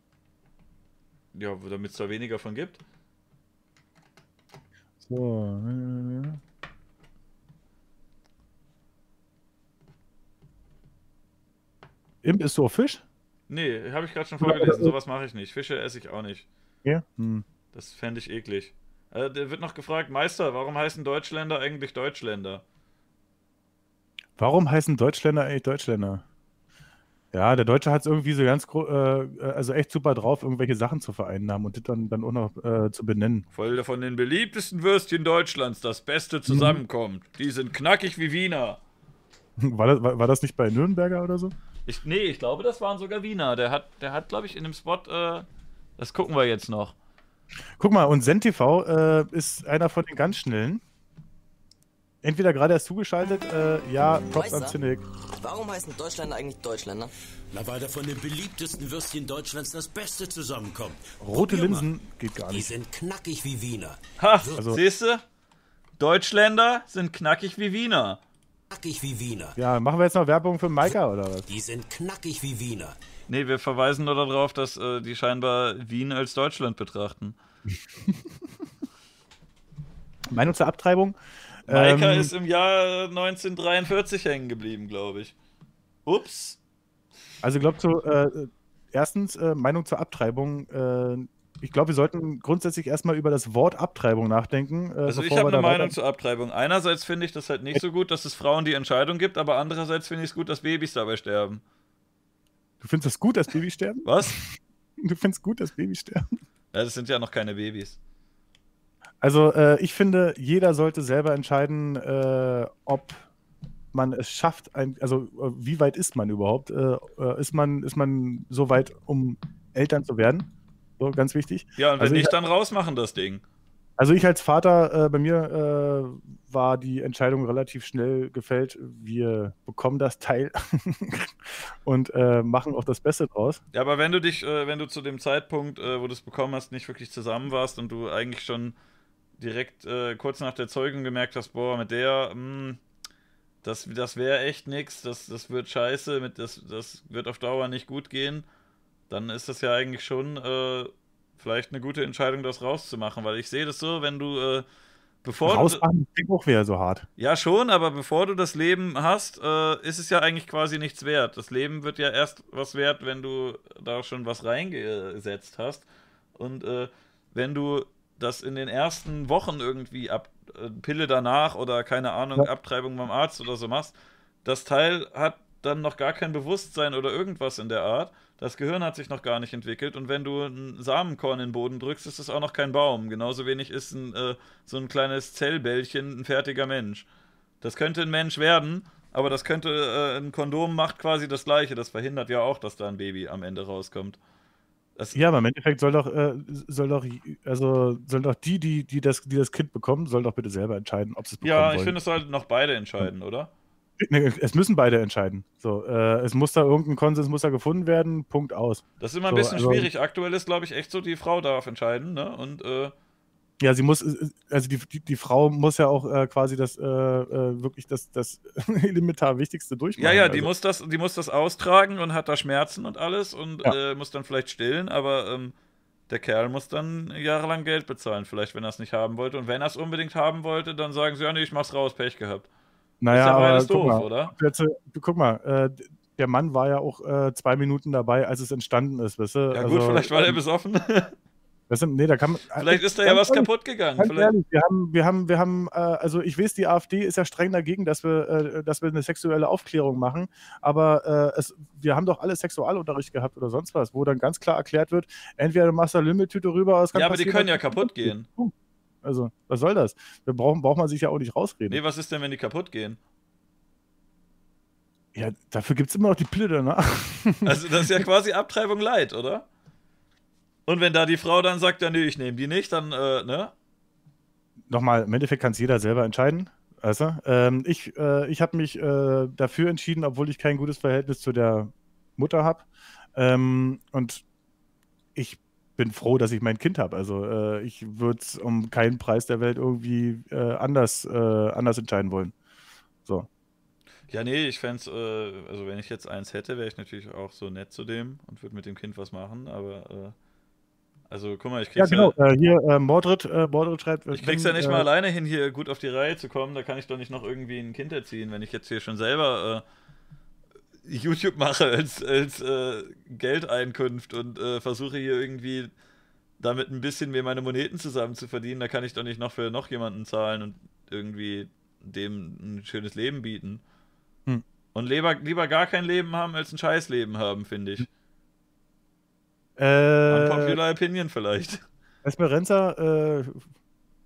Ja, damit es da weniger von gibt. So. Imp ist so Fisch? Nee, habe ich gerade schon vorgelesen. Sowas mache ich nicht. Fische esse ich auch nicht. Ja? Hm. Das fände ich eklig. Äh, der wird noch gefragt, Meister, warum heißen Deutschländer eigentlich Deutschländer? Warum heißen Deutschländer eigentlich Deutschländer? Ja, der Deutsche hat es irgendwie so ganz, äh, also echt super drauf, irgendwelche Sachen zu vereinnahmen und das dann, dann auch noch äh, zu benennen. Weil von den beliebtesten Würstchen Deutschlands das Beste mhm. zusammenkommt. Mhm. Die sind knackig wie Wiener. War das, war, war das nicht bei Nürnberger oder so? Ich, nee, ich glaube, das waren sogar Wiener. Der hat, der hat glaube ich, in dem Spot, äh, das gucken wir jetzt noch. Guck mal, und ZenTV äh, ist einer von den ganz schnellen entweder gerade erst zugeschaltet, äh, ja, Props an Zinnig. Warum heißen Deutschländer eigentlich Deutschländer? Na, weil da von den beliebtesten Würstchen Deutschlands das Beste zusammenkommt. Rote Linsen geht gar nicht. Die sind knackig wie Wiener. Ha, also, siehst du? Deutschländer sind knackig wie Wiener. Knackig wie Wiener. Ja, machen wir jetzt noch Werbung für Maika oder was? Die sind knackig wie Wiener. Nee, wir verweisen nur darauf, dass äh, die scheinbar Wien als Deutschland betrachten. Meinung zur Abtreibung? Maika ähm, ist im Jahr 1943 hängen geblieben, glaube ich. Ups. Also, ich glaube, so, äh, erstens, äh, Meinung zur Abtreibung. Äh, ich glaube, wir sollten grundsätzlich erstmal über das Wort Abtreibung nachdenken. Äh, also, ich habe eine Meinung zur Abtreibung. Einerseits finde ich das halt nicht so gut, dass es Frauen die Entscheidung gibt, aber andererseits finde ich es gut, dass Babys dabei sterben. Du findest es gut, dass Babys sterben? Was? Du findest gut, dass Babys sterben? Ja, das sind ja noch keine Babys. Also äh, ich finde, jeder sollte selber entscheiden, äh, ob man es schafft, ein, also äh, wie weit ist man überhaupt? Äh, äh, ist, man, ist man so weit, um Eltern zu werden? So, ganz wichtig. Ja, und wenn also nicht, ich, dann rausmachen das Ding. Also ich als Vater, äh, bei mir war die Entscheidung relativ schnell gefällt. Wir bekommen das Teil und machen auch das Beste draus. Ja, aber wenn du dich, wenn du zu dem Zeitpunkt, wo du es bekommen hast, nicht wirklich zusammen warst und du eigentlich schon direkt äh, kurz nach der Zeugung gemerkt hast, boah, mit der, mh, das, das wäre echt nix, das, das wird scheiße, mit, das, das wird auf Dauer nicht gut gehen, dann ist das ja eigentlich schon äh, vielleicht eine gute Entscheidung, das rauszumachen, weil ich sehe das so, wenn du, äh, bevor Rausmachen klingt auch wieder so hart. ja, schon, aber bevor du das Leben hast, äh, ist es ja eigentlich quasi nichts wert. Das Leben wird ja erst was wert, wenn du da schon was reingesetzt hast. Und äh, wenn du das in den ersten Wochen irgendwie ab äh, Pille danach oder keine Ahnung, Ja. Abtreibung beim Arzt oder so machst, das Teil hat dann noch gar kein Bewusstsein oder irgendwas in der Art. Das Gehirn hat sich noch gar nicht entwickelt und wenn du ein Samenkorn in den Boden drückst, ist es auch noch kein Baum. Genauso wenig ist ein, äh, so ein kleines Zellbällchen ein fertiger Mensch. Das könnte ein Mensch werden, aber das könnte, äh, ein Kondom macht quasi das Gleiche. Das verhindert ja auch, dass da ein Baby am Ende rauskommt. Das, Ja, aber im Endeffekt soll doch, äh, soll doch, also sollen doch die, die, die das, die das Kind bekommen, sollen doch bitte selber entscheiden, ob sie es bekommen ja, wollen. ich finde, es sollten noch beide entscheiden, oder? Nee, es müssen beide entscheiden. So, äh, es muss da irgendein Konsens muss da gefunden werden. Punkt aus. Das ist immer ein So, bisschen also- schwierig. Aktuell ist, glaube ich, echt so, die Frau darf entscheiden, ne? Und äh, Ja, sie muss, äh, also die, die, die Frau muss ja auch äh, quasi das äh, äh, wirklich das, das elementar Wichtigste durchmachen. ja, ja, die also. muss das, die muss das austragen und hat da Schmerzen und alles und Ja. äh, muss dann vielleicht stillen, aber ähm, der Kerl muss dann jahrelang Geld bezahlen, vielleicht, wenn er es nicht haben wollte. Und wenn er es unbedingt haben wollte, dann sagen sie, ja, nee, ich mach's raus, Pech gehabt. Naja, ist ja aber guck doof, mal, oder? Jetzt, äh, guck mal, der Mann war ja auch zwei Minuten dabei, als es entstanden ist, weißt du? Ja, gut, vielleicht war er ähm, besoffen. weißt du, nee, da kann man, vielleicht ist da ja was ehrlich, kaputt gegangen. Ehrlich, wir haben, wir haben, wir haben, äh, also ich weiß, die AfD ist ja streng dagegen, dass wir, äh, dass wir eine sexuelle Aufklärung machen, aber äh, es, wir haben doch alle Sexualunterricht gehabt oder sonst was, wo dann ganz klar erklärt wird, entweder du machst da Lümmeltüte rüber, es kann ja, aber die können ja kaputt gehen. Also, was soll das? Wir brauchen, braucht man sich ja auch nicht rausreden. Nee, was ist denn, wenn die kaputt gehen? Ja, dafür gibt es immer noch die Pille danach. Also das ist ja quasi Abtreibung light, oder? Und wenn da die Frau dann sagt, ja, nee, ich nehme die nicht, dann, äh, ne? Nochmal, im Endeffekt kann es jeder selber entscheiden. Du? ähm, ich äh, ich habe mich äh, dafür entschieden, obwohl ich kein gutes Verhältnis zu der Mutter habe. Ähm, und ich bin froh, dass ich mein Kind habe. Also äh, ich würde es um keinen Preis der Welt irgendwie äh, anders, äh, anders entscheiden wollen. So. Ja, nee, ich fände äh, also wenn ich jetzt eins hätte, wäre ich natürlich auch so nett zu dem und würde mit dem Kind was machen, aber, äh, also guck mal, ich Ja, krieg's genau. Äh, hier, äh, Mordred, äh, Mordred schreibt. Ich krieg's kennen, ja nicht äh, mal alleine hin, hier gut auf die Reihe zu kommen. Da kann ich doch nicht noch irgendwie ein Kind erziehen, wenn ich jetzt hier schon selber äh, YouTube mache als, als äh, Geldeinkunft und äh, versuche hier irgendwie damit ein bisschen mir meine Moneten zusammen zu verdienen. Da kann ich doch nicht noch für noch jemanden zahlen und irgendwie dem ein schönes Leben bieten. Hm. Und lieber, lieber gar kein Leben haben, als ein Scheißleben haben, finde ich. Äh, Unpopular Opinion vielleicht. Esperanza, äh,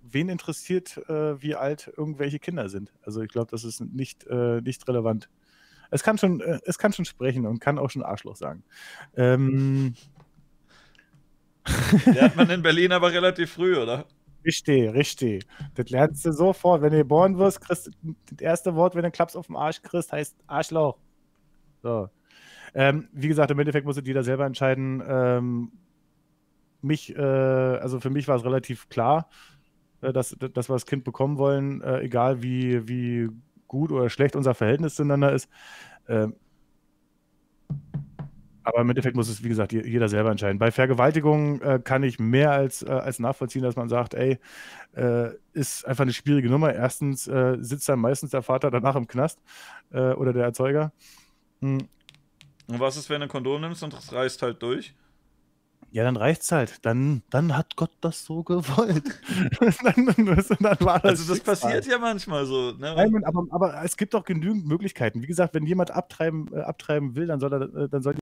wen interessiert, äh, wie alt irgendwelche Kinder sind? Also ich glaube, das ist nicht, äh, nicht relevant. Es kann, schon, äh, es kann schon sprechen und kann auch schon Arschloch sagen. Ähm, Lernt man in Berlin aber relativ früh, oder? richtig, richtig. Das lernst du sofort. Wenn du geboren wirst, kriegst du das erste Wort, wenn du einen Klaps auf den Arsch kriegst, heißt Arschloch. So. Ähm, wie gesagt, im Endeffekt musste jeder selber entscheiden. Ähm, mich, äh, also für mich war es relativ klar, äh, dass, dass wir das Kind bekommen wollen, äh, egal wie, wie gut oder schlecht unser Verhältnis zueinander ist. Ähm, aber im Endeffekt muss es, wie gesagt, je- jeder selber entscheiden. Bei Vergewaltigung äh, kann ich mehr als, äh, als nachvollziehen, dass man sagt, ey, äh, ist einfach eine schwierige Nummer. Erstens sitzt dann meistens der Vater danach im Knast oder der Erzeuger. Hm, Und was ist, wenn du ein Kondom nimmst und es reißt halt durch? Ja, dann reicht's halt. Dann, dann hat Gott das so gewollt. dann, dann war das Also das passiert ja manchmal so. Ne? Nein, aber, aber es gibt doch genügend Möglichkeiten. Wie gesagt, wenn jemand abtreiben, äh, abtreiben will, dann soll er, äh, dann soll